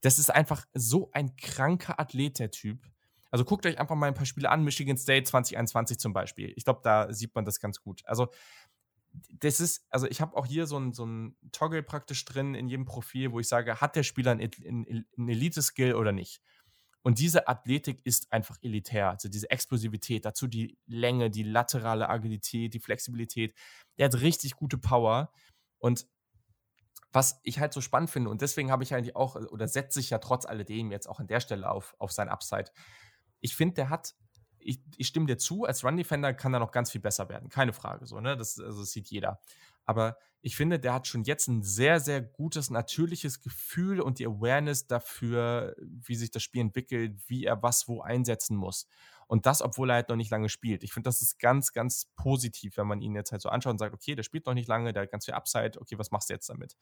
Das ist einfach so ein kranker Athlet, der Typ. Also guckt euch einfach mal ein paar Spiele an, Michigan State 2021 zum Beispiel. Ich glaube, da sieht man das ganz gut. Also das ist, also ich habe auch hier so ein, so ein Toggle praktisch drin in jedem Profil, wo ich sage, hat der Spieler einen Elite-Skill oder nicht? Und diese Athletik ist einfach elitär. Also diese Explosivität, dazu die Länge, die laterale Agilität, die Flexibilität. Der hat richtig gute Power. Und was ich halt so spannend finde, und deswegen habe ich eigentlich auch, oder setze ich ja trotz alledem jetzt auch an der Stelle auf, auf sein Upside. Ich finde, der hat ich, ich, stimme dir zu, als Run-Defender kann er noch ganz viel besser werden. Keine Frage. So, ne? das, also, das sieht jeder. Aber ich finde, der hat schon jetzt ein sehr, sehr gutes, natürliches Gefühl und die Awareness dafür, wie sich das Spiel entwickelt, wie er was wo einsetzen muss. Und das, obwohl er halt noch nicht lange spielt. Ich finde, das ist ganz, ganz positiv, wenn man ihn jetzt halt so anschaut und sagt, okay, der spielt noch nicht lange, der hat ganz viel Upside, okay, was machst du jetzt damit?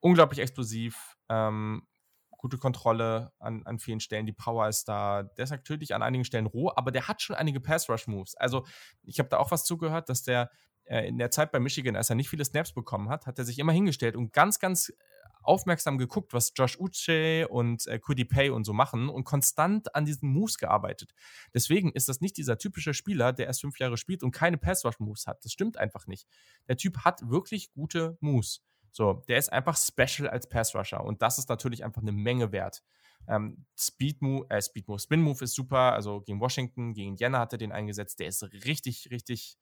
Unglaublich explosiv, ähm, gute Kontrolle an, an vielen Stellen, die Power ist da. Der ist natürlich an einigen Stellen roh, aber der hat schon einige Pass-Rush-Moves. Also ich habe da auch was zugehört, dass der äh, in der Zeit bei Michigan, als er nicht viele Snaps bekommen hat, hat er sich immer hingestellt und ganz, ganz aufmerksam geguckt, was Josh Uche und äh, Cody Pay und so machen und konstant an diesen Moves gearbeitet. Deswegen ist das nicht dieser typische Spieler, der erst fünf Jahre spielt und keine Pass-Rush-Moves hat. Das stimmt einfach nicht. Der Typ hat wirklich gute Moves. So, der ist einfach special als Pass-Rusher und das ist natürlich einfach eine Menge wert. Ähm, Speed Move, äh, Speed Move, Spin Move ist super. Also gegen Washington, gegen Indiana hat er den eingesetzt. Der ist richtig, richtig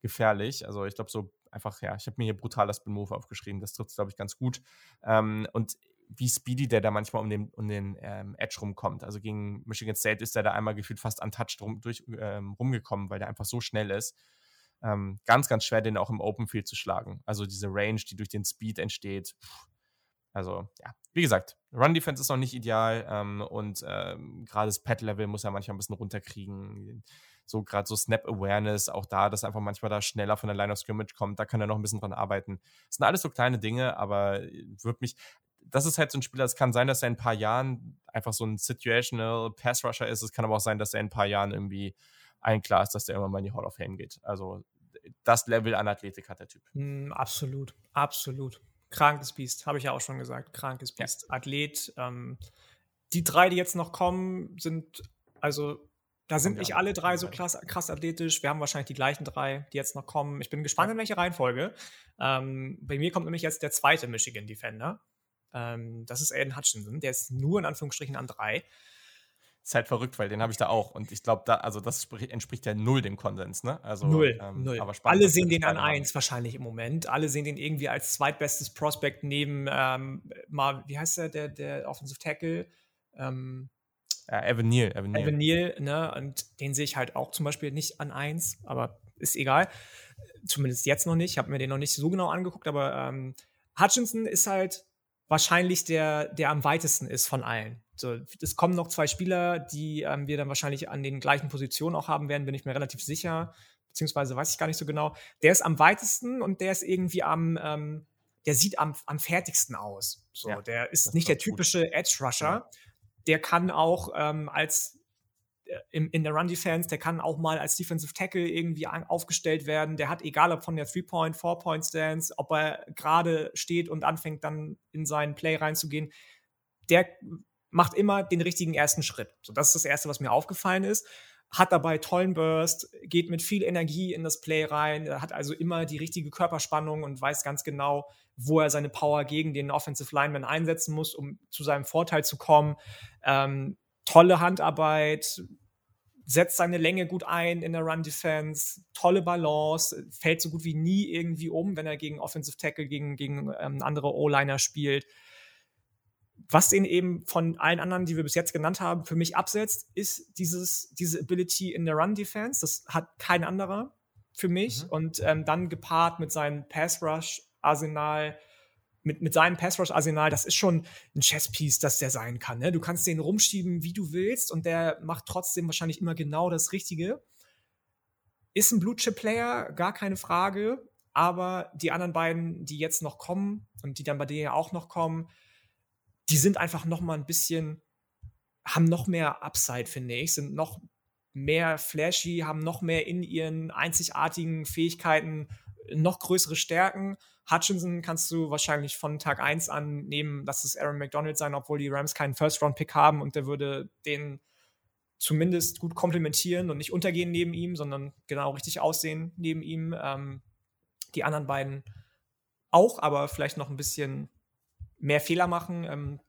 gefährlich. Also ich glaube so einfach, ja, ich habe mir hier brutaler Spin Move aufgeschrieben. Das trifft glaube ich, ganz gut. Ähm, und wie speedy der da manchmal um den, um den ähm, Edge rumkommt. Also gegen Michigan State ist der da einmal gefühlt fast untouched rum, durch, ähm, rumgekommen, weil der einfach so schnell ist ähm, ganz, ganz schwer, den auch im Open Field zu schlagen. Also diese Range, die durch den Speed entsteht. Also, ja, wie gesagt, Run Defense ist noch nicht ideal ähm, und ähm, gerade das Pad-Level muss er manchmal ein bisschen runterkriegen. So gerade so Snap Awareness, auch da, dass einfach manchmal da schneller von der Line of Scrimmage kommt, da kann er noch ein bisschen dran arbeiten. Das sind alles so kleine Dinge, aber wird mich, das ist halt so ein Spieler, es kann sein, dass er in ein paar Jahren einfach so ein Situational Pass Rusher ist. Es kann aber auch sein, dass er in ein paar Jahren irgendwie ein klar ist, dass der immer mal in die Hall of Fame geht. Also das Level an Athletik hat der Typ. Mm, absolut, absolut. Krankes Biest, habe ich ja auch schon gesagt. Krankes Biest. Ja. Athlet. Ähm, die drei, die jetzt noch kommen, sind, also da sind nicht alle drei so krass, krass, athletisch. Wir haben wahrscheinlich die gleichen drei, die jetzt noch kommen. Ich bin gespannt, in welche Reihenfolge. Ähm, bei mir kommt nämlich jetzt der zweite Michigan Defender. Ähm, das ist Aiden Hutchinson. Der ist nur in Anführungsstrichen an drei ist halt verrückt, weil den habe ich da auch. Und ich glaube, da, also das entspricht ja null dem Konsens, ne? Also, null, ähm, null. Aber spannend, Alle sehen den an eins wahrscheinlich im Moment. Alle sehen den irgendwie als zweitbestes Prospect neben ähm, mal, wie heißt der, der, der Offensive Tackle? Ähm, ja, Evan Neal, Evan Neal. Evan Neal, ne? Und den sehe ich halt auch zum Beispiel nicht an eins, aber ist egal. Zumindest jetzt noch nicht. Ich habe mir den noch nicht so genau angeguckt, aber ähm, Hutchinson ist halt wahrscheinlich der, der am weitesten ist von allen. So, es kommen noch zwei Spieler, die ähm, wir dann wahrscheinlich an den gleichen Positionen auch haben werden, bin ich mir relativ sicher. beziehungsweise weiß ich gar nicht so genau. Der ist am weitesten und der ist irgendwie am, ähm, der sieht am, am fertigsten aus. So, ja, der ist nicht der typische gut. Edge Rusher. Ja. Der kann auch ähm, als äh, in, in der Run-Defense, der kann auch mal als Defensive Tackle irgendwie an, aufgestellt werden. Der hat, egal ob von der Three-Point, Four-Point-Stance, ob er gerade steht und anfängt dann in seinen Play reinzugehen, der macht immer den richtigen ersten Schritt. So, das ist das Erste, was mir aufgefallen ist. Hat dabei tollen Burst, geht mit viel Energie in das Play rein, hat also immer die richtige Körperspannung und weiß ganz genau, wo er seine Power gegen den Offensive Lineman einsetzen muss, um zu seinem Vorteil zu kommen. Ähm, tolle Handarbeit, setzt seine Länge gut ein in der Run-Defense, tolle Balance, fällt so gut wie nie irgendwie um, wenn er gegen Offensive Tackle, gegen, gegen ähm, andere O-Liner spielt. Was den eben von allen anderen, die wir bis jetzt genannt haben, für mich absetzt, ist dieses, diese Ability in der Run-Defense. Das hat kein anderer für mich. Mhm. Und ähm, dann gepaart mit seinem Pass-Rush-Arsenal, mit, mit seinem Pass-Rush-Arsenal, das ist schon ein Chesspiece, das der sein kann. Ne? Du kannst den rumschieben, wie du willst, und der macht trotzdem wahrscheinlich immer genau das Richtige. Ist ein Blue-Chip-Player, gar keine Frage. Aber die anderen beiden, die jetzt noch kommen und die dann bei dir ja auch noch kommen, die sind einfach noch mal ein bisschen, haben noch mehr Upside, finde ich, sind noch mehr flashy, haben noch mehr in ihren einzigartigen Fähigkeiten noch größere Stärken Hutchinson kannst du wahrscheinlich von Tag 1 an nehmen, dass es Aaron McDonald sein, obwohl die Rams keinen First-Round-Pick haben und der würde den zumindest gut komplementieren und nicht untergehen neben ihm, sondern genau richtig aussehen neben ihm. Ähm, die anderen beiden auch, aber vielleicht noch ein bisschen mehr Fehler machen. Ähm,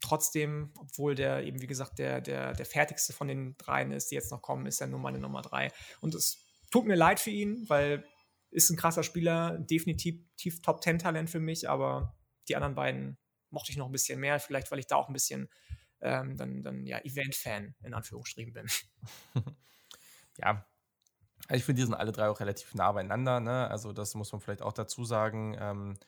trotzdem, obwohl der eben, wie gesagt, der, der, der fertigste von den dreien ist, die jetzt noch kommen, ist er nur meine Nummer drei. Und es tut mir leid für ihn, weil ist ein krasser Spieler, definitiv Top 10 Talent für mich, aber die anderen beiden mochte ich noch ein bisschen mehr, vielleicht weil ich da auch ein bisschen ähm, dann, dann ja Event-Fan in Anführungsstrichen bin. ja, also ich finde, die sind alle drei auch relativ nah beieinander. Ne? Also das muss man vielleicht auch dazu sagen. Ähm,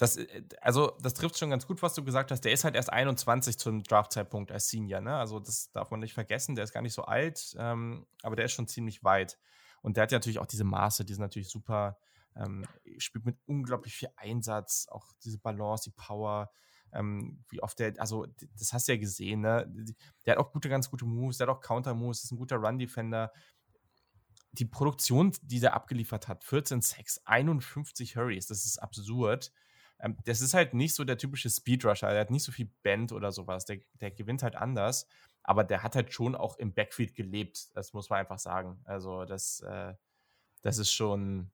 das, äh, also das trifft schon ganz gut, was du gesagt hast. Der ist halt erst 21 zum Draft-Zeitpunkt als Senior. Ne? Also das darf man nicht vergessen. Der ist gar nicht so alt, ähm, aber der ist schon ziemlich weit. Und der hat ja natürlich auch diese Maße, die sind natürlich super, ähm, spielt mit unglaublich viel Einsatz, auch diese Balance, die Power, ähm, wie oft der, also das hast du ja gesehen, ne? Der hat auch gute, ganz gute Moves, der hat auch Counter-Moves, ist ein guter Run-Defender. Die Produktion, die der abgeliefert hat, 14 Sacks, 51 Hurries, das ist absurd. Ähm, das ist halt nicht so der typische Speedrusher, der hat nicht so viel Band oder sowas, der, der gewinnt halt anders aber der hat halt schon auch im Backfield gelebt, das muss man einfach sagen. Also das, äh, das ist schon.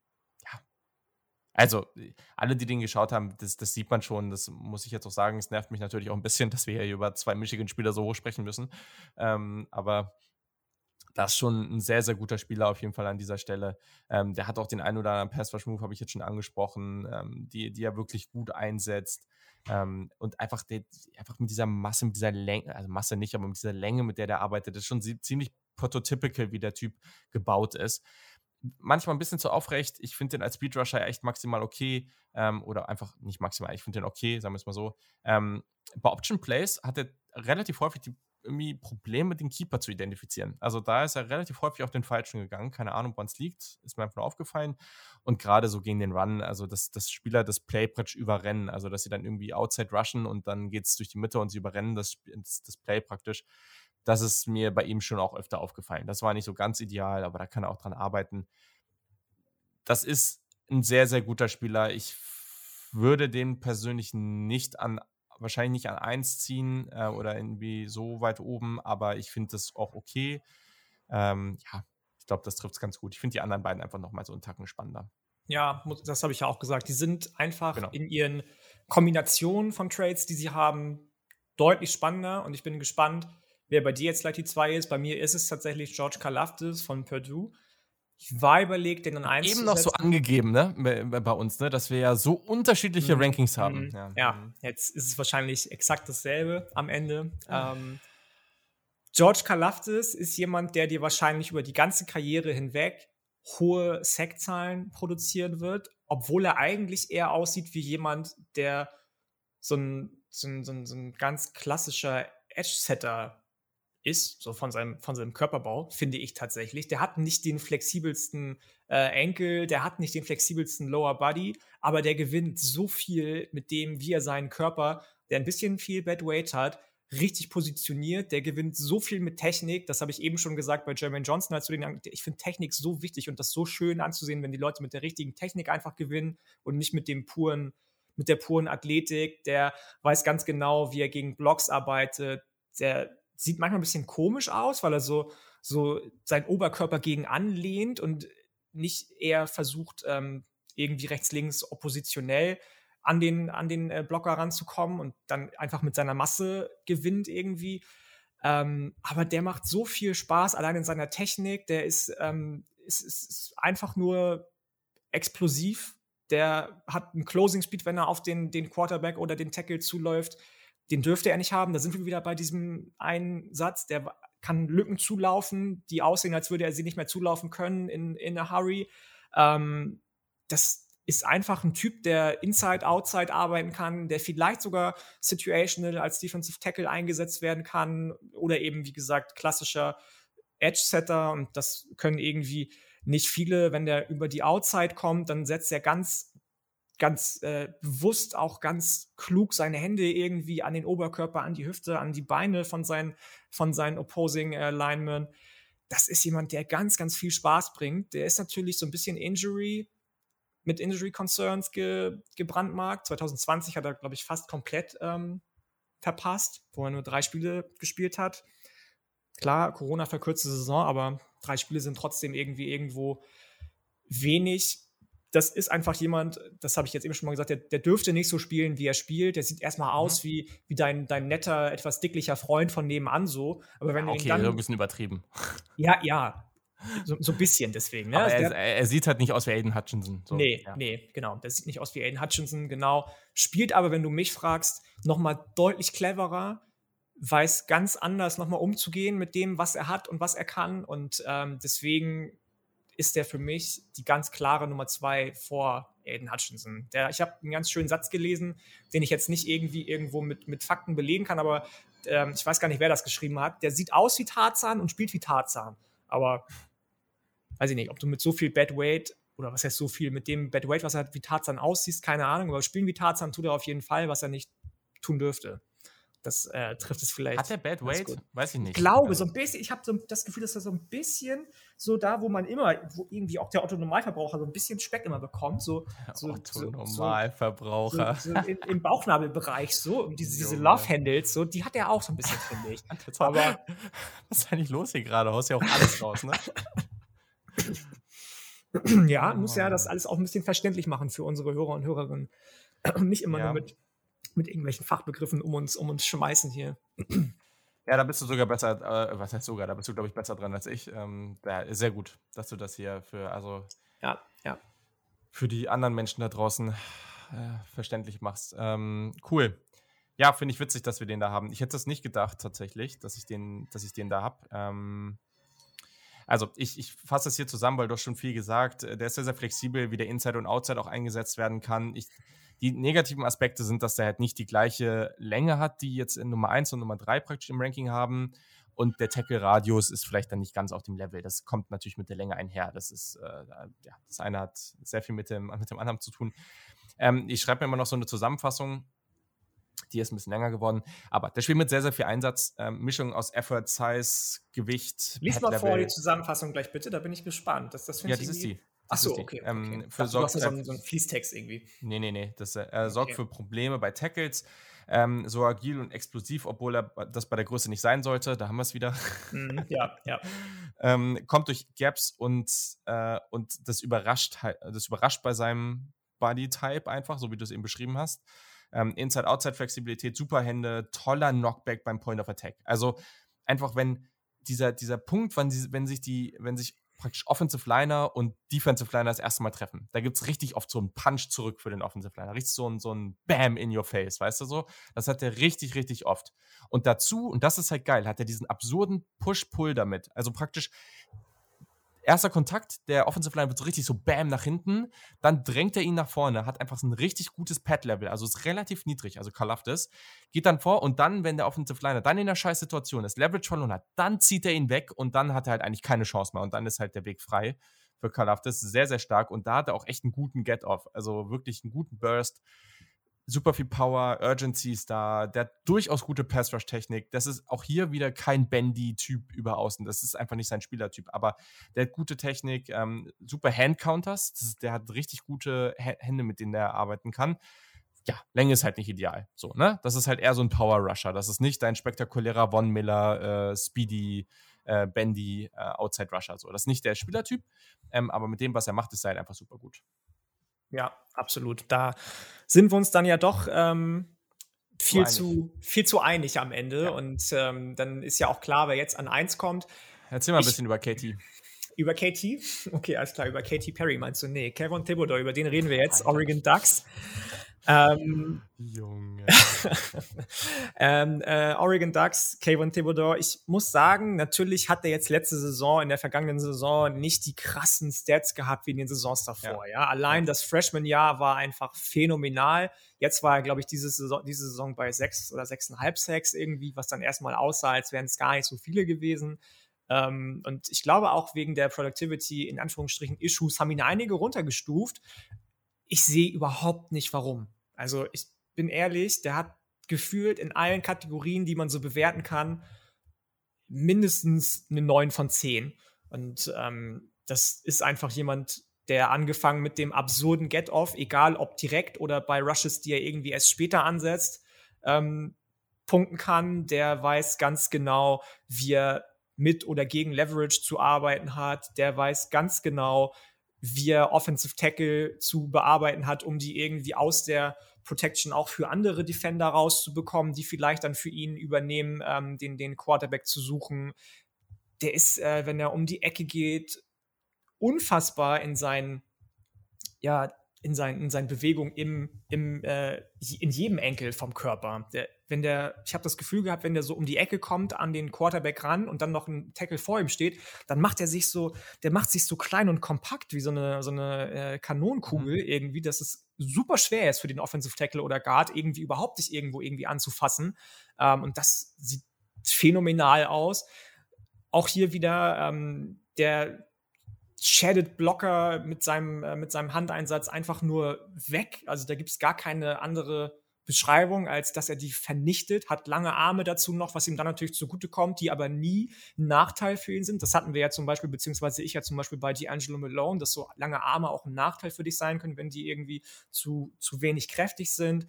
Also, alle, die den geschaut haben, das, das sieht man schon, das muss ich jetzt auch sagen. Es nervt mich natürlich auch ein bisschen, dass wir hier über zwei Michigan-Spieler so hoch sprechen müssen. Ähm, aber das ist schon ein sehr, sehr guter Spieler auf jeden Fall an dieser Stelle. Ähm, der hat auch den einen oder anderen Pass-Rush-Move, habe ich jetzt schon angesprochen, ähm, die, die er wirklich gut einsetzt. Ähm, und einfach, der, einfach mit dieser Masse, mit dieser Länge, also Masse nicht, aber mit dieser Länge, mit der der arbeitet, ist schon ziemlich prototypical, wie der Typ gebaut ist. Manchmal ein bisschen zu aufrecht. Ich finde den als Speedrusher echt maximal okay. Ähm, oder einfach nicht maximal, ich finde den okay, sagen wir es mal so. Ähm, bei Option Plays hat er relativ häufig die irgendwie Probleme, den Keeper zu identifizieren. Also da ist er relativ häufig auf den Falschen gegangen. Keine Ahnung, wann es liegt. Ist mir einfach nur aufgefallen. Und gerade so gegen den Run, also dass, dass Spieler das Play praktisch überrennen. Also dass sie dann irgendwie outside rushen und dann geht es durch die Mitte und sie überrennen das, das Play praktisch. Das ist mir bei ihm schon auch öfter aufgefallen. Das war nicht so ganz ideal, aber da kann er auch dran arbeiten. Das ist ein sehr, sehr guter Spieler. Ich würde den persönlich nicht an wahrscheinlich nicht an 1 ziehen äh, oder irgendwie so weit oben, aber ich finde das auch okay. Ähm, ja, ich glaube, das trifft es ganz gut. Ich finde die anderen beiden einfach nochmal so einen Tacken spannender. Ja, das habe ich ja auch gesagt. Die sind einfach genau. in ihren Kombinationen von Trades, die sie haben, deutlich spannender und ich bin gespannt, wer bei dir jetzt gleich die 2 ist. Bei mir ist es tatsächlich George Kalafdis von Purdue. Ich war überlegt, den dann einzusetzen. Eben noch so angegeben, ne, bei uns, ne, dass wir ja so unterschiedliche mhm. Rankings haben. Mhm. Ja. ja. Mhm. jetzt ist es wahrscheinlich exakt dasselbe am Ende. Mhm. Ähm, George Kalafdis ist jemand, der dir wahrscheinlich über die ganze Karriere hinweg hohe Sackzahlen produzieren wird, obwohl er eigentlich eher aussieht wie jemand, der so ein, so ein, so ein, so ein ganz klassischer Edge-Setter ist, so von seinem, von seinem Körperbau, finde ich tatsächlich. Der hat nicht den flexibelsten äh, Enkel, der hat nicht den flexibelsten Lower Body, aber der gewinnt so viel mit dem, wie er seinen Körper, der ein bisschen viel Bad Weight hat, richtig positioniert. Der gewinnt so viel mit Technik. Das habe ich eben schon gesagt bei Jermaine Johnson. Als den, ich finde Technik so wichtig und das so schön anzusehen, wenn die Leute mit der richtigen Technik einfach gewinnen und nicht mit dem puren, mit der puren Athletik. Der weiß ganz genau, wie er gegen Blocks arbeitet. Der sieht manchmal ein bisschen komisch aus, weil er so, so seinen Oberkörper gegen anlehnt und nicht eher versucht, ähm, irgendwie rechts, links oppositionell an den, an den äh, Blocker ranzukommen und dann einfach mit seiner Masse gewinnt irgendwie. Ähm, aber der macht so viel Spaß, allein in seiner Technik. Der ist, ähm, ist, ist, ist einfach nur explosiv. Der hat einen Closing Speed, wenn er auf den, den Quarterback oder den Tackle zuläuft. Den dürfte er nicht haben. Da sind wir wieder bei diesem einen Satz. Der kann Lücken zulaufen, die aussehen, als würde er sie nicht mehr zulaufen können in, in a hurry. Ähm, das, ist einfach ein Typ, der inside, outside arbeiten kann, der vielleicht sogar situational als Defensive Tackle eingesetzt werden kann oder eben, wie gesagt, klassischer Edge-Setter und das können irgendwie nicht viele. Wenn der über die Outside kommt, dann setzt er ganz, ganz äh, bewusst, auch ganz klug seine Hände irgendwie an den Oberkörper, an die Hüfte, an die Beine von seinen, von seinen Opposing äh, Linemen. Das ist jemand, der ganz, ganz viel Spaß bringt. Der ist natürlich so ein bisschen Injury mit Injury Concerns ge, gebrandmarkt. 2020 hat er, glaube ich, fast komplett ähm, verpasst, wo er nur drei Spiele gespielt hat. Klar, Corona verkürzte Saison, aber drei Spiele sind trotzdem irgendwie irgendwo wenig. Das ist einfach jemand, das habe ich jetzt eben schon mal gesagt, der, der, dürfte nicht so spielen, wie er spielt. Der sieht erstmal aus mhm. wie, wie dein, dein netter, etwas dicklicher Freund von nebenan so. Aber wenn ja, okay, dann, ein bisschen übertrieben. Ja, ja, so, so ein bisschen deswegen. Ne? Er, er, sieht halt nicht aus wie Aiden Hutchinson. So. Nee, ja. nee, genau. Der sieht nicht aus wie Aiden Hutchinson, genau. Spielt aber, wenn du mich fragst, nochmal deutlich cleverer, weiß ganz anders nochmal umzugehen mit dem, was er hat und was er kann. Und ähm, deswegen ist der für mich die ganz klare Nummer zwei vor Aiden Hutchinson. Der, ich habe einen ganz schönen Satz gelesen, den ich jetzt nicht irgendwie irgendwo mit, mit Fakten belegen kann, aber ähm, ich weiß gar nicht, wer das geschrieben hat. Der sieht aus wie Tarzan und spielt wie Tarzan. Aber weiß ich nicht, ob du mit so viel Bad Weight oder was heißt so viel, mit dem Bad Weight, was er wie Tarzan aussieht, keine Ahnung, aber spielen wie Tarzan tut er auf jeden Fall, was er nicht tun dürfte. Das äh, trifft es vielleicht. Hat er Bad Weight? Weiß ich nicht. Ich glaube, also. so ein bisschen, ich habe so das Gefühl, dass er so ein bisschen so da, wo man immer, wo irgendwie auch der Otto-Normalverbraucher so ein bisschen Speck immer bekommt, so, so Otto-Normalverbraucher. So, so, im, im Bauchnabelbereich so, und diese, diese Love-Handles, so, die hat er auch so ein bisschen, finde ich. Aber was ist eigentlich los hier gerade? Haust ja auch alles raus, ne? ja, muss ja das alles auch ein bisschen verständlich machen für unsere Hörer und Hörerinnen. Und nicht immer ja. nur mit, mit irgendwelchen Fachbegriffen um uns, um uns schmeißen hier. Ja, da bist du sogar besser, äh, was heißt sogar, da bist du, glaube ich, besser dran als ich. Ähm, ja, sehr gut, dass du das hier für, also ja, ja. für die anderen Menschen da draußen äh, verständlich machst. Ähm, cool. Ja, finde ich witzig, dass wir den da haben. Ich hätte das nicht gedacht, tatsächlich, dass ich den, dass ich den da habe. Ähm, also ich, ich fasse es hier zusammen, weil du hast schon viel gesagt. Der ist sehr, sehr flexibel, wie der Inside und Outside auch eingesetzt werden kann. Ich, die negativen Aspekte sind, dass der halt nicht die gleiche Länge hat, die jetzt in Nummer 1 und Nummer 3 praktisch im Ranking haben. Und der Tackle-Radius ist vielleicht dann nicht ganz auf dem Level. Das kommt natürlich mit der Länge einher. Das ist, äh, ja, das eine hat sehr viel mit dem, mit dem anderen zu tun. Ähm, ich schreibe mir immer noch so eine Zusammenfassung die ist ein bisschen länger geworden. Aber der Spiel mit sehr, sehr viel Einsatz. Ähm, Mischung aus Effort, Size, Gewicht. Lies mal vor die Zusammenfassung gleich bitte, da bin ich gespannt. Das, das ja, das ist die. Achso, okay. Ähm, okay. Für dachte, sorgt, du hast so einen, so einen Fließtext irgendwie. Nee, nee, nee. Das äh, sorgt okay. für Probleme bei Tackles. Ähm, so agil und explosiv, obwohl er das bei der Größe nicht sein sollte. Da haben wir es wieder. Mm, ja, ja. ähm, kommt durch Gaps und, äh, und das überrascht, das überrascht bei seinem Body-Type einfach, so wie du es eben beschrieben hast. Ähm, Inside-Outside-Flexibilität, super Hände, toller Knockback beim Point of Attack. Also einfach, wenn dieser, dieser Punkt, wenn, die, wenn sich die, wenn sich praktisch Offensive Liner und Defensive Liner das erste Mal treffen. Da gibt es richtig oft so einen Punch zurück für den Offensive Liner. Richtig so ein, so ein Bam in your face, weißt du so? Das hat er richtig, richtig oft. Und dazu, und das ist halt geil, hat er diesen absurden Push-Pull damit. Also praktisch, erster Kontakt, der Offensive Line wird so richtig so bam nach hinten, dann drängt er ihn nach vorne, hat einfach so ein richtig gutes Pad-Level, also ist relativ niedrig, also Kalafdis, geht dann vor und dann, wenn der Offensive Liner dann in der Scheißsituation ist, Leverage verloren hat, dann zieht er ihn weg und dann hat er halt eigentlich keine Chance mehr und dann ist halt der Weg frei für Kalafdis, sehr, sehr stark und da hat er auch echt einen guten Get-Off, also wirklich einen guten Burst, super viel Power, Urgency ist da, der hat durchaus gute Pass-Rush-Technik. Das ist auch hier wieder kein Bendy-Typ über außen. Das ist einfach nicht sein Spielertyp. Aber der hat gute Technik, ähm, super Hand-Counters. Der hat richtig gute Hände, mit denen er arbeiten kann. Ja, Länge ist halt nicht ideal. So, ne? Das ist halt eher so ein Power-Rusher. Das ist nicht dein spektakulärer Von Miller, äh, Speedy, äh, Bendy, äh, Outside-Rusher. So. Das ist nicht der Spielertyp. Ähm, aber mit dem, was er macht, ist er halt einfach super gut. Ja, absolut. Da sind wir uns dann ja doch ähm, viel, zu, viel zu einig am Ende. Ja. Und ähm, dann ist ja auch klar, wer jetzt an 1 kommt. Erzähl mal ein bisschen über Katie. Über KT? Okay, alles klar. Über Katy Perry meinst du? Nee, Kevin Thibodeau, über den reden wir jetzt. Oregon Ducks. Ähm, Junge. ähm, äh, Oregon Ducks, Kayvon Thibodeau. Ich muss sagen, natürlich hat er jetzt letzte Saison, in der vergangenen Saison, nicht die krassen Stats gehabt wie in den Saisons davor. Ja, ja? allein das Freshman-Jahr war einfach phänomenal. Jetzt war er, glaube ich, diese Saison, diese Saison bei sechs oder sechseinhalb Sacks irgendwie, was dann erstmal aussah, als wären es gar nicht so viele gewesen. Ähm, und ich glaube auch wegen der Productivity, in Anführungsstrichen, Issues, haben ihn einige runtergestuft. Ich sehe überhaupt nicht warum. Also ich bin ehrlich, der hat gefühlt in allen Kategorien, die man so bewerten kann, mindestens eine 9 von 10. Und ähm, das ist einfach jemand, der angefangen mit dem absurden Get-Off, egal ob direkt oder bei Rushes, die er irgendwie erst später ansetzt, ähm, punkten kann. Der weiß ganz genau, wie er mit oder gegen Leverage zu arbeiten hat. Der weiß ganz genau, wie er Offensive Tackle zu bearbeiten hat, um die irgendwie aus der Protection auch für andere Defender rauszubekommen, die vielleicht dann für ihn übernehmen, ähm, den, den Quarterback zu suchen. Der ist, äh, wenn er um die Ecke geht, unfassbar in seinen, ja, in, sein, in seinen Bewegungen im, im, äh, in jedem Enkel vom Körper. Der, wenn der, ich habe das Gefühl gehabt, wenn der so um die Ecke kommt an den Quarterback ran und dann noch ein Tackle vor ihm steht, dann macht er sich so, der macht sich so klein und kompakt wie so eine, so eine äh, Kanonenkugel mhm. irgendwie, dass es super schwer ist für den Offensive Tackle oder Guard irgendwie überhaupt sich irgendwo irgendwie anzufassen. Ähm, und das sieht phänomenal aus. Auch hier wieder ähm, der Shaded Blocker mit seinem, äh, mit seinem Handeinsatz einfach nur weg. Also da gibt es gar keine andere Beschreibung, als dass er die vernichtet, hat lange Arme dazu noch, was ihm dann natürlich zugutekommt, die aber nie ein Nachteil für ihn sind. Das hatten wir ja zum Beispiel, beziehungsweise ich ja zum Beispiel bei D'Angelo Malone, dass so lange Arme auch ein Nachteil für dich sein können, wenn die irgendwie zu, zu wenig kräftig sind.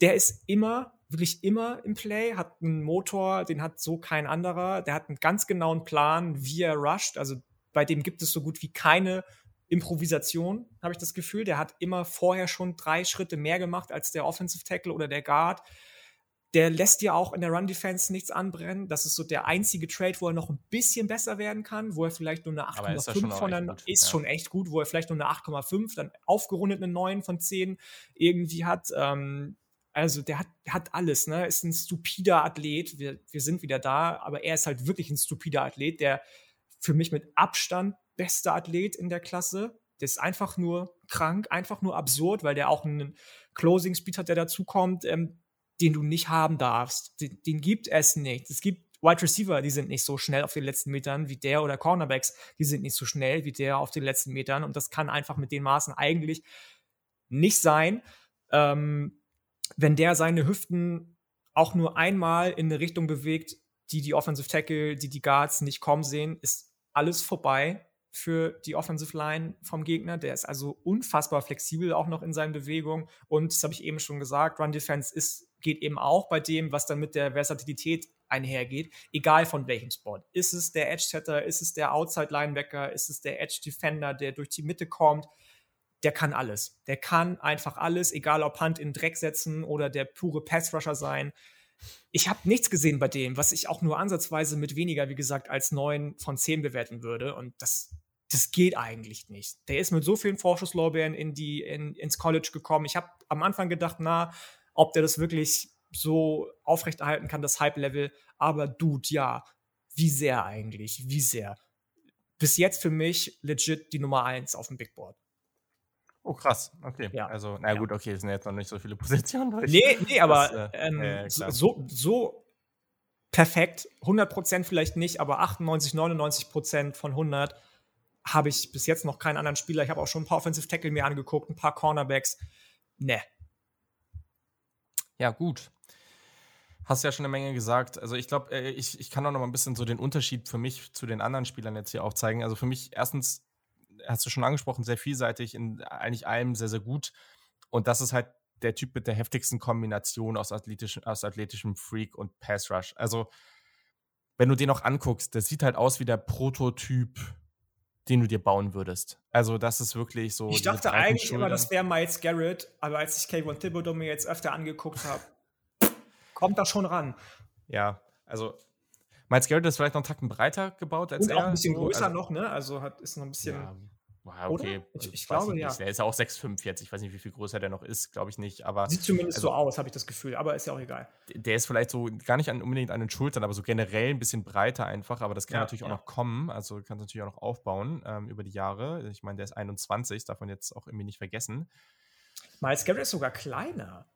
Der ist immer, wirklich immer im Play, hat einen Motor, den hat so kein anderer. Der hat einen ganz genauen Plan, wie er rusht. Also bei dem gibt es so gut wie keine Improvisation, habe ich das Gefühl. Der hat immer vorher schon drei Schritte mehr gemacht als der Offensive Tackle oder der Guard. Der lässt ja auch in der Run Defense nichts anbrennen. Das ist so der einzige Trade, wo er noch ein bisschen besser werden kann, wo er vielleicht nur eine 8,5 von dann ist ja. schon echt gut, wo er vielleicht nur eine 8,5, dann aufgerundet eine 9 von 10 irgendwie hat. Ähm, also der hat, hat alles, ne? Ist ein stupider Athlet. Wir, wir sind wieder da, aber er ist halt wirklich ein stupider Athlet, der für mich mit Abstand beste Athlet in der Klasse. Der ist einfach nur krank, einfach nur absurd, weil der auch einen Closing Speed hat, der dazukommt, ähm, den du nicht haben darfst. Den, den gibt es nicht. Es gibt Wide Receiver, die sind nicht so schnell auf den letzten Metern wie der oder Cornerbacks, die sind nicht so schnell wie der auf den letzten Metern und das kann einfach mit den Maßen eigentlich nicht sein. Ähm, wenn der seine Hüften auch nur einmal in eine Richtung bewegt, die die Offensive Tackle, die die Guards nicht kommen sehen, ist alles vorbei für die Offensive Line vom Gegner. Der ist also unfassbar flexibel auch noch in seinen Bewegungen. Und das habe ich eben schon gesagt, Run Defense ist, geht eben auch bei dem, was dann mit der Versatilität einhergeht, egal von welchem Spot. Ist es der Edge Setter, ist es der Outside Linebacker, ist es der Edge Defender, der durch die Mitte kommt? Der kann alles. Der kann einfach alles, egal ob Hand in Dreck setzen oder der pure Pass Rusher sein ich habe nichts gesehen bei dem, was ich auch nur ansatzweise mit weniger, wie gesagt, als 9 von 10 bewerten würde. Und das, das geht eigentlich nicht. Der ist mit so vielen Vorschusslorbeeren in die, in, ins College gekommen. Ich habe am Anfang gedacht, na, ob der das wirklich so aufrechterhalten kann, das Hype-Level. Aber Dude, ja, wie sehr eigentlich? Wie sehr? bis jetzt für mich legit die Nummer 1 auf dem Big Board. Oh, krass. Okay. Ja. Also, na gut, okay, es sind jetzt noch nicht so viele Positionen durch. Nee, nee, aber Das, äh, ähm, ja, so, so, perfekt, 100% vielleicht nicht, aber 98, 99% von 100 habe ich bis jetzt noch keinen anderen Spieler. Ich habe auch schon ein paar Offensive Tackle mir angeguckt, ein paar Cornerbacks. Ne. Ja, gut. Hast ja schon eine Menge gesagt. Also ich glaube, äh, ich, ich kann auch noch mal ein bisschen so den Unterschied für mich zu den anderen Spielern jetzt hier aufzeigen. Also für mich erstens, hast du schon angesprochen, sehr vielseitig, in eigentlich allem sehr, sehr gut. Und das ist halt der Typ mit der heftigsten Kombination aus, athletisch, aus athletischem Freak und Pass Rush. Also wenn du den auch anguckst, der sieht halt aus wie der Prototyp, den du dir bauen würdest. Also das ist wirklich so. ich dachte eigentlich immer, das wäre Miles Garrett, aber als ich Kayvon Thibodeau mir jetzt öfter angeguckt habe, kommt da schon ran. Ja, also Miles Garrett ist vielleicht noch einen Tacken breiter gebaut als Und er. auch ein bisschen so. größer also, noch, ne? Also hat, ist noch ein bisschen. Ja, ja, Oder? okay. Ich- Also, ich weiß glaube, nicht. ja. Der ist ja auch 6'5 jetzt. Ich weiß nicht, wie viel größer der noch ist, glaube ich nicht. Aber Sieht zumindest also- so aus, habe ich das Gefühl, aber ist ja auch egal. der ist vielleicht so gar nicht an, unbedingt an den Schultern, aber so generell ein bisschen breiter einfach. Aber das kann Ja, natürlich auch ja. noch kommen. Also kann natürlich auch noch aufbauen ähm, über die Jahre. Ich meine, der ist 21, darf man jetzt auch irgendwie nicht vergessen. Miles Garrett ist sogar kleiner.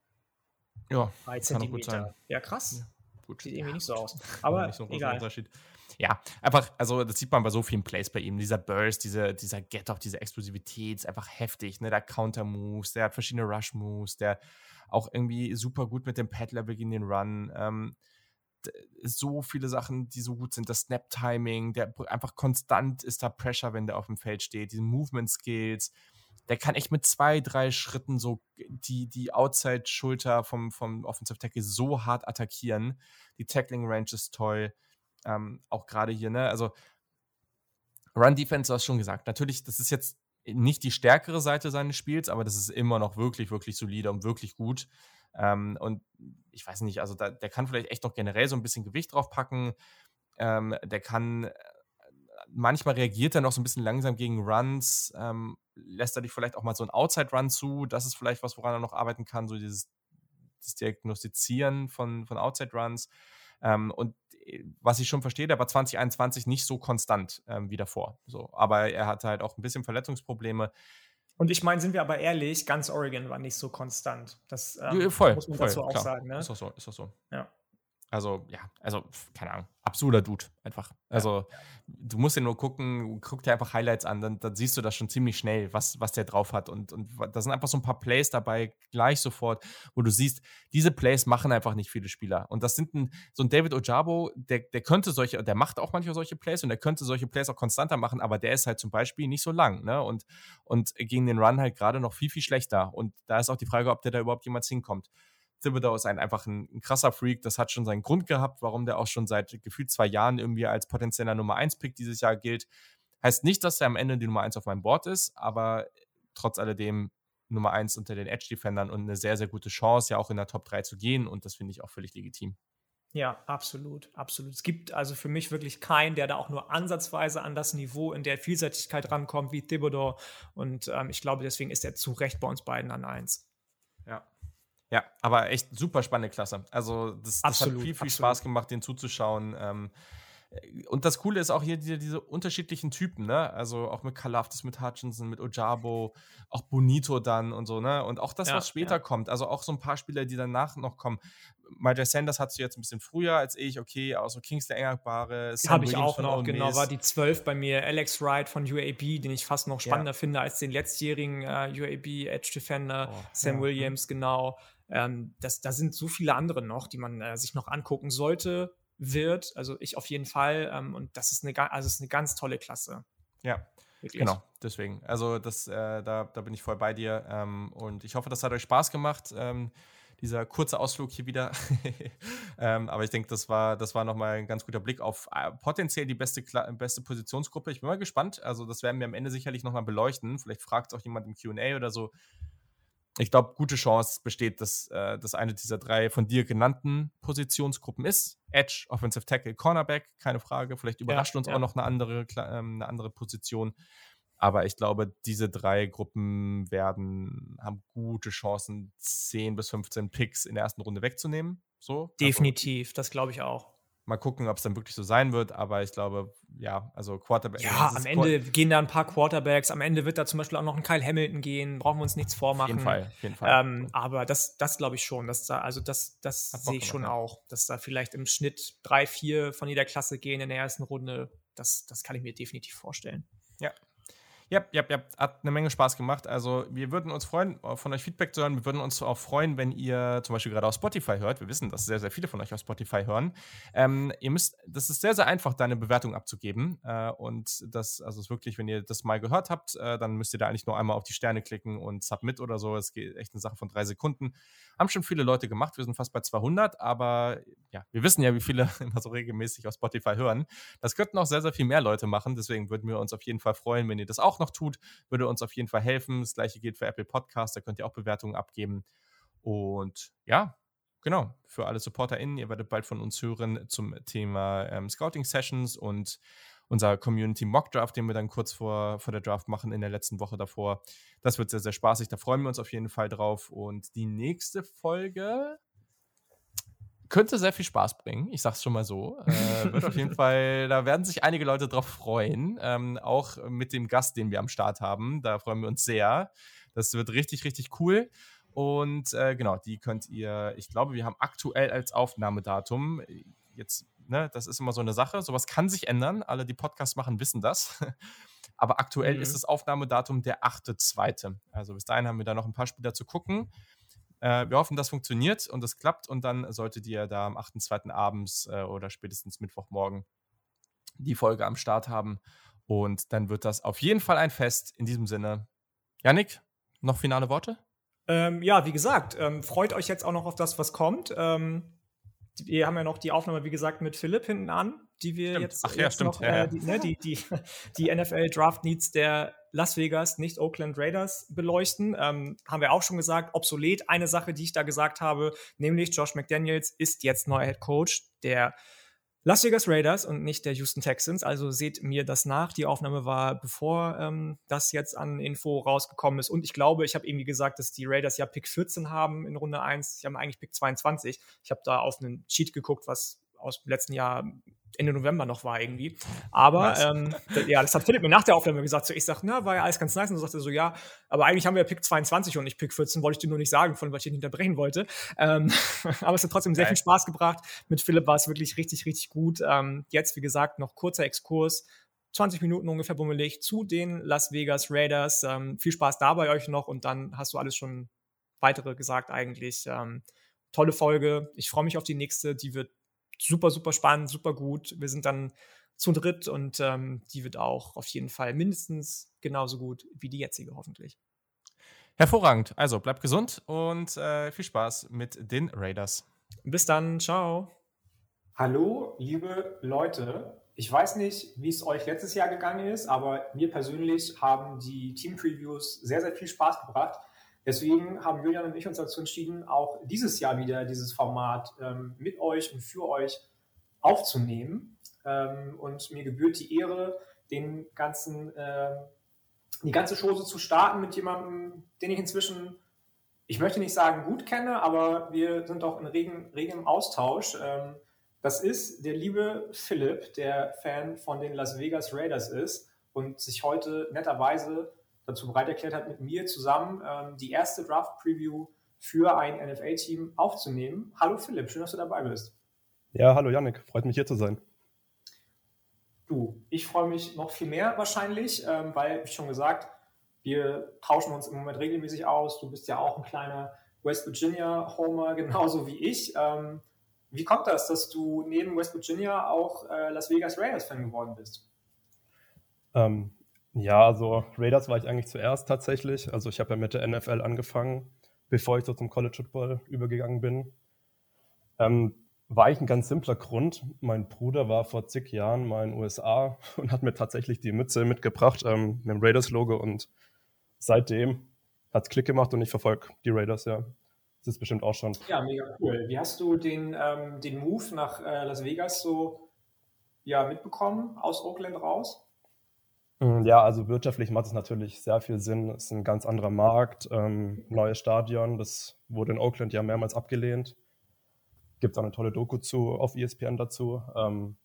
Ja, Drei Kann auch gut Zentimeter. Ja, krass. Gut. Sieht irgendwie Ja, nicht so aus. Aber nicht so ein großer egal. Unterschied. Ja, einfach, also das sieht man bei so vielen Plays bei ihm. Dieser Burst, diese, dieser Get-Off, diese Explosivität ist einfach heftig. Ne? Der Counter-Moves, der hat verschiedene Rush-Moves, der auch irgendwie super gut mit dem Pad-Level gegen den Run. Ähm, so viele Sachen, die so gut sind. Das Snap-Timing, der einfach konstant ist da Pressure, wenn der auf dem Feld steht. Diese Movement-Skills. Der kann echt mit zwei, drei Schritten so die, die Outside-Schulter vom, vom Offensive Tackle so hart attackieren. Die Tackling-Range ist toll. Ähm, auch gerade hier, ne? Also Run-Defense, du hast schon gesagt. Natürlich, das ist jetzt nicht die stärkere Seite seines Spiels, aber das ist immer noch wirklich, wirklich solide und wirklich gut. Ähm, und ich weiß nicht, also da, der kann vielleicht echt noch generell so ein bisschen Gewicht drauf packen. Ähm, der kann, manchmal reagiert er noch so ein bisschen langsam gegen Runs, ähm, lässt er dich vielleicht auch mal so einen Outside-Run zu. Das ist vielleicht was, woran er noch arbeiten kann, so dieses das Diagnostizieren von, von Outside-Runs. Ähm, und äh, was ich schon verstehe, der war 2021 nicht so konstant ähm, wie davor. So, aber er hatte halt auch ein bisschen Verletzungsprobleme. Und ich meine, sind wir aber ehrlich, ganz Oregon war nicht so konstant. Das ähm, Ja, voll, muss man voll, dazu auch klar. sagen. Ne? Ist doch so, ist doch so. Ja. Also, ja, also, keine Ahnung. Absurder Dude, einfach. Also, du musst dir nur gucken, guck dir einfach Highlights an, dann, dann siehst du das schon ziemlich schnell, was, was der drauf hat. Und, und da sind einfach so ein paar Plays dabei, gleich sofort, wo du siehst, diese Plays machen einfach nicht viele Spieler. Und das sind ein, so ein David Ojabo, der, der könnte solche, der macht auch manchmal solche Plays und der könnte solche Plays auch konstanter machen, aber der ist halt zum Beispiel nicht so lang, ne? Und, und gegen den Run halt gerade noch viel, viel schlechter. Und da ist auch die Frage, ob der da überhaupt jemals hinkommt. Thibodeau ist ein, einfach ein, ein krasser Freak. Das hat schon seinen Grund gehabt, warum der auch schon seit gefühlt zwei Jahren irgendwie als potenzieller Nummer 1-Pick dieses Jahr gilt. Heißt nicht, dass er am Ende die Nummer 1 auf meinem Board ist, aber trotz alledem Nummer 1 unter den Edge-Defendern und eine sehr, sehr gute Chance, ja auch in der Top 3 zu gehen. Und das finde ich auch völlig legitim. Ja, absolut, absolut. Es gibt also für mich wirklich keinen, der da auch nur ansatzweise an das Niveau in der Vielseitigkeit rankommt wie Thibodeau. Und ähm, ich glaube, deswegen ist er zu Recht bei uns beiden an eins. Ja. Ja, aber echt super spannende Klasse. Also, das, das hat Absolut, viel, viel absolut. Spaß gemacht, den zuzuschauen. Ähm, äh, und das Coole ist auch hier diese, diese unterschiedlichen Typen, ne? Also auch mit Kalafdis, mit Hutchinson, mit Ojabo, auch Bonito dann und so, ne? Und auch das, Ja, was später ja. kommt. Also auch so ein paar Spieler, die danach noch kommen. Michael Sanders hast du jetzt ein bisschen früher als ich, okay, auch so Kingsley Engerbare, Habe ich auch noch, genau, war die 12 bei mir. Alex Wright von UAB, den ich fast noch Ja. spannender finde als den letztjährigen äh, UAB Edge Defender. Oh, Sam ja. Williams, genau. Ähm, das, da sind so viele andere noch, die man äh, sich noch angucken sollte, wird. Also ich auf jeden Fall. Ähm, und das ist eine, also es ist eine ganz tolle Klasse. Ja, Wirklich. Genau, deswegen. Also das, äh, da, da bin ich voll bei dir. Ähm, und ich hoffe, das hat euch Spaß gemacht. Ähm, dieser kurze Ausflug hier wieder. ähm, aber ich denke, das war, das war nochmal ein ganz guter Blick auf äh, potenziell die beste, Kla beste Positionsgruppe. Ich bin mal gespannt. Also, das werden wir am Ende sicherlich nochmal beleuchten. Vielleicht fragt auch jemand im QA oder so. Ich glaube, gute Chance besteht, dass äh, das eine dieser drei von dir genannten Positionsgruppen ist. Edge, Offensive Tackle, Cornerback, keine Frage. Vielleicht überrascht uns ja. auch noch eine andere, ähm, eine andere Position. Aber ich glaube, diese drei Gruppen werden, haben gute Chancen, 10 bis 15 Picks in der ersten Runde wegzunehmen. So. Also, Definitiv, das glaube ich auch. Mal gucken, ob es dann wirklich so sein wird, aber ich glaube, ja, also Quarterback. Ja, am Ende Qu gehen da ein paar Quarterbacks, am Ende wird da zum Beispiel auch noch ein Kyle Hamilton gehen, brauchen wir uns nichts vormachen. Auf jeden Fall, auf jeden Fall. Ähm, aber das, das glaube ich schon, dass da, also das, das sehe ich schon ja. auch, dass da vielleicht im Schnitt drei, vier von jeder Klasse gehen in der ersten Runde. Das, das kann ich mir definitiv vorstellen. Ja, ja, ja, ja, hat eine Menge Spaß gemacht. Also, wir würden uns freuen, äh, von euch Feedback zu hören. Wir würden uns auch freuen, wenn ihr zum Beispiel gerade auf Spotify hört. Wir wissen, dass sehr, sehr viele von euch auf Spotify hören. Ähm, ihr müsst, das ist sehr, sehr einfach, da eine Bewertung abzugeben. Äh, und das, also ist wirklich, wenn ihr das mal gehört habt, äh, dann müsst ihr da eigentlich nur einmal auf die Sterne klicken und Submit oder so. Es geht echt eine Sache von drei Sekunden. Haben schon viele Leute gemacht. Wir sind fast bei 200, aber ja, wir wissen ja, wie viele immer so regelmäßig auf Spotify hören. Das könnten auch sehr, sehr viel mehr Leute machen. Deswegen würden wir uns auf jeden Fall freuen, wenn ihr das auch noch tut, würde uns auf jeden Fall helfen. Das gleiche gilt für Apple Podcasts, da könnt ihr auch Bewertungen abgeben. Und ja, genau, für alle SupporterInnen, ihr werdet bald von uns hören zum Thema ähm, Scouting Sessions und unser Community Mock Draft, den wir dann kurz vor, vor der Draft machen in der letzten Woche davor. Das wird sehr, sehr spaßig. Da freuen wir uns auf jeden Fall drauf. Und die nächste Folge könnte sehr viel Spaß bringen. Ich sag's schon mal so. Äh, wird auf jeden Fall, da werden sich einige Leute drauf freuen. Ähm, auch mit dem Gast, den wir am Start haben. Da freuen wir uns sehr. Das wird richtig, richtig cool. Und äh, genau, die könnt ihr, ich glaube, wir haben aktuell als Aufnahmedatum, jetzt, ne, das ist immer so eine Sache, sowas kann sich ändern. Alle, die Podcasts machen, wissen das. Aber aktuell mhm. ist das Aufnahmedatum der 8.2. Also bis dahin haben wir da noch ein paar Spieler zu gucken. Äh, wir hoffen, das funktioniert und das klappt und dann solltet ihr da am 8.2. abends äh, oder spätestens Mittwochmorgen die Folge am Start haben. Und dann wird das auf jeden Fall ein Fest. In diesem Sinne, Yannick, noch finale Worte? Ähm, ja, wie gesagt, ähm, freut euch jetzt auch noch auf das, was kommt. Ähm, wir haben ja noch die Aufnahme, wie gesagt, mit Philipp hinten an, die wir stimmt. jetzt, Ach, ja, jetzt stimmt. noch, äh, die, ne, die, die, die NFL Draft Needs der Las Vegas, nicht Oakland Raiders beleuchten. Ähm, haben wir auch schon gesagt, obsolet. Eine Sache, die ich da gesagt habe, nämlich Josh McDaniels ist jetzt neuer Head Coach der Las Vegas Raiders und nicht der Houston Texans. Also seht mir das nach. Die Aufnahme war, bevor ähm, das jetzt an Info rausgekommen ist. Und ich glaube, ich habe irgendwie gesagt, dass die Raiders ja Pick 14 haben in Runde 1. Sie haben eigentlich Pick 22. Ich habe da auf einen Cheat geguckt, was aus dem letzten Jahr Ende November noch war irgendwie. Aber ähm, ja, das hat Philipp mir nach der Aufnahme gesagt. So, ich sage, na, war ja alles ganz nice. Und so sagte er so, ja, aber eigentlich haben wir ja Pick 22 und nicht Pick 14, wollte ich dir nur nicht sagen, von weil ich ihn unterbrechen wollte. Ähm, aber es hat trotzdem sehr Geil. viel Spaß gebracht. Mit Philipp war es wirklich richtig, richtig gut. Ähm, jetzt, wie gesagt, noch kurzer Exkurs. 20 Minuten ungefähr bummelig zu den Las Vegas Raiders. Ähm, viel Spaß da bei euch noch und dann hast du alles schon weitere gesagt eigentlich. Ähm, tolle Folge. Ich freue mich auf die nächste. Die wird super, super spannend, super gut. Wir sind dann zu dritt und ähm, die wird auch auf jeden Fall mindestens genauso gut wie die jetzige, hoffentlich. Hervorragend. Also bleibt gesund und äh, viel Spaß mit den Raiders. Bis dann. Ciao. Hallo, liebe Leute. Ich weiß nicht, wie es euch letztes Jahr gegangen ist, aber mir persönlich haben die Team-Previews sehr, sehr viel Spaß gebracht. Deswegen haben Julian und ich uns dazu entschieden, auch dieses Jahr wieder dieses Format ähm, mit euch und für euch aufzunehmen. Ähm, und mir gebührt die Ehre, den ganzen, äh, die ganze Chose zu starten mit jemandem, den ich inzwischen, ich möchte nicht sagen gut kenne, aber wir sind auch in regem, regem Austausch. Ähm, das ist der liebe Philipp, der Fan von den Las Vegas Raiders ist und sich heute netterweise dazu bereit erklärt hat, mit mir zusammen ähm, die erste Draft-Preview für ein NFL-Team aufzunehmen. Hallo Philipp, schön, dass du dabei bist. Ja, hallo Yannick, freut mich hier zu sein. Du, ich freue mich noch viel mehr wahrscheinlich, ähm, weil, wie schon gesagt, wir tauschen uns im Moment regelmäßig aus. Du bist ja auch ein kleiner West Virginia-Homer, genauso wie ich. Ähm, wie kommt das, dass du neben West Virginia auch äh, Las Vegas Raiders-Fan geworden bist? Ähm, ja, also Raiders war ich eigentlich zuerst tatsächlich. Also ich habe ja mit der NFL angefangen, bevor ich so zum College Football übergegangen bin. Ähm, war eigentlich ein ganz simpler Grund. Mein Bruder war vor zig Jahren mal in den USA und hat mir tatsächlich die Mütze mitgebracht ähm, mit dem Raiders-Logo und seitdem hat es Klick gemacht und ich verfolge die Raiders, ja. Das ist bestimmt auch schon. Ja, mega cool. Wie hast du den, ähm, den Move nach äh, Las Vegas so ja, mitbekommen, aus Oakland raus? Mm, ja, also wirtschaftlich macht es natürlich sehr viel Sinn. Es ist ein ganz anderer Markt, ähm, neues Stadion, das wurde in Oakland ja mehrmals abgelehnt. Gibt es auch eine tolle Doku zu auf ESPN dazu. Ähm,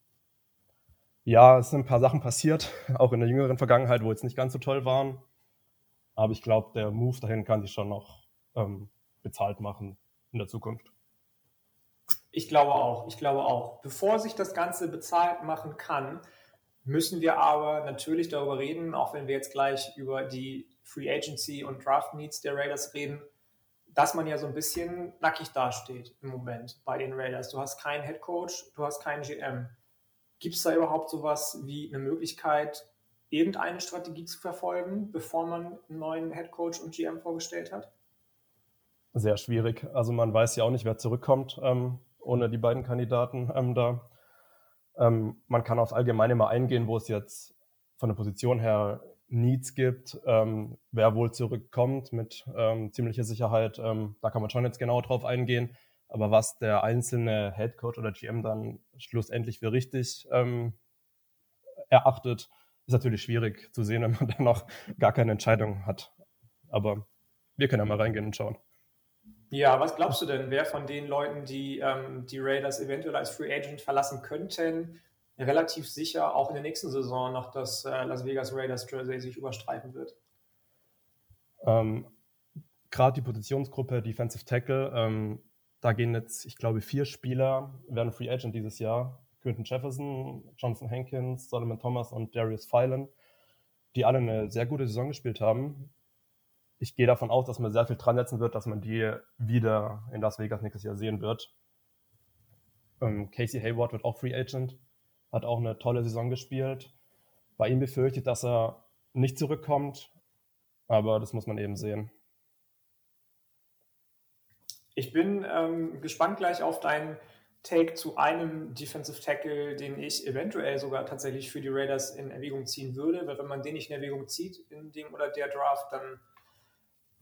ja, es sind ein paar Sachen passiert, auch in der jüngeren Vergangenheit, wo jetzt nicht ganz so toll waren. Aber ich glaube, der Move dahin kann sich schon noch ähm, bezahlt machen in der Zukunft. Ich glaube auch, ich glaube auch. Bevor sich das Ganze bezahlt machen kann, müssen wir aber natürlich darüber reden, auch wenn wir jetzt gleich über die Free Agency und Draft Needs der Raiders reden, dass man ja so ein bisschen nackig dasteht im Moment bei den Raiders. Du hast keinen Head Coach, du hast keinen GM. Gibt es da überhaupt sowas wie eine Möglichkeit, irgendeine Strategie zu verfolgen, bevor man einen neuen Head Coach und GM vorgestellt hat? Sehr schwierig. Also man weiß ja auch nicht, wer zurückkommt ähm, ohne die beiden Kandidaten ähm, da. Ähm, man kann aufs Allgemeine mal eingehen, wo es jetzt von der Position her Needs gibt, ähm, wer wohl zurückkommt mit ähm, ziemlicher Sicherheit. Ähm, da kann man schon jetzt genau drauf eingehen. Aber was der einzelne Head Coach oder GM dann schlussendlich für richtig ähm, erachtet, ist natürlich schwierig zu sehen, wenn man dann noch gar keine Entscheidung hat. Aber wir können ja mal reingehen und schauen. Ja, was glaubst du denn, wer von den Leuten, die ähm, die Raiders eventuell als Free Agent verlassen könnten, relativ sicher auch in der nächsten Saison noch das äh, Las Vegas Raiders Jersey sich überstreifen wird? Ähm, Gerade die Positionsgruppe Defensive Tackle, ähm, da gehen jetzt, ich glaube, vier Spieler, werden Free Agent dieses Jahr. Quinton Jefferson, Jonathan Hankins, Solomon Thomas und Darius Phelan, die alle eine sehr gute Saison gespielt haben. Ich gehe davon aus, dass man sehr viel dran setzen wird, dass man die wieder in Las Vegas nächstes Jahr sehen wird. Ähm, Casey Hayward wird auch Free Agent hat auch eine tolle Saison gespielt. Bei ihm befürchtet, dass er nicht zurückkommt, aber das muss man eben sehen. Ich bin ähm, gespannt gleich auf deinen Take zu einem Defensive Tackle, den ich eventuell sogar tatsächlich für die Raiders in Erwägung ziehen würde, weil wenn man den nicht in Erwägung zieht in dem oder der Draft, dann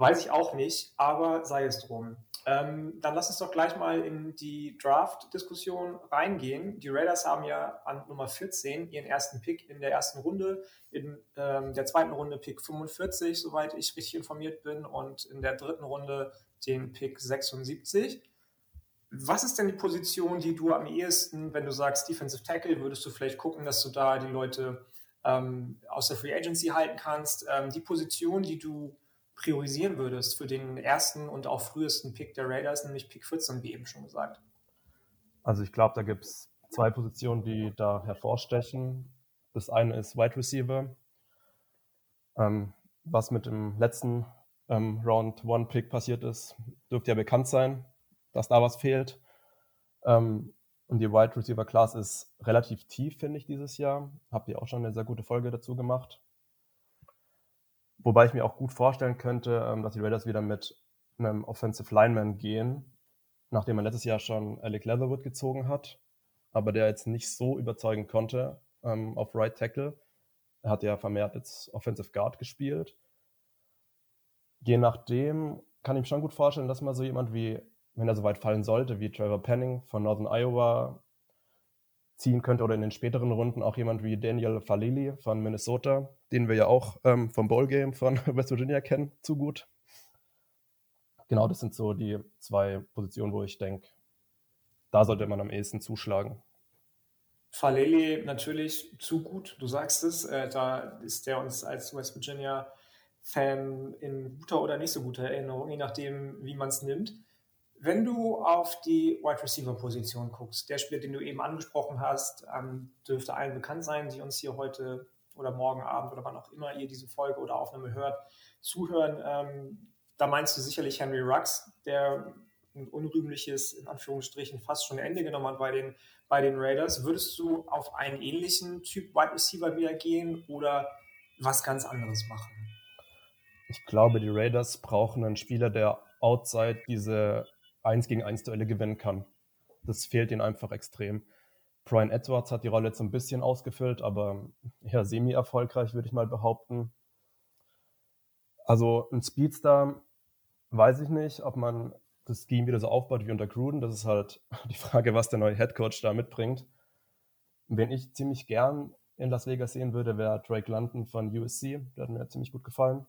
weiß ich auch nicht, aber sei es drum. Ähm, dann lass uns doch gleich mal in die Draft-Diskussion reingehen. Die Raiders haben ja an Nummer 14 ihren ersten Pick in der ersten Runde, in ähm, der zweiten Runde Pick 45, soweit ich richtig informiert bin, und in der dritten Runde den Pick 76. Was ist denn die Position, die du am ehesten, wenn du sagst Defensive Tackle, würdest du vielleicht gucken, dass du da die Leute ähm, aus der Free Agency halten kannst? Ähm, die Position, die du priorisieren würdest für den ersten und auch frühesten Pick der Raiders, nämlich Pick 14, wie eben schon gesagt? Also ich glaube, da gibt es zwei Positionen, die da hervorstechen. Das eine ist Wide Receiver. Ähm, was mit dem letzten ähm, Round One Pick passiert ist, dürfte ja bekannt sein, dass da was fehlt. Ähm, und die Wide Receiver Class ist relativ tief, finde ich, dieses Jahr. Habt ihr auch schon eine sehr gute Folge dazu gemacht. Wobei ich mir auch gut vorstellen könnte, ähm, dass die Raiders wieder mit einem Offensive Lineman gehen, nachdem man letztes Jahr schon Alec Leatherwood gezogen hat, aber der jetzt nicht so überzeugen konnte ähm, auf Right Tackle. Er hat ja vermehrt jetzt Offensive Guard gespielt. Je nachdem kann ich mir schon gut vorstellen, dass man so jemand wie, wenn er so weit fallen sollte, wie Trevor Penning von Northern Iowa ziehen könnte oder in den späteren Runden auch jemand wie Daniel Falili von Minnesota, den wir ja auch ähm, vom Bowl Game von West Virginia kennen, zu gut. Genau, das sind so die zwei Positionen, wo ich denke, da sollte man am ehesten zuschlagen. Falele natürlich zu gut, du sagst es. Äh, da ist der uns als West Virginia-Fan in guter oder nicht so guter Erinnerung, je nachdem, wie man es nimmt. Wenn du auf die Wide Receiver Position guckst, der Spieler, den du eben angesprochen hast, ähm, dürfte allen bekannt sein, die uns hier heute oder morgen Abend oder wann auch immer ihr diese Folge oder Aufnahme hört, zuhören. Ähm, da meinst du sicherlich Henry Rux, der ein unrühmliches, in Anführungsstrichen, fast schon Ende genommen hat bei den, bei den Raiders. Würdest du auf einen ähnlichen Typ Wide Receiver wieder gehen oder was ganz anderes machen? Ich glaube, die Raiders brauchen einen Spieler, der outside diese 1 gegen 1 Duelle gewinnen kann. Das fehlt ihnen einfach extrem. Brian Edwards hat die Rolle jetzt ein bisschen ausgefüllt, aber eher semi-erfolgreich, würde ich mal behaupten. Also ein Speedstar weiß ich nicht, ob man das Scheme wieder so aufbaut wie unter Gruden. Das ist halt die Frage, was der neue Headcoach da mitbringt. Wen ich ziemlich gern in Las Vegas sehen würde, wäre Drake London von USC. Der hat mir ziemlich gut gefallen.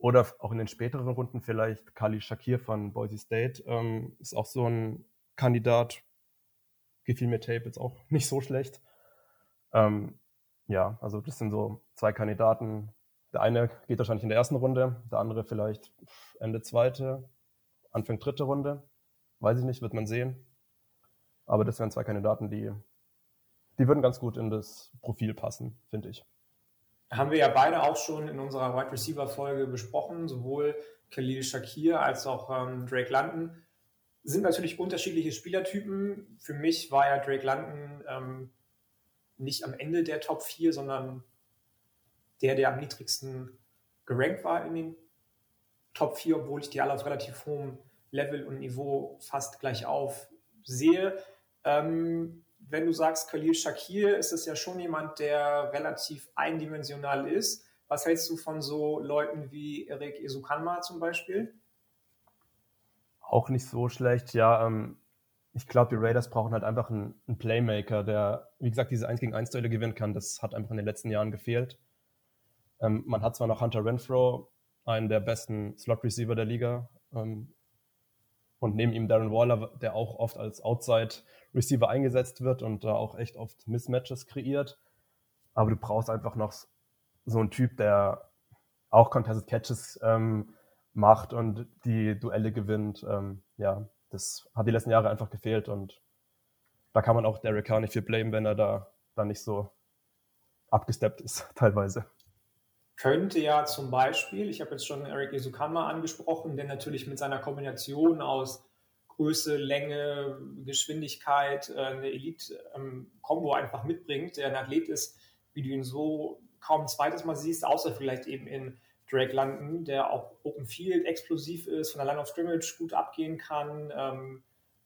Oder auch in den späteren Runden vielleicht Kali Shakir von Boise State. Ähm, ist auch so ein Kandidat. Gefiel mir Tape jetzt auch nicht so schlecht. Ähm, ja, also das sind so zwei Kandidaten. Der eine geht wahrscheinlich in der ersten Runde, der andere vielleicht Ende zweite, Anfang dritte Runde. Weiß ich nicht, wird man sehen. Aber das wären zwei Kandidaten, die, die würden ganz gut in das Profil passen, finde ich. Haben wir ja beide auch schon in unserer Wide Receiver Folge besprochen, sowohl Khalil Shakir als auch ähm, Drake London. Sind natürlich unterschiedliche Spielertypen. Für mich war ja Drake London ähm, nicht am Ende der Top 4, sondern der, der am niedrigsten gerankt war in den Top 4, obwohl ich die alle auf relativ hohem Level und Niveau fast gleich auf sehe. Ähm, wenn du sagst, Khalil Shakir, ist es ja schon jemand, der relativ eindimensional ist. Was hältst du von so Leuten wie Erik Esukanma zum Beispiel? Auch nicht so schlecht, ja. Ähm, ich glaube, die Raiders brauchen halt einfach einen, einen, Playmaker, der, wie gesagt, diese 1 gegen 1 Duelle gewinnen kann. Das hat einfach in den letzten Jahren gefehlt. Ähm, man hat zwar noch Hunter Renfro, einen der besten Slot-Receiver der Liga, ähm, und neben ihm Darren Waller, der auch oft als Outside-Receiver eingesetzt wird und da auch echt oft Mismatches kreiert. Aber du brauchst einfach noch so einen Typ, der auch Contested Catches ähm, macht und die Duelle gewinnt. Ähm, ja, das hat die letzten Jahre einfach gefehlt und da kann man auch Derek Carr nicht viel blamen, wenn er da, da nicht so abgesteppt ist, teilweise. Könnte ja zum Beispiel, ich habe jetzt schon Eric Isukama angesprochen, der natürlich mit seiner Kombination aus Größe, Länge, Geschwindigkeit äh, eine Elite-Kombo ähm, einfach mitbringt, der ein Athlet ist, wie du ihn so kaum ein zweites Mal siehst, außer vielleicht eben in Drake London, der auch Open Field explosiv ist, von der Line of Scrimmage gut abgehen kann, ähm,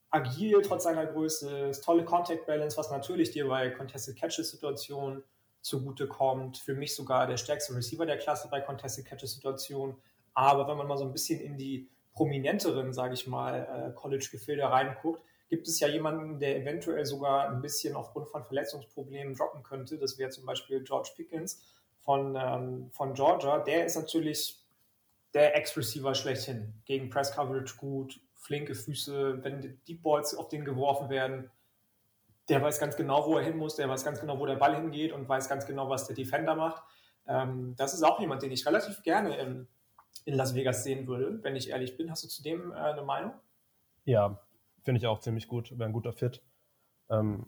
agil trotz seiner Größe, tolle Contact Balance, was natürlich dir bei Contested Catches Situationen zugutekommt. Für mich sogar der stärkste Receiver der Klasse bei Contested Catches Situationen. Aber wenn man mal so ein bisschen in die prominenteren, sage ich mal, äh, College-Gefilde reinguckt, gibt es ja jemanden, der eventuell sogar ein bisschen aufgrund von Verletzungsproblemen droppen könnte. Das wäre zum Beispiel George Pickens von, ähm, von Georgia, der ist natürlich der Ex-Receiver schlechthin. Gegen Press-Coverage gut, flinke Füße, wenn die Deep Balls auf den geworfen werden, der weiß ganz genau, wo er hin muss, der weiß ganz genau, wo der Ball hingeht und weiß ganz genau, was der Defender macht. Ähm, das ist auch jemand, den ich relativ gerne in, in Las Vegas sehen würde, wenn ich ehrlich bin. Hast du zu dem äh, eine Meinung? Ja, finde ich auch ziemlich gut, wäre ein guter Fit. Ähm,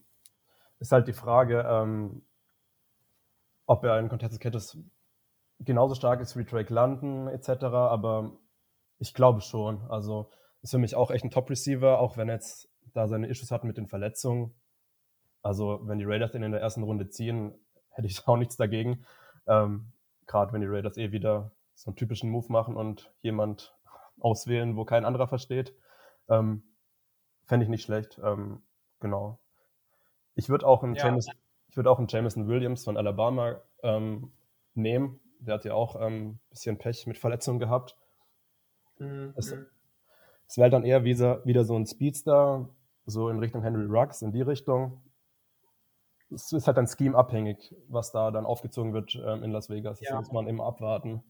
ist halt die Frage, ähm, ob er in Contested Catches genauso stark ist wie Drake London etc., aber ich glaube schon. Also ist für mich auch echt ein Top-Receiver, auch wenn er jetzt da seine Issues hat mit den Verletzungen. Also wenn die Raiders den in der ersten Runde ziehen, hätte ich auch nichts dagegen. Ähm, Gerade wenn die Raiders eh wieder so einen typischen Move machen und jemand auswählen, wo kein anderer versteht. Ähm, Fände ich nicht schlecht. Ähm, genau. Ich würde auch einen ja. James, ich würde auch einen Jameson Williams von Alabama ähm, nehmen. Der hat ja auch ein ähm, bisschen Pech mit Verletzungen gehabt. Mhm. Es, es wäre dann eher wieder, wieder so ein Speedster, so in Richtung Henry Ruggs, in die Richtung. Es ist halt dann Scheme-abhängig, was da dann aufgezogen wird ähm, in Las Vegas. Das ja. muss man immer abwarten.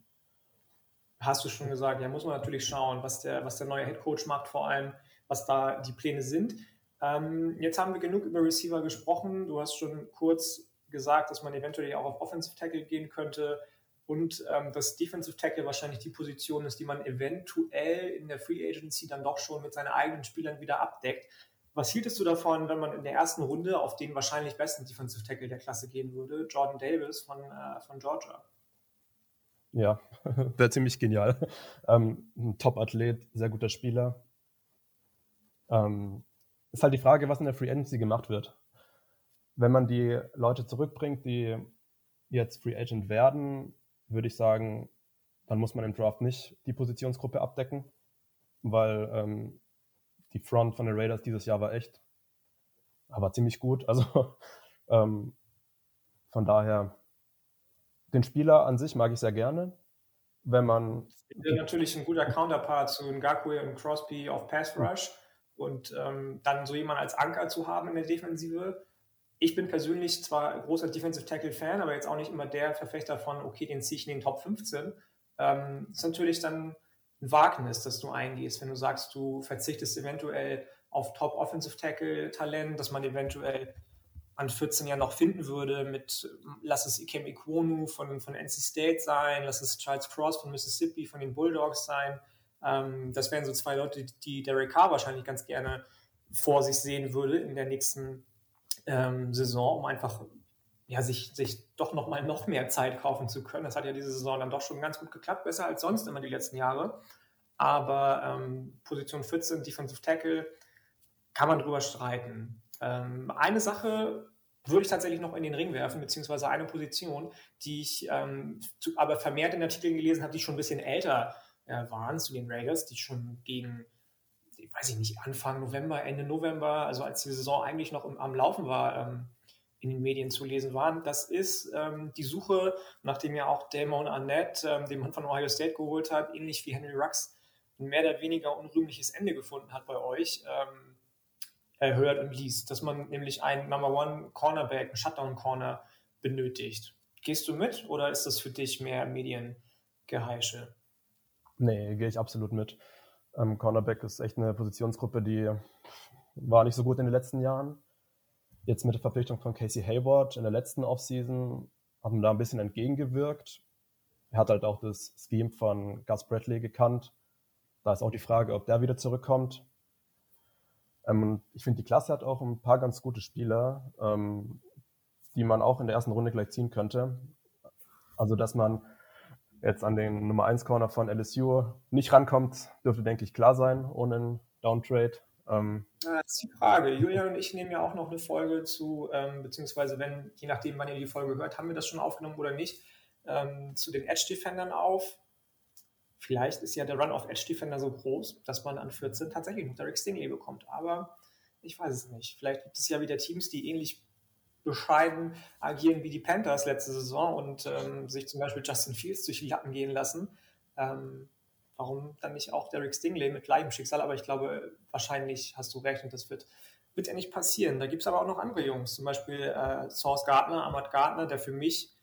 Hast du schon gesagt, ja, muss man natürlich schauen, was der, was der neue Head Coach macht, vor allem, was da die Pläne sind. Ähm, jetzt haben wir genug über Receiver gesprochen. Du hast schon kurz gesagt, dass man eventuell auch auf Offensive Tackle gehen könnte und ähm, dass Defensive Tackle wahrscheinlich die Position ist, die man eventuell in der Free Agency dann doch schon mit seinen eigenen Spielern wieder abdeckt. Was hieltest du davon, wenn man in der ersten Runde auf den wahrscheinlich besten Defensive Tackle der Klasse gehen würde, Jordan Davis von, äh, von Georgia? Ja, wäre ziemlich genial. Ähm, ein Top-Athlet, sehr guter Spieler. Ähm, ist halt die Frage, was in der Free Agency gemacht wird. Wenn man die Leute zurückbringt, die jetzt Free Agent werden, würde ich sagen, dann muss man im Draft nicht die Positionsgruppe abdecken, weil ähm, die Front von den Raiders dieses Jahr war echt, aber ziemlich gut. Also ähm, von daher, den Spieler an sich mag ich sehr gerne. Wenn man. Natürlich ein guter Counterpart zu Ngakwe und Crosby auf Pass Rush und ähm, dann so jemanden als Anker zu haben in der Defensive. Ich bin persönlich zwar großer Defensive Tackle Fan, aber jetzt auch nicht immer der Verfechter von, okay, den ziehe ich in den Top 15. Ähm, ist natürlich dann ein Wagnis, das du eingehst, wenn du sagst, du verzichtest eventuell auf Top Offensive Tackle Talent, dass man eventuell an 14 ja noch finden würde mit, lass es Ikem Ikwonu von, von NC State sein, lass es Charles Cross von Mississippi, von den Bulldogs sein. Ähm, das wären so zwei Leute, die Derek Carr wahrscheinlich ganz gerne vor sich sehen würde in der nächsten ähm, Saison, um einfach ja, sich, sich doch noch mal noch mehr Zeit kaufen zu können. Das hat ja diese Saison dann doch schon ganz gut geklappt, besser als sonst immer die letzten Jahre. Aber ähm, Position 14, Defensive Tackle, kann man drüber streiten. Ähm, eine Sache würde ich tatsächlich noch in den Ring werfen, beziehungsweise eine Position, die ich ähm, zu, aber vermehrt in Artikeln gelesen habe, die schon ein bisschen älter äh, waren zu den Raiders, die schon gegen, weiß ich nicht, Anfang November, Ende November, also als die Saison eigentlich noch im, am Laufen war, ähm, in den Medien zu lesen waren. Das ist ähm, die Suche, nachdem ja auch Damon Arnett, ähm, den man von Ohio State geholt hat, ähnlich wie Henry Rux, ein mehr oder weniger unrühmliches Ende gefunden hat bei euch. Ähm, hört und liest, dass man nämlich einen Number One Cornerback, einen Shutdown Corner benötigt. Gehst du mit oder ist das für dich mehr Mediengeheische? Nee, gehe ich absolut mit. Ähm, Cornerback ist echt eine Positionsgruppe, die war nicht so gut in den letzten Jahren. Jetzt mit der Verpflichtung von Casey Hayward in der letzten Offseason hat man da ein bisschen entgegengewirkt. Er hat halt auch das Scheme von Gus Bradley gekannt. Da ist auch die Frage, ob der wieder zurückkommt. Ähm, ich finde, die Klasse hat auch ein paar ganz gute Spieler, ähm, die man auch in der ersten Runde gleich ziehen könnte. Also, dass man jetzt an den Nummer 1 Corner von LSU nicht rankommt, dürfte, denke ich, klar sein, ohne einen Downtrade. Ähm, das ist die Frage. Julian und ich nehmen ja auch noch eine Folge zu, ähm, beziehungsweise wenn, je nachdem, wann ihr die Folge hört, haben wir das schon aufgenommen oder nicht, ähm, zu den Edge-Defendern auf. Vielleicht ist ja der Run of Edge Defender so groß, dass man an 14 tatsächlich noch Derek Stingley bekommt. Aber ich weiß es nicht. Vielleicht gibt es ja wieder Teams, die ähnlich bescheiden agieren wie die Panthers letzte Saison und ähm, sich zum Beispiel Justin Fields durch die Lappen gehen lassen. Ähm, warum dann nicht auch Derek Stingley mit gleichem Schicksal? Aber ich glaube, wahrscheinlich hast du recht und das wird, wird ja nicht passieren. Da gibt es aber auch noch andere Jungs, zum Beispiel äh, Source Gardner, Ahmad Gardner, der für mich,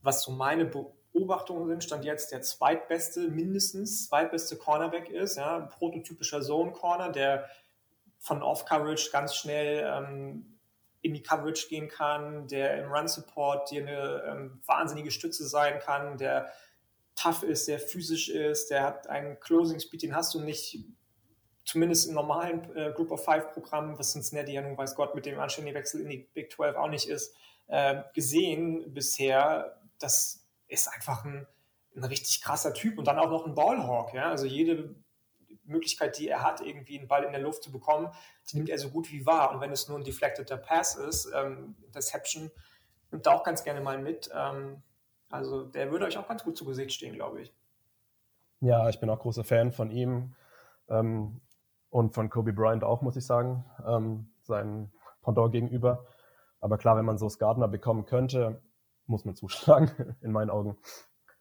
was so meine Beobachtungen sind, stand jetzt der zweitbeste, mindestens zweitbeste Cornerback ist, ja, ein prototypischer Zone-Corner, der von Off-Coverage ganz schnell ähm, in die Coverage gehen kann, der im Run-Support dir eine ähm, wahnsinnige Stütze sein kann, der tough ist, der physisch ist, der hat einen Closing-Speed, den hast du nicht, zumindest im normalen äh, Group of Five-Programm, was Cincinnati ja nun weiß Gott mit dem anständigen Wechsel in die Big 12 auch nicht ist, äh, gesehen bisher. Das ist einfach ein, ein richtig krasser Typ und dann auch noch ein Ballhawk. Ja? Also jede Möglichkeit, die er hat, irgendwie einen Ball in der Luft zu bekommen, die nimmt er so gut wie wahr. Und wenn es nur ein deflected Pass ist, ähm, Deception, nimmt er auch ganz gerne mal mit. Ähm, also der würde euch auch ganz gut zu Gesicht stehen, glaube ich. Ja, ich bin auch großer Fan von ihm ähm, und von Kobe Bryant auch, muss ich sagen, ähm, seinem Pendant gegenüber. Aber klar, wenn man so Gardner bekommen könnte, muss man zuschlagen, in meinen Augen.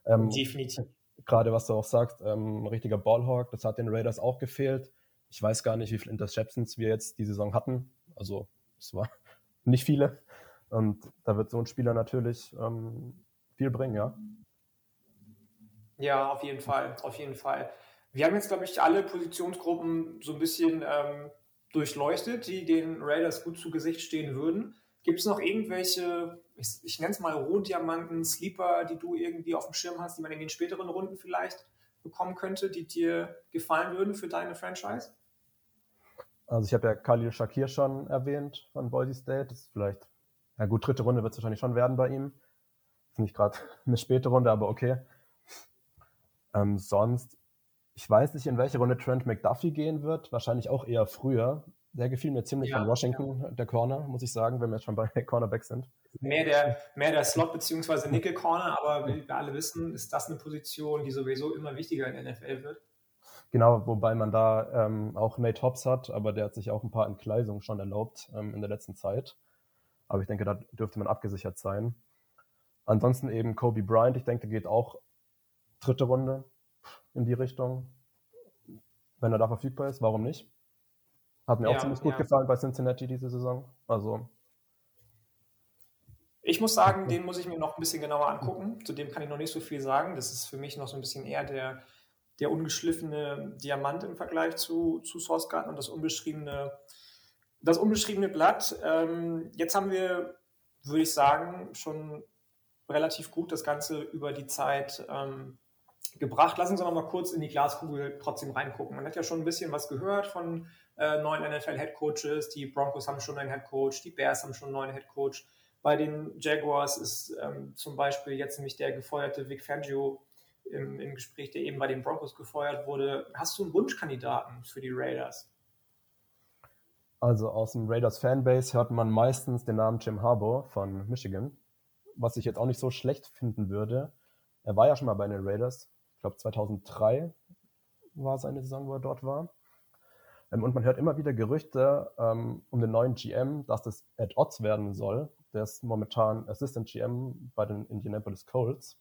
Ähm, Definitiv. Gerade was du auch sagst, ähm, ein richtiger Ballhawk, das hat den Raiders auch gefehlt. Ich weiß gar nicht, wie viele Interceptions wir jetzt die Saison hatten. Also es war nicht viele. Und da wird so ein Spieler natürlich ähm, viel bringen, ja. Ja, auf jeden Fall, auf jeden Fall. Wir haben jetzt, glaube ich, alle Positionsgruppen so ein bisschen ähm, durchleuchtet, die den Raiders gut zu Gesicht stehen würden. Gibt es noch irgendwelche, ich, ich nenne es mal Rohdiamanten, Sleeper, die du irgendwie auf dem Schirm hast, die man in den späteren Runden vielleicht bekommen könnte, die dir gefallen würden für deine Franchise? Also ich habe ja Khalil Shakir schon erwähnt von Boise State. Das ist vielleicht, ja gut, dritte Runde wird es wahrscheinlich schon werden bei ihm. Nicht gerade eine späte Runde, aber okay. Ähm, sonst, ich weiß nicht, in welche Runde Trent McDuffie gehen wird. Wahrscheinlich auch eher früher. Der gefiel mir ziemlich ja, von Washington, ja. der Corner, muss ich sagen, wenn wir jetzt schon bei Cornerback sind. Mehr der, mehr der Slot- bzw. Nickel-Corner, aber wie wir alle wissen, ist das eine Position, die sowieso immer wichtiger in der NFL wird. Genau, wobei man da ähm, auch Nate Hobbs hat, aber der hat sich auch ein paar Entgleisungen schon erlaubt ähm, in der letzten Zeit. Aber ich denke, da dürfte man abgesichert sein. Ansonsten eben Kobe Bryant, ich denke, der geht auch dritte Runde in die Richtung. Wenn er da verfügbar ist, warum nicht? Hat mir ja, auch ziemlich gut ja. gefallen bei Cincinnati diese Saison. Also. Ich muss sagen, den muss ich mir noch ein bisschen genauer angucken. Zu dem kann ich noch nicht so viel sagen. Das ist für mich noch so ein bisschen eher der, der ungeschliffene Diamant im Vergleich zu, zu Source Garden und das unbeschriebene, das unbeschriebene Blatt. Ähm, jetzt haben wir, würde ich sagen, schon relativ gut das Ganze über die Zeit ähm, gebracht. Lassen Sie noch mal kurz in die Glaskugel trotzdem reingucken. Man hat ja schon ein bisschen was gehört von äh, neuen NFL-Headcoaches. Die Broncos haben schon einen Headcoach, die Bears haben schon einen neuen Headcoach. Bei den Jaguars ist ähm, zum Beispiel jetzt nämlich der gefeuerte Vic Fangio im, im, Gespräch, der eben bei den Broncos gefeuert wurde. Hast du einen Wunschkandidaten für die Raiders? Also aus dem Raiders Fanbase hört man meistens den Namen Jim Harbour von Michigan, was ich jetzt auch nicht so schlecht finden würde. Er war ja schon mal bei den Raiders, ich glaube 2003 war seine Saison, wo er dort war. Ähm, und man hört immer wieder Gerüchte ähm, um den neuen GM, dass das Ed Otts werden soll. Der ist momentan Assistant GM bei den Indianapolis Colts.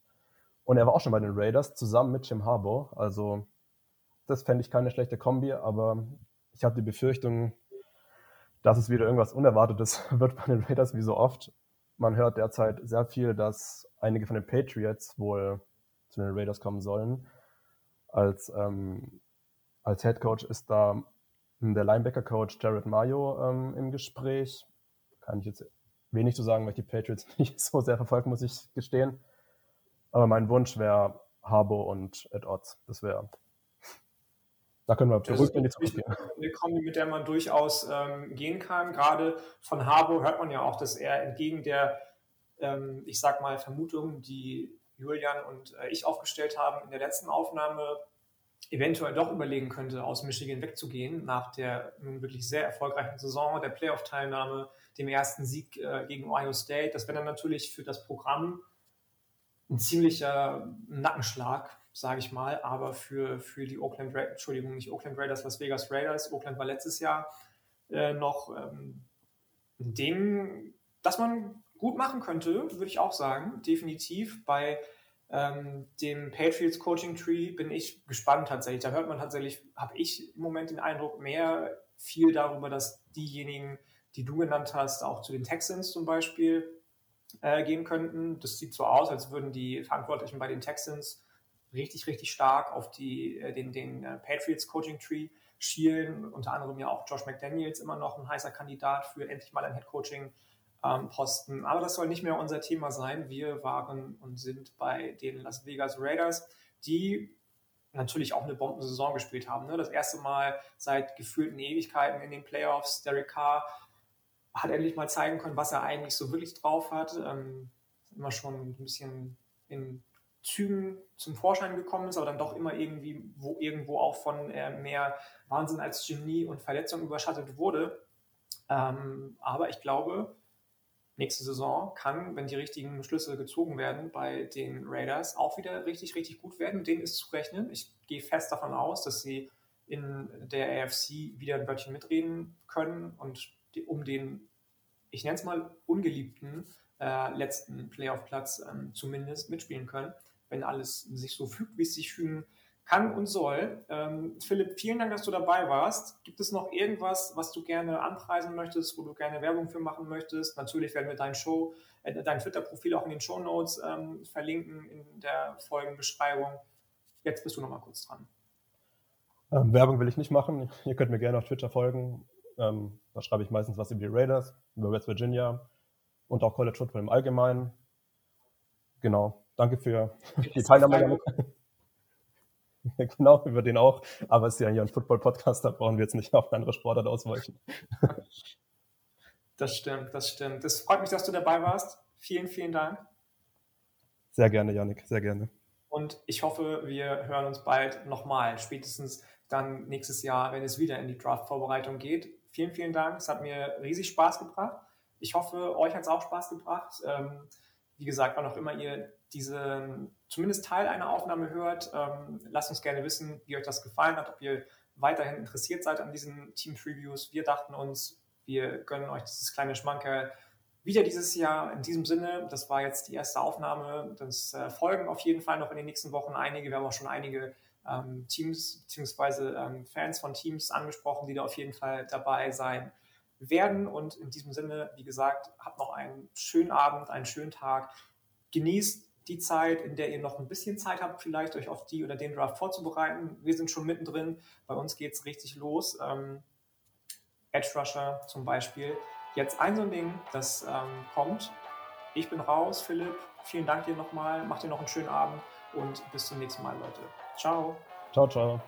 Und er war auch schon bei den Raiders zusammen mit Jim Harbaugh. Also das fände ich keine schlechte Kombi, aber ich habe die Befürchtung, dass es wieder irgendwas Unerwartetes wird bei den Raiders wie so oft. Man hört derzeit sehr viel, dass einige von den Patriots wohl zu den Raiders kommen sollen. Als, ähm, als Head Coach ist da der Linebacker-Coach Jared Mayo ähm, im Gespräch. Kann ich jetzt wenig zu sagen, weil ich die Patriots nicht so sehr verfolgt, muss ich gestehen. Aber mein Wunsch wäre Harbo und Ed Odds. Das wäre. Da können wir beruhigt in die Zukunft gehen. Eine Kombi, mit der man durchaus ähm, gehen kann. Gerade von Harbo hört man ja auch, dass er entgegen der, ähm, ich sag mal, Vermutungen, die Julian und äh, ich aufgestellt haben in der letzten Aufnahme, eventuell doch überlegen könnte, aus Michigan wegzugehen nach der nun wirklich sehr erfolgreichen Saison, der Playoff-Teilnahme, dem ersten Sieg äh, gegen Ohio State. Das wäre dann natürlich für das Programm ein ziemlicher Nackenschlag, sage ich mal, aber für, für die Oakland Raiders, Entschuldigung, nicht Oakland Raiders, Las Vegas Raiders, Oakland war letztes Jahr äh, noch ähm, ein Ding, das man gut machen könnte, würde ich auch sagen, definitiv. Bei ähm, dem Patriots Coaching Tree bin ich gespannt tatsächlich. Da hört man tatsächlich, habe ich im Moment den Eindruck, mehr viel darüber, dass diejenigen, die du genannt hast, auch zu den Texans zum Beispiel äh, gehen könnten. Das sieht so aus, als würden die Verantwortlichen bei den Texans richtig, richtig stark auf die, äh, den, den äh, Patriots Coaching Tree schielen. Unter anderem ja auch Josh McDaniels immer noch ein heißer Kandidat für endlich mal ein Head Coaching ähm, Posten. Aber das soll nicht mehr unser Thema sein. Wir waren und sind bei den Las Vegas Raiders, die natürlich auch eine Bombensaison gespielt haben. Ne? Das erste Mal seit gefühlten Ewigkeiten in den Playoffs. Derek Carr hat endlich mal zeigen können, was er eigentlich so wirklich drauf hat. Ähm, immer schon ein bisschen in Zügen zum Vorschein gekommen ist, aber dann doch immer irgendwie wo, irgendwo auch von äh, mehr Wahnsinn als Genie und Verletzung überschattet wurde. Ähm, aber ich glaube, nächste Saison kann, wenn die richtigen Schlüsse gezogen werden bei den Raiders, auch wieder richtig, richtig gut werden. Denen ist zu rechnen. Ich gehe fest davon aus, dass sie in der AFC wieder ein Wörtchen mitreden können und die, um den, ich nenne es mal, ungeliebten äh, letzten Playoff-Platz ähm, zumindest mitspielen können, wenn alles sich so fügt, wie es sich fügen kann und soll. Ähm, Philipp, vielen Dank, dass du dabei warst. Gibt es noch irgendwas, was du gerne anpreisen möchtest, wo du gerne Werbung für machen möchtest? Natürlich werden wir dein Show, äh, dein Twitter-Profil auch in den Show Notes ähm, verlinken in der Folgenbeschreibung. Jetzt bist du noch mal kurz dran. Ähm, Werbung will ich nicht machen. Ihr könnt mir gerne auf Twitter folgen. Ähm, da schreibe ich meistens was über die Raiders, über West Virginia und auch College Football im Allgemeinen. Genau. Danke für die Teilnahme. genau, über den auch. Aber es ist ja hier ein Football-Podcast, da brauchen wir jetzt nicht auf andere Sportart ausweichen. Das stimmt, das stimmt. Es freut mich, dass du dabei warst. Vielen, vielen Dank. Sehr gerne, Janik, sehr gerne. Und ich hoffe, wir hören uns bald nochmal, spätestens dann nächstes Jahr, wenn es wieder in die Draft-Vorbereitung geht. Vielen, vielen Dank. Es hat mir riesig Spaß gebracht. Ich hoffe, euch hat es auch Spaß gebracht. Ähm, wie gesagt, wann auch immer ihr diese zumindest Teil einer Aufnahme hört, ähm, lasst uns gerne wissen, wie euch das gefallen hat, ob ihr weiterhin interessiert seid an diesen Team-Previews. Wir dachten uns, wir gönnen euch dieses kleine Schmankerl wieder dieses Jahr. In diesem Sinne, das war jetzt die erste Aufnahme. Das äh, folgen auf jeden Fall noch in den nächsten Wochen einige. Wir haben auch schon einige ähm, Teams bzw. Ähm, Fans von Teams angesprochen, die da auf jeden Fall dabei sein werden. Und in diesem Sinne, wie gesagt, habt noch einen schönen Abend, einen schönen Tag. Genießt die Zeit, in der ihr noch ein bisschen Zeit habt, vielleicht euch auf die oder den Draft vorzubereiten. Wir sind schon mittendrin. Bei uns geht es richtig los. Ähm, Edge Rusher zum Beispiel. Jetzt ein so ein Ding, das ähm, kommt. Ich bin raus, Philipp. Vielen Dank dir nochmal. Macht dir noch einen schönen Abend und bis zum nächsten Mal, Leute. Ciao. Ciao, ciao.